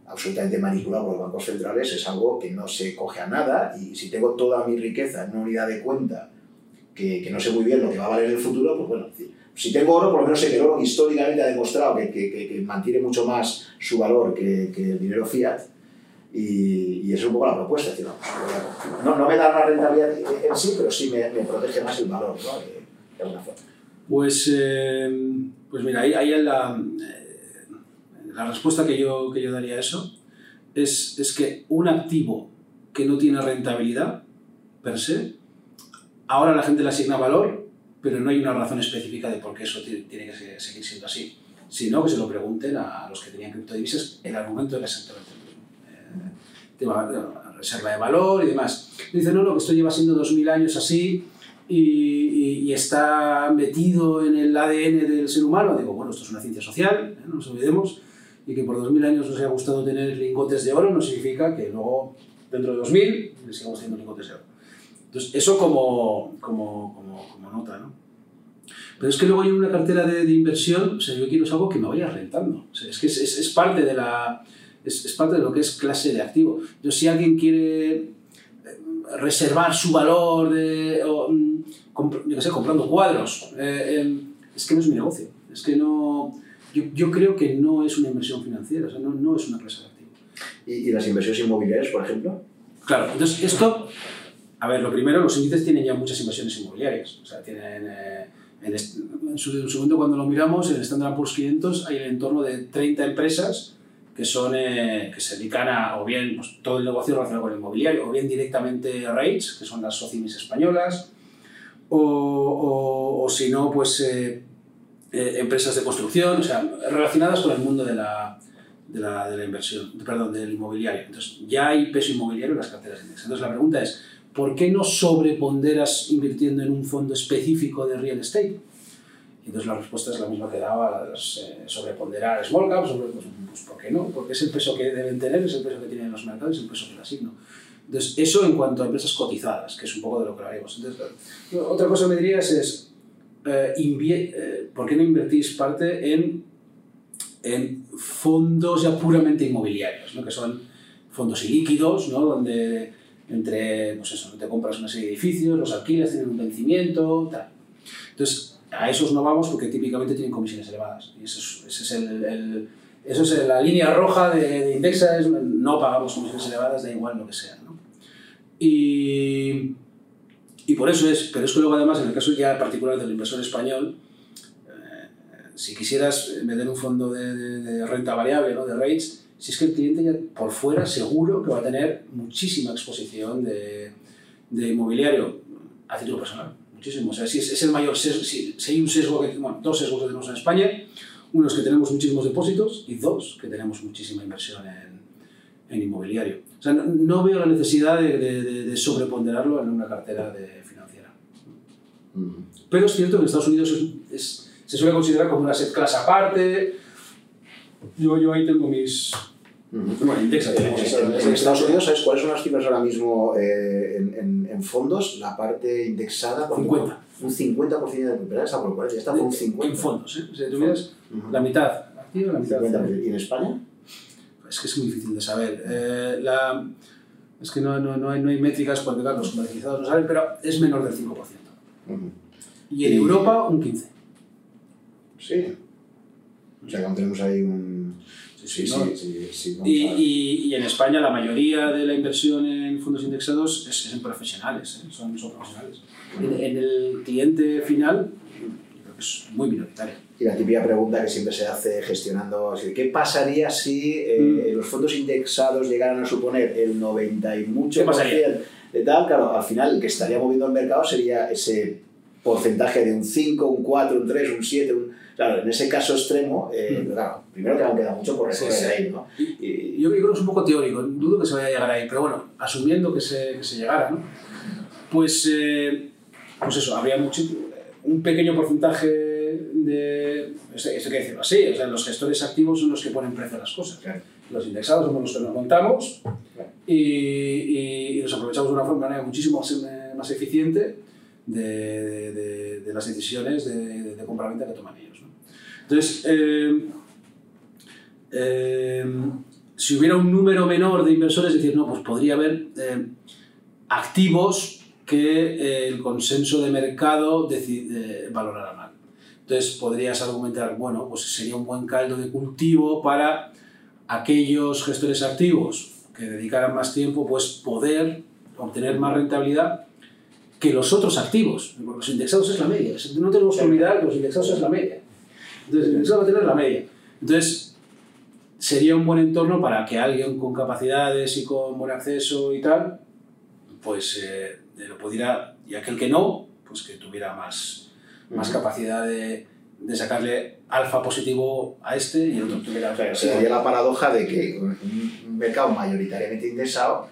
absolutamente manipulado por los bancos centrales es algo que no se coge a nada y si tengo toda mi riqueza en una unidad de cuenta que, que no sé muy bien lo que va a valer en el futuro, pues bueno, si tengo oro, por lo menos sé que el oro históricamente ha demostrado que, que, que- mantiene mucho más su valor que, el dinero fiat y, y esa es un poco la propuesta. es decir, no, no, no me da una rentabilidad en sí, pero sí me, me protege más el valor, ¿no? De, de alguna forma. Pues, eh, pues mira, ahí, ahí en la, eh, la respuesta que yo, que yo daría a eso es, es que un activo que no tiene rentabilidad per se, ahora la gente le asigna valor, pero no hay una razón específica de por qué eso ti- tiene que se- seguir siendo así, sino que se lo pregunten a los que tenían criptodivisas, el argumento era exactamente. Eh, tema de reserva de valor y demás. Dice, no, no, que esto lleva siendo 2000 años así, y, está metido en el ADN del ser humano, digo, bueno, esto es una ciencia social, ¿eh? no nos olvidemos, y que por 2000 años nos haya gustado tener lingotes de oro no significa que luego, dentro de 2000, le sigamos teniendo lingotes de oro. Entonces, eso como, como, como, como nota, ¿no? Pero es que luego hay una cartera de, de inversión, o sea, yo quiero algo que me vaya rentando. O sea, es que es, es, es parte de la... Es, es parte de lo que es clase de activo. Entonces, si alguien quiere eh, reservar su valor de, o, mm, yo qué sé, comprando cuadros. eh, em, es que no es mi negocio. Es que no. Yo, yo creo que no es una inversión financiera, o sea, no, no es una clase de activo. ¿Y, y las inversiones inmobiliarias, por ejemplo? Claro, entonces esto. A ver, lo primero, los índices tienen ya muchas inversiones inmobiliarias. O sea, tienen. eh, en, su en su momento, cuando lo miramos, en el Standard Poor's 500 hay en torno de 30 empresas que, son, eh, que se dedican a, o bien pues, todo el negocio relacionado con el inmobiliario, o bien directamente REITs, que son las socimis españolas, o, o, o si no, pues eh, eh, empresas de construcción, o sea, relacionadas con el mundo de la, de la, de la inversión, perdón, del inmobiliario. Entonces, ya hay peso inmobiliario en las carteras de index. Entonces, la pregunta es, ¿por qué no sobreponderas invirtiendo en un fondo específico de real estate? Entonces la respuesta es la misma que daba eh, sobreponderar small caps, sobre, pues, pues, ¿por qué no? Porque es el peso que deben tener, es el peso que tienen los mercados, es el peso que le asigno. Entonces, eso en cuanto a empresas cotizadas, que es un poco de lo que claro, otra cosa que me dirías es, eh, eh, ¿por qué no invertís parte en, en fondos ya puramente inmobiliarios, ¿no? que son fondos ilíquidos, ¿no? donde entre, pues eso, te compras una serie de edificios, los alquilas, tienen un vencimiento, tal. Entonces, a esos no vamos porque típicamente tienen comisiones elevadas. Y eso es, ese es el, el- eso es la línea roja de, de Indexa, es no pagamos comisiones elevadas, da igual lo que sea. ¿no? Y, y por eso es, pero es que luego además, en el caso ya particular del inversor español, eh, si quisieras meter un fondo de, de- de renta variable, ¿no? de rates, si es que el cliente ya por fuera seguro que va a tener muchísima exposición de, de inmobiliario a título personal, muchísimo. O sea, si es, es el mayor sesgo, si, si hay un sesgo, que, bueno, dos sesgos que tenemos en España, uno es que tenemos muchísimos depósitos y dos, que tenemos muchísima inversión en, en inmobiliario. O sea, no, no veo la necesidad de, de- de- de sobreponderarlo en una cartera de financiera. Pero es cierto que en Estados Unidos es- es- se suele considerar como una asset class aparte. Yo, yo ahí tengo mis... Bueno, Indexa tenemos En, en- Estados Unidos, ¿sabes cuáles son las cifras ahora mismo eh, en, en- en fondos? La parte indexada. por 50. Un 50% de propiedad está por el 40, ya está por un 50%. En fondos, ¿eh? O sea, tú miras Ujú. la mitad activa, la mitad... 50%. ¿Y en España? es que es muy difícil de saber. Eh, la, es que no, no, no, hay, no hay métricas porque claro, los comercializados no saben, pero es menor del 5%. Y en Y- Europa un 15%. Sí. O sea, que aún tenemos ahí un... Sí, ¿no? sí, sí, Y, y, y en España la mayoría de la inversión en fondos indexados es, es en profesionales, ¿eh? son, son profesionales. En, en el cliente final, yo creo que es muy minoritario. Y la típica pregunta que siempre se hace gestionando, ¿qué pasaría si eh, Mm. los fondos indexados llegaran a suponer el 90 y mucho de tal? Claro, al final el que estaría moviendo el mercado sería ese porcentaje de un 5, un 4, un 3, un 7, un... Claro, en ese caso extremo, eh, Mm. claro, primero que aún queda mucho por recorrer Sí, sí. ahí, ¿no? Y, Yo, creo que es un poco teórico, dudo que se vaya a llegar ahí, pero bueno, asumiendo que se, que se llegara, ¿no? pues, eh, pues eso, habría mucho, un pequeño porcentaje de... Esto, hay que decirlo así, o sea, los gestores activos son los que ponen precio a las cosas. Claro. Los indexados somos los que nos montamos y, y- y nos aprovechamos de una forma- muchísimo más, más eficiente de, las decisiones de, de, compraventa que toman ellos. Entonces, eh, eh, si hubiera un número menor de inversores, es decir, no, pues podría haber eh, activos que el consenso de mercado valorara mal. Entonces podrías argumentar, bueno, pues sería un buen caldo de cultivo para aquellos gestores activos que dedicaran más tiempo, pues poder obtener más rentabilidad que los otros activos. Porque los indexados es la media. No tenemos que olvidar que los indexados es la media. Entonces, el indexado va a tener la media. Entonces, sería un buen entorno para que alguien con capacidades y con buen acceso y tal, pues eh, lo pudiera, y aquel que no, pues que tuviera más, más capacidad de, de sacarle alfa positivo a este y el otro tuviera sería la paradoja de que un mercado mayoritariamente indexado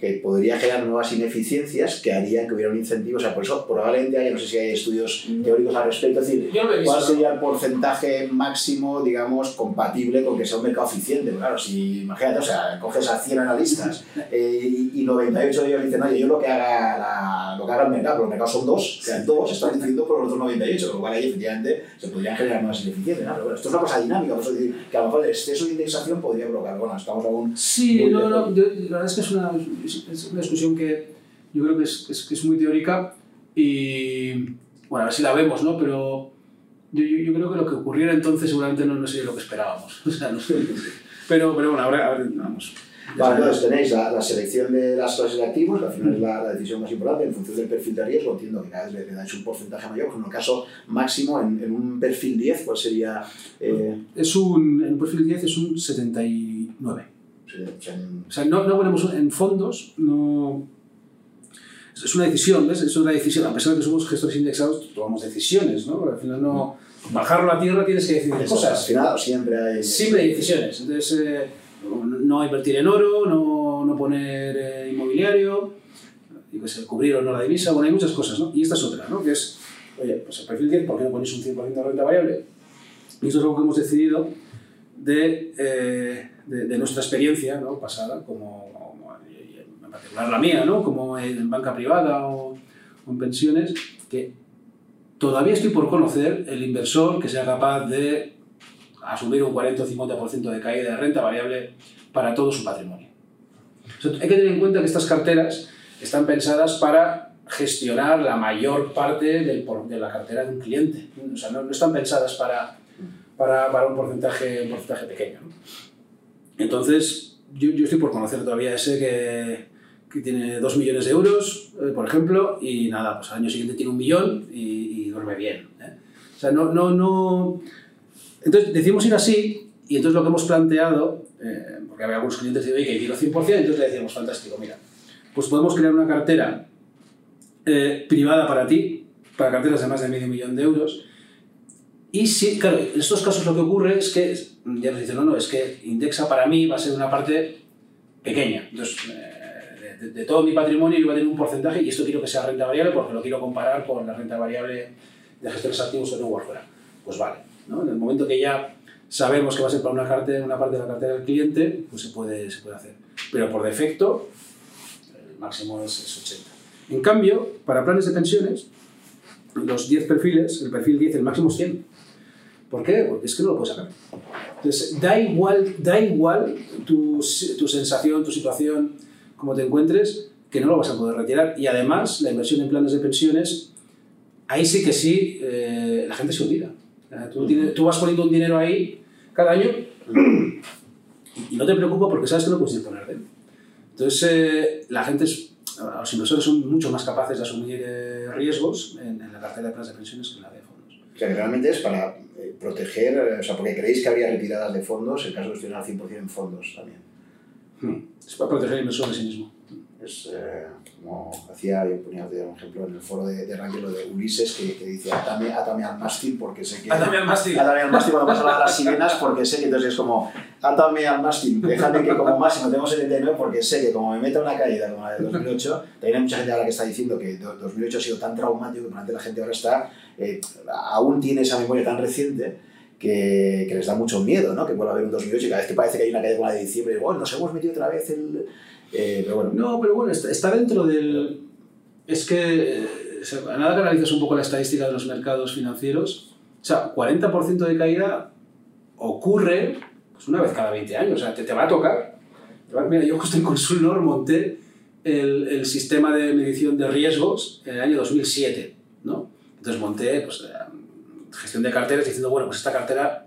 que podría generar nuevas ineficiencias que harían que hubiera un incentivo. O sea, por eso probablemente haya, no sé si hay estudios teóricos al respecto, es decir, ¿cuál sería el porcentaje máximo, digamos, compatible con que sea un mercado eficiente? Porque, Claro, si, imagínate, o sea, coges a 100 analistas eh, y, y 98 de ellos dicen, oye, yo lo que haga, la- lo que haga el mercado, pero los mercados son dos, o sea, dos están decidiendo por los otros 98, con lo cual ahí efectivamente se podrían generar nuevas ineficiencias. ¿no? Pero bueno, esto es una cosa dinámica, por eso decir que a lo mejor el exceso de indexación podría provocar, bueno, estamos aún Sí, no, no, yo- la verdad es que es una, es- es una discusión que yo creo que es, es- que es muy teórica y, bueno, a ver si la vemos, ¿no? Pero yo, yo, yo creo que lo que ocurriera entonces seguramente no, no sería lo que esperábamos. O sea, no sé. Pero, pero bueno, ahora, ahora vamos. Vale, entonces tenéis la, la selección de las clases de activos, que al final es la, la decisión más importante en función del perfil de riesgo. Entiendo que cada vez le, le dais un porcentaje mayor, pues en el caso máximo, en, en un perfil 10, ¿cuál sería? Eh, Es un, en un perfil 10 es un 79. O sea, en- O sea, no, no ponemos en fondos, no... Es una decisión, ¿ves? Es una decisión. A pesar de que somos gestores indexados, tomamos decisiones, ¿no? Porque al final no... Bajarlo a tierra tienes que decidir al cosas. final siempre hay. Siempre hay decisiones. Entonces, eh, no invertir en oro, no, no poner eh, inmobiliario, y que sé, cubrir o no la divisa, bueno, hay muchas cosas, ¿no? Y esta es otra, ¿no? Que es, oye, pues el perfil 10, ¿por qué no ponéis un 100% de renta variable? Y esto es algo que hemos decidido de, eh, de, de nuestra experiencia ¿no? pasada, como, como- en particular la mía, ¿no? como en banca privada o, o en pensiones, que todavía estoy por conocer el inversor que sea capaz de asumir un 40 o 50% de caída de renta variable para todo su patrimonio. O sea, hay que tener en cuenta que estas carteras están pensadas para gestionar la mayor parte del de la cartera de un cliente. O sea, no, no están pensadas para, para, para un, porcentaje, un porcentaje pequeño. ¿no? Entonces, yo, yo estoy por conocer todavía ese que, que tiene 2 millones de euros, eh, por ejemplo, y nada, pues al año siguiente tiene un millón y, y duerme bien. ¿eh? O sea, no, no, no... Entonces, decimos ir así, y entonces lo que hemos planteado, eh, porque había algunos clientes que decían, oye, quiero 100%, entonces le decíamos, fantástico, mira, pues podemos crear una cartera eh, privada para ti, para carteras de más de medio millón de euros, y sí, claro, en estos casos lo que ocurre es que, ya nos dicen, no, no, es que Indexa para mí va a ser una parte pequeña. Entonces, eh, de, de todo mi patrimonio yo voy a tener un porcentaje y esto quiero que sea renta variable porque lo quiero comparar con la renta variable de gestores activos que tengo afuera. Pues vale, ¿no? En el momento que ya sabemos que va a ser para una, cartera, una parte de la cartera del cliente, pues se puede, se puede hacer. Pero por defecto, el máximo es, es 80. En cambio, para planes de pensiones, los 10 perfiles, el perfil 10, el máximo es 100. ¿Por qué? Porque es que no lo puedes sacar. Entonces, da igual, da igual tu, tu sensación, tu situación, cómo te encuentres, que no lo vas a poder retirar. Y además, la inversión en planes de pensiones, ahí sí que sí, eh, la gente se olvida. Tú, tú, vas poniendo un dinero ahí cada año y no te preocupa porque sabes que no puedes disponer de él. Entonces, eh, la gente, es, los inversores son mucho más capaces de asumir eh, riesgos en, en, la cartera de planes de pensiones que en la de. O sea, que realmente es para proteger, o sea, porque creéis que habría retiradas de fondos en caso de que estuvieran al 100% en fondos también. Hmm. Es para proteger el inversor de sí mismo. Es eh, como hacía, yo ponía un ejemplo en el foro de, de lo de Ulises, que, que dice atame, atame al mástil porque sé que... Atame al mástil. Atame al mástil cuando pasan las sirenas porque sé que entonces es como atame al mástil, déjame que como máximo tengo 79 porque sé que como me meta una caída como la de 2008, también hay mucha gente ahora que está diciendo que 2008 ha sido tan traumático que probablemente la gente ahora está, eh, aún tiene esa memoria tan reciente que, que, les da mucho miedo, ¿no? Que vuelva a haber un 2008 y cada vez que parece que hay una caída como la de diciembre, bueno, nos hemos metido otra vez el eh. No, pero bueno, está, dentro del... Es que, eh, nada que analices un poco la estadística de los mercados financieros, o sea, 40% de caída ocurre pues, una vez cada 20 años, o sea, te, te va a tocar. Mira, yo justo en Consulnor monté el, el, sistema de medición de riesgos en el año 2007, ¿no? Entonces monté pues, eh, gestión de carteras diciendo, bueno, pues esta cartera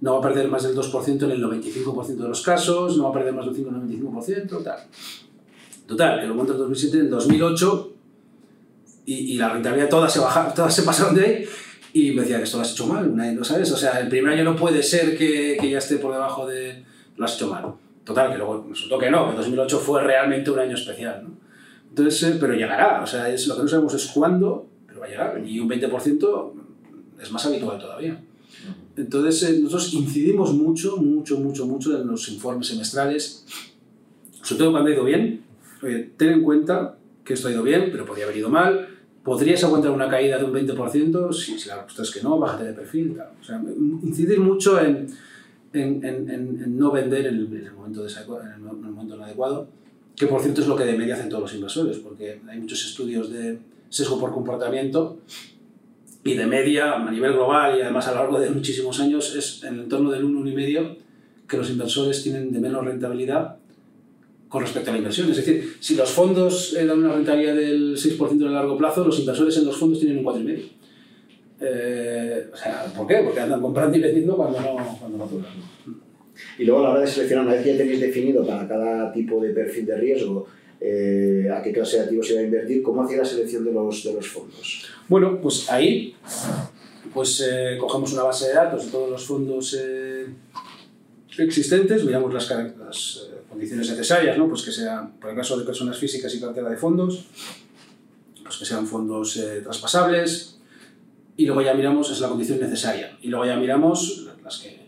no va a perder más del 2% en el 95% de los casos, no va a perder más del 5 en el 95%, tal. Total, que lo monto en 2007, en 2008, y, y, la rentabilidad todas se, bajaron, todas se pasaron de ahí, y me decía que esto lo has hecho mal, nadie lo sabes. O sea, el primer año no puede ser que, que ya esté por debajo de... lo has hecho mal. Total, que luego resultó que no, que 2008 fue realmente un año especial, ¿no? Entonces, eh, pero llegará, o sea, es, lo que no sabemos es cuándo, pero va a llegar, y un 20% es más habitual todavía. Entonces, eh, nosotros incidimos mucho, mucho, mucho, mucho en los informes semestrales, sobre todo cuando ha ido bien. Oye, ten en cuenta que esto ha ido bien, pero podría haber ido mal. ¿Podrías aguantar una caída de un 20%? Si, si la respuesta es que no, bájate de perfil. Tal. O sea, incidir mucho en, en, en, en no vender en el, el momento el momento adecuado, que por cierto es lo que de media hacen todos los inversores, porque hay muchos estudios de sesgo por comportamiento y de media a nivel global y además a lo largo de muchísimos años es en el entorno del 1, 1,5 que los inversores tienen de menos rentabilidad con respecto a la inversión. Es decir, si los fondos dan una rentabilidad del 6% en el largo plazo, los inversores en los fondos tienen un 4,5%. Eh, o sea, ¿por qué? Porque andan comprando y vendiendo cuando no, cuando no duran. Y luego a la hora de seleccionar, una vez que ya tenéis definido para cada tipo de perfil de riesgo eh, a qué clase de activos se va a invertir, ¿cómo hacía la selección de los, de los fondos? Bueno, pues ahí pues, eh, cogemos una base de datos de todos los fondos eh, existentes, miramos las, las condiciones necesarias, ¿no? pues que sean, por el caso de personas físicas y cartera de fondos, pues que sean fondos traspasables, y luego ya miramos, es la condición necesaria, y luego ya miramos las que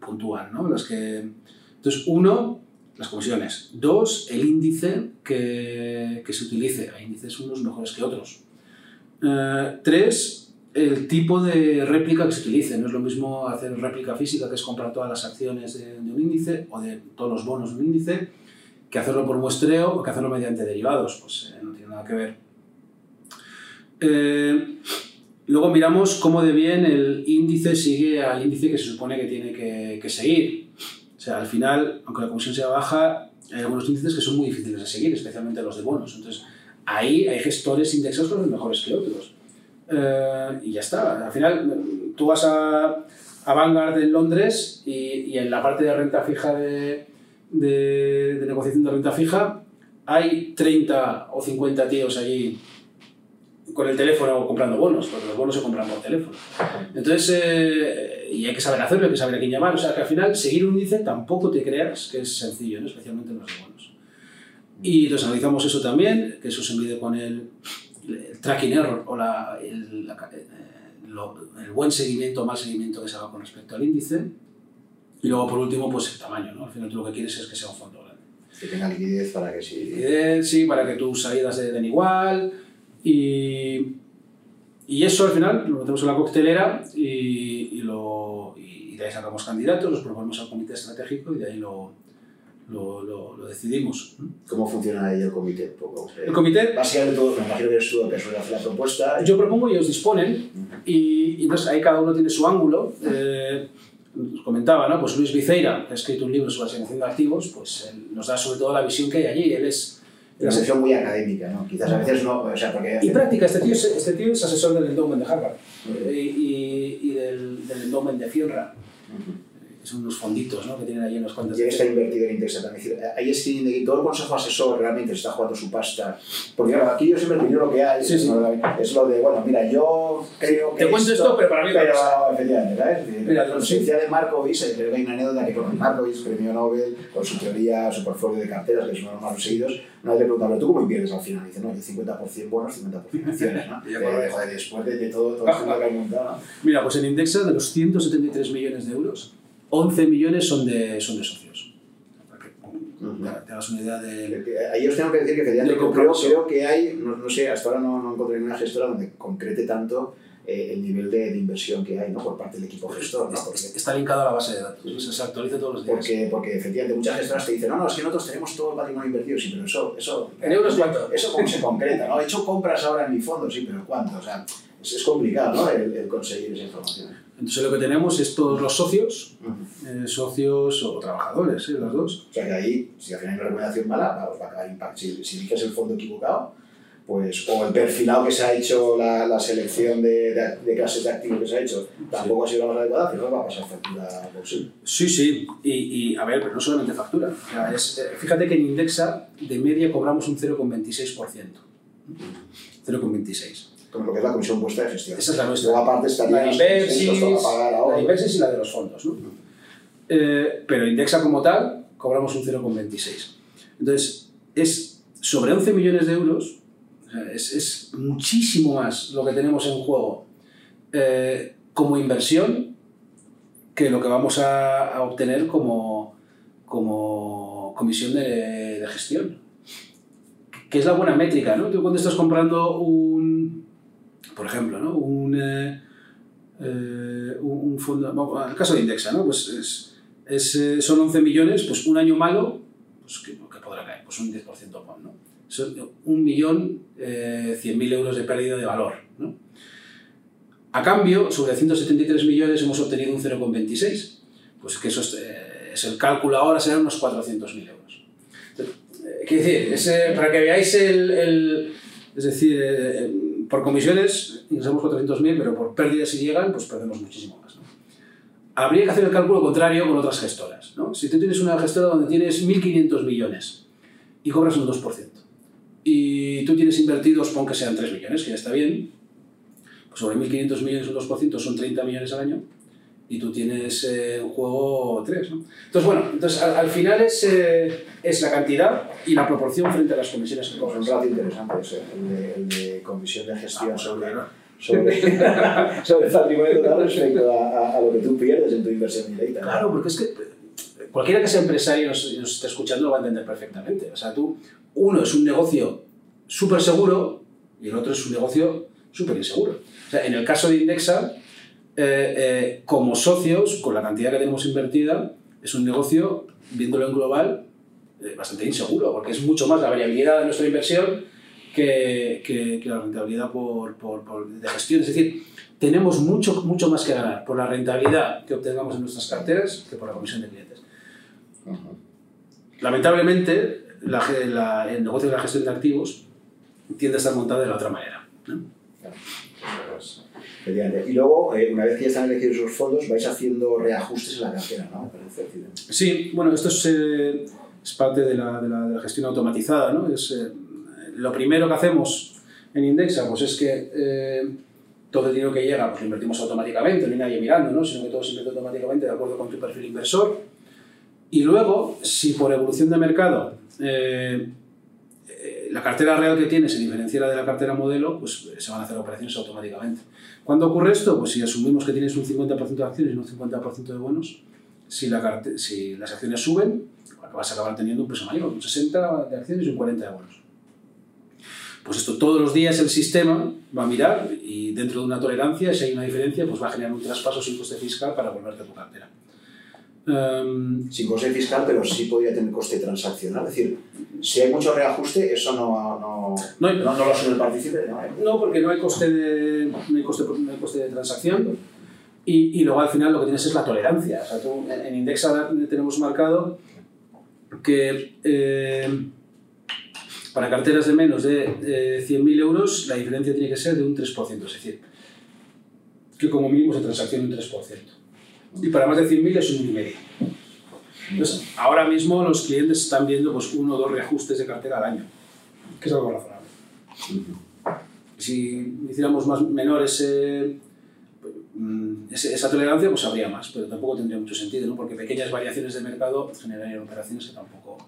puntúan, ¿no? las que... Entonces, uno, las comisiones. Dos, el índice que, que se utilice. Hay índices unos mejores que otros. Uh, tres, el tipo de réplica que se utilice. No es lo mismo hacer réplica física, que es comprar todas las acciones de, un índice o de todos los bonos de un índice, que hacerlo por muestreo o que hacerlo mediante derivados. Pues eh, no tiene nada que ver. Eh, luego miramos cómo de bien el índice sigue al índice que se supone que tiene que seguir. O sea, al final, aunque la comisión sea baja, hay algunos índices que son muy difíciles de seguir, especialmente los de bonos. Entonces, ahí hay gestores indexados que son mejores que otros. Eh, y ya está. Al final, tú vas a, a Vanguard en Londres y, y, en la parte de renta fija de, de, de, negociación de renta fija hay 30 o 50 tíos allí con el teléfono comprando bonos, porque los bonos se compran por teléfono. Entonces, eh, y hay que saber hacerlo, hay que saber a quién llamar. O sea, que al final seguir un índice tampoco te creas que es sencillo, ¿no? especialmente en los bonos. Y entonces analizamos eso también, que eso se mide con el, el tracking error o la, el, la, lo, el, buen seguimiento o mal seguimiento que se haga con respecto al índice. Y luego, por último, pues el tamaño. ¿no? Al final tú lo que quieres es que sea un fondo grande. Que tenga liquidez para que sí. Liquidez, sí, para que tus salidas den igual. Y, y eso al final lo metemos en la coctelera y, y, lo, y de ahí sacamos candidatos, los proponemos al comité estratégico y de ahí lo, lo, lo, lo decidimos. ¿Cómo funciona ahí el comité? Poco, El comité, Básicamente todo, me imagino que eres tú el que suele hacer la propuesta. yo propongo y ellos disponen, y, entonces ahí cada uno tiene su ángulo. Eh, os comentaba, ¿no? Pues Luis Viceira, que ha escrito un libro sobre la selección de activos, pues él nos da sobre todo la visión que hay allí. Él es. Una sección muy académica, ¿no? Quizás a veces no, o sea, porque... Y práctica, este tío, es, este tío es asesor del endowment de Harvard eh, y, y del, del endowment de FINRA. que son unos fonditos ¿no? que tienen ahí unas cuantas. Y él está invertido en Indexa también. Es ahí es que todo el consejo asesor realmente está jugando su pasta. Porque claro, aquí yo siempre digo lo que hay. Sí, sí. Es lo de, bueno, mira, yo creo que. Te cuento esto, pero para mí Pero, efectivamente, ¿sabes? Mira, la docencia de Markowitz, eh, creo que hay una anécdota que con Markowitz, premio Nobel, con su teoría, su portfolio de carteras, que es de los más seguidos, una vez le preguntaron, ¿tú cómo inviertes al final? Y dice, no, yo 50% bonos, 50% acciones, ¿no? Ya. Eh, joder, después de, de todo, todo esto que hay montado. Mira, pues en Indexa, de los 173 millones de euros, 11 millones son de, son de socios. Para que te hagas una idea de. Ahí os tengo que decir que efectivamente Del creo, creo que hay, no, no sé, hasta ahora no, no encontré ninguna gestora donde concrete tanto eh, el nivel de, de inversión que hay ¿no? por parte del equipo gestor. ¿no? Porque, Está linkado a la base de datos, se actualiza todos los días. porque, porque efectivamente muchas gestoras te dicen, no, no, es que nosotros tenemos todo el patrimonio invertido, sí, pero eso, eso, ¿En euros cuánto? eso cómo se concreta, ¿no? He hecho compras ahora en mi fondo, sí, pero ¿cuánto? O sea, es, es complicado, ¿no? El, el conseguir esa información. Entonces lo que tenemos es todos los socios, Ujú. eh, socios o trabajadores, ¿eh? los dos. O sea que ahí, si al final hay una recomendación mala, va, a acabar impact. Si, si eliges el fondo equivocado, pues, o el perfilado que se ha hecho, la, la selección de, de, de clases de activos que se ha hecho, tampoco ha sido la más adecuada, pero va a pasar factura posible. Sí, sí, y, y, a ver, pero no solamente factura. Sea, es, eh, fíjate que en Indexa de media cobramos un 0,26%. 0,26%. Como lo que es la comisión puesta de gestión. Esa es la nuestra. Luego aparte La estaría de Inversis, la Inversis y la de los fondos. ¿no? Eh, pero Indexa como tal, cobramos un 0,26. Entonces, es sobre 11 millones de euros, o sea, es, es muchísimo más lo que tenemos en juego eh, como inversión que lo que vamos a, a obtener como, como comisión de, de gestión. Que es la buena métrica, ¿no? Tú cuando estás comprando un, por ejemplo, ¿no? un, eh, eh, un fondo, el caso de Indexa, ¿no? Pues es, es, eh, son 11 millones, pues un año malo, pues ¿qué, qué podrá caer? Pues un 10% pon, ¿no? Son un millón cien mil euros de pérdida de valor, ¿no? A cambio, sobre 173 millones hemos obtenido un 0,26. Pues que eso es, el cálculo ahora, serán unos 400.000 euros. Entonces, quiero decir, para que veáis el... el- es decir, por comisiones ingresamos 400.000, pero por pérdidas si llegan, pues perdemos muchísimo más. Habría que hacer el cálculo contrario con otras gestoras. ¿no? Si tú tienes una gestora donde tienes 1.500 millones y cobras un 2%, y tú tienes invertidos, pon que sean 3 millones, que ya está bien, pues sobre 1.500 millones un 2% son 30 millones al año, y tú tienes eh, en juego 3. ¿no? Entonces, bueno, entonces, al, al final es, eh, es la cantidad y la proporción frente a las comisiones que Pues un rato interesante ese, el de, el de comisión de gestión Ah, sobre, claro. sobre, sobre el patrimonio total respecto a, a, a lo que tú pierdes en tu inversión directa. ¿no? Claro, porque es que eh, cualquiera que sea empresario y nos, y nos esté escuchando lo va a entender perfectamente. O sea, tú, uno es un negocio súper seguro y el otro es un negocio súper inseguro. O sea, en el caso de Indexa, eh, eh, como socios, con la cantidad que tenemos invertida, es un negocio, viéndolo en global, eh, bastante inseguro, porque es mucho más la variabilidad de nuestra inversión que, que- que la rentabilidad por, por- por- de gestión. Es decir, tenemos mucho, mucho más que ganar por la rentabilidad que obtengamos en nuestras carteras que por la comisión de clientes. Lamentablemente, la la- el negocio de la gestión de activos tiende a estar montado de la otra manera. ¿no? Efectivamente. Y luego, eh, una vez que ya están elegidos esos fondos, vais haciendo reajustes en la cartera, ¿no? Sí, bueno, esto es, eh, parte de la, gestión automatizada. ¿no? Es, eh, lo primero que hacemos en Indexa pues es que todo el dinero que llega pues lo invertimos automáticamente, no hay nadie mirando, ¿no? sino que todo se invierte automáticamente de acuerdo con tu perfil inversor. Y luego, si por evolución de mercado la cartera real que tienes se diferenciara de la cartera modelo, pues se van a hacer operaciones automáticamente. ¿Cuándo ocurre esto? Pues si asumimos que tienes un 50% de acciones y un 50% de bonos, si, las acciones suben, vas a acabar teniendo un peso mayor, un 60 de acciones y un 40 de bonos. Pues esto todos los días el sistema va a mirar y dentro de una tolerancia, si hay una diferencia, pues va a generar un traspaso sin coste fiscal para volverte a tu cartera. Em, Sin coste fiscal, pero sí podría tener coste transaccional. Es decir, si hay mucho reajuste, eso no, no, No hay- no, no lo asume el partícipe. ¿no? No, porque no hay coste de, no hay coste, no hay coste de transacción. Y, y luego al final lo que tienes es la tolerancia. O sea, tú, en en Indexa tenemos marcado que eh, para carteras de menos de eh, 100.000 euros la diferencia tiene que ser de un 3%. Es decir, que como mínimo se transaccione un 3%. Y para más de 100.000 es un 1,5%. Entonces, ahora mismo los clientes están viendo pues, uno o dos reajustes de cartera al año, que es algo razonable. Si hiciéramos más menor ese, mm, esa tolerancia, pues habría más, pero tampoco tendría mucho sentido, ¿no? porque pequeñas variaciones de mercado generarían operaciones que tampoco.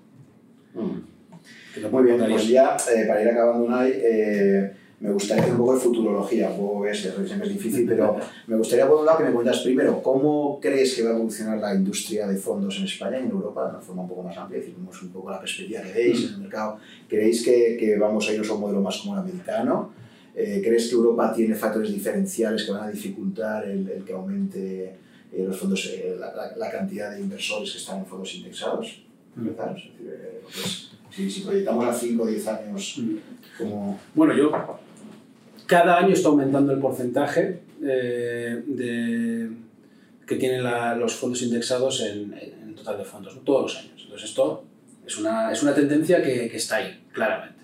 que tampoco Muy bien, pues ya eh, para ir acabando, Unai, eh, me gustaría hacer un poco de futurología. Un poco es, siempre es difícil, pero me gustaría por un lado que me cuentas primero cómo crees que va a evolucionar la industria de fondos en España y en Europa de una forma un poco más amplia. Vemos un poco la perspectiva que veis en el mercado. ¿Creéis que, que vamos a irnos a un modelo más como el americano? Eh, ¿Crees que Europa tiene factores diferenciales que van a dificultar el, el que aumente eh, los fondos, eh, la, la- la cantidad de inversores que están en fondos indexados? Empezar, es decir, eh, pues, si, si proyectamos a 5 o 10 años Mm. como... Bueno, yo cada año está aumentando el porcentaje eh, de, que tienen la- los fondos indexados en, total de fondos, todos los años. Entonces esto es una, es una tendencia que, está ahí, claramente.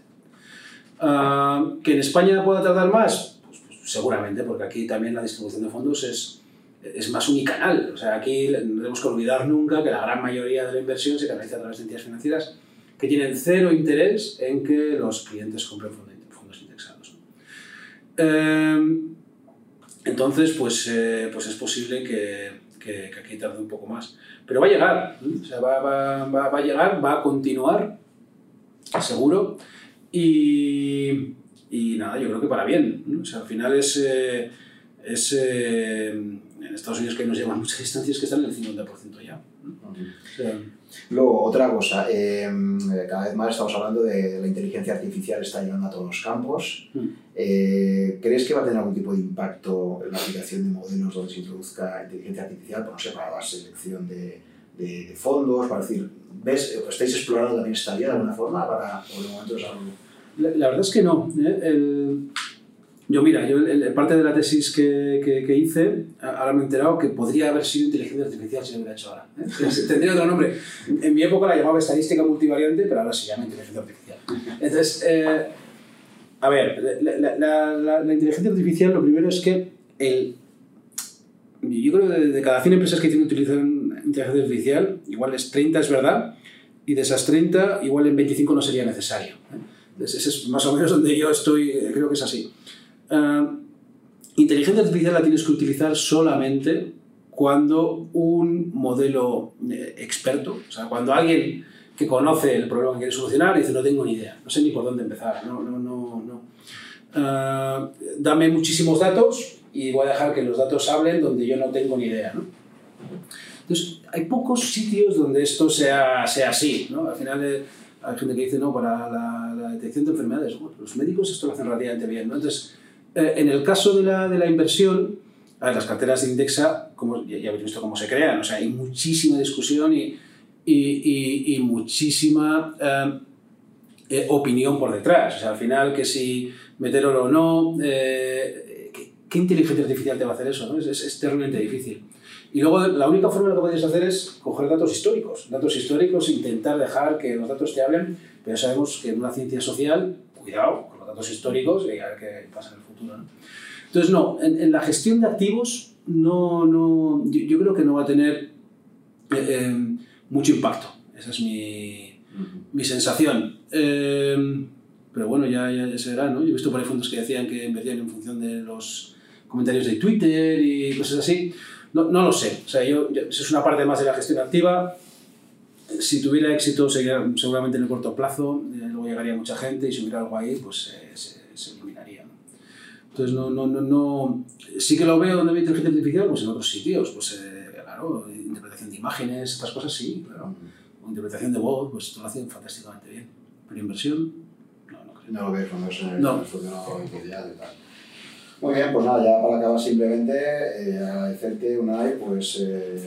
Ah, ¿Que en España pueda tardar más? Pues, pues seguramente, porque aquí también la distribución de fondos es, es más unicanal. O sea, aquí no tenemos que olvidar nunca que la gran mayoría de la inversión se canaliza a través de entidades financieras que tienen cero interés en que los clientes compren fondos. Eh, entonces, pues, eh, pues es posible que, que- que aquí tarde un poco más. Pero va a llegar, sea, va, va- va- va a llegar, va a continuar, seguro. Y, y nada, yo creo que para bien. ¿no? O sea, al final es, eh, es eh, en Estados Unidos que nos llevan muchas distancias que están en el 50% ya. ¿no? O sea, Luego, otra cosa, eh, cada vez más estamos hablando de la inteligencia artificial, está llegando a todos los campos. Mm. Eh, ¿Crees que va a tener algún tipo de impacto en la aplicación de modelos donde se introduzca inteligencia artificial, pues, no sé, para la selección de, de- de fondos, para decir, ¿ves? ¿Estáis explorando también esta vía de alguna forma para, o de momento es algo... La, la verdad es que no. ¿eh? El- yo, mira, yo el- parte de la tesis que, que- que hice, ahora me he enterado que podría haber sido inteligencia artificial si lo hubiera hecho ahora. ¿eh? Tendría otro nombre. En mi época la llamaba estadística multivariante, pero ahora se llama inteligencia artificial. Entonces, eh, a ver, la, la- la- la- inteligencia artificial lo primero es que el, yo creo que de, cada 100 empresas que que utilizan inteligencia artificial, igual es 30 es verdad, y de esas 30, igual en 25 no sería necesario. ¿eh? Entonces, ese es más o menos donde yo estoy, creo que es así. Ah, inteligencia artificial la tienes que utilizar solamente cuando un modelo eh, experto, o sea, cuando alguien que conoce el problema que quiere solucionar dice no tengo ni idea, no sé ni por dónde empezar, no, no, no, no. Ah, dame muchísimos datos y voy a dejar que los datos hablen donde yo no tengo ni idea, ¿no? Entonces, hay pocos sitios donde esto sea, sea así, ¿no? Al final eh, hay gente que dice, no, para la, la detección de enfermedades, bueno, los médicos esto lo hacen relativamente bien, ¿no? Entonces, eh, en el caso de la, de la inversión, ver, las carteras de Indexa, como, ya, ya habéis visto cómo se crean, o sea, hay muchísima discusión y, y, y, y muchísima eh, eh, opinión por detrás. O sea, al final, que si meter oro o no, eh, ¿qué, qué inteligencia artificial te va a hacer eso? ¿no? Es, es, es terriblemente difícil. Y luego la única forma que podéis hacer es coger datos históricos. Datos históricos, intentar dejar que los datos te hablen, pero sabemos que en una ciencia social, cuidado datos históricos y a ver qué pasa en el futuro. ¿no? Entonces, no, en, en, la gestión de activos, no, no, yo, yo creo que no va a tener eh, eh, mucho impacto. Esa es mi, mi sensación. Eh, pero bueno, ya, ya, ya se verá, ¿no? Yo he visto por ahí fondos que decían que invertían en función de los comentarios de Twitter y cosas así. No, no lo sé. O sea, yo, yo, eso es una parte más de la gestión activa. Si tuviera éxito, sería seguramente en el corto plazo. Eh, llegaría mucha gente y si hubiera algo ahí, pues eh, se, se, eliminaría. ¿no? Entonces, no, no, no, no. Sí que lo veo donde hay inteligencia artificial, pues en otros sitios. Pues, eh, claro, interpretación de imágenes, estas cosas sí, claro. O interpretación de voz, pues esto lo hacen fantásticamente bien. Pero inversión, no, no creo. No lo ves cuando es en el No. y tal. Muy bien, pues nada, ya para acabar simplemente eh, agradecerte, Unai, pues eh,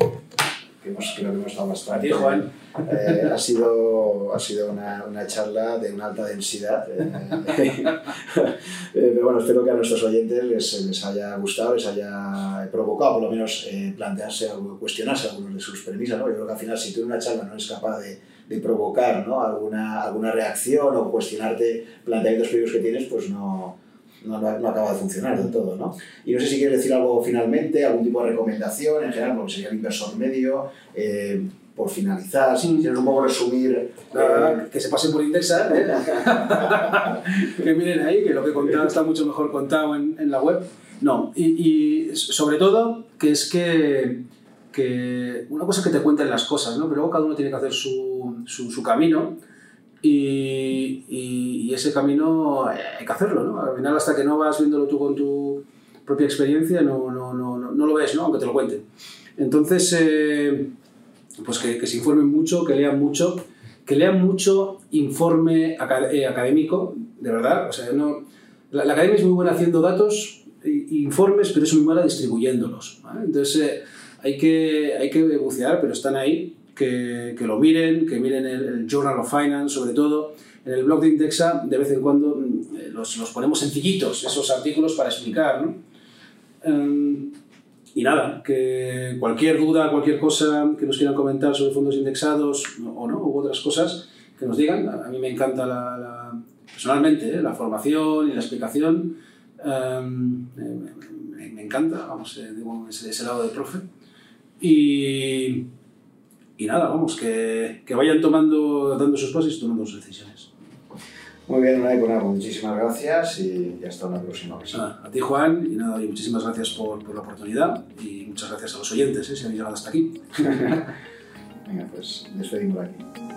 que hemos, creo que hemos estado bastante. A ti, Juan. Eh, ha sido, ha sido una, una, charla de una alta densidad. Eh, pero bueno, espero que a nuestros oyentes les, les, haya gustado, les haya provocado por lo menos eh, plantearse algo, cuestionarse algunos de sus premisas. ¿no? Yo creo que al final, si tú en una charla no eres capaz de, de provocar ¿no? alguna, alguna reacción o cuestionarte planteamientos previos que tienes, pues no, no, no, acaba de funcionar del todo, ¿no? Y no sé si quieres decir algo finalmente, algún tipo de recomendación en general, porque sería el inversor medio, eh, por finalizar, si quieres un poco resumir... Eh... que se pasen por Indexa, ¿eh? que miren ahí, que lo que he contado está mucho mejor contado en, en la web. No, y, y, sobre todo, que es que, que una cosa es que te cuenten las cosas, ¿no? Pero luego cada uno tiene que hacer su, su, su camino y, y, ese camino hay que hacerlo, ¿no? Al final, hasta que no vas viéndolo tú con tu propia experiencia, no, no, no, no lo ves, ¿no? Aunque te lo cuenten. Entonces, eh, pues que, que, se informen mucho, que lean mucho, que lean mucho informe acad eh, académico, de verdad. O sea, no, la, la, academia es muy buena haciendo datos e informes, pero es muy mala distribuyéndolos. ¿vale? Entonces, eh, hay, que, hay que bucear, pero están ahí que, lo miren, que miren el, Journal of Finance sobre todo. En el blog de Indexa de vez en cuando los, los ponemos sencillitos, esos artículos para explicar. ¿no? Um, y nada, que cualquier duda, cualquier cosa que nos quieran comentar sobre fondos indexados o no, u otras cosas, que nos digan. A mí me encanta la, personalmente ¿eh? la formación y la explicación. Um, me, encanta, vamos, eh, digo, ese, ese lado del profe. Y, y nada, vamos, que, que, vayan tomando, dando sus pasos y tomando sus decisiones. Muy bien, Unai, bueno, muchísimas gracias y hasta una próxima ocasión. Ah, a ti, Juan, y nada, y muchísimas gracias por, por, la oportunidad y muchas gracias a los oyentes, ¿eh? si han llegado hasta aquí. Venga, pues despedimos aquí.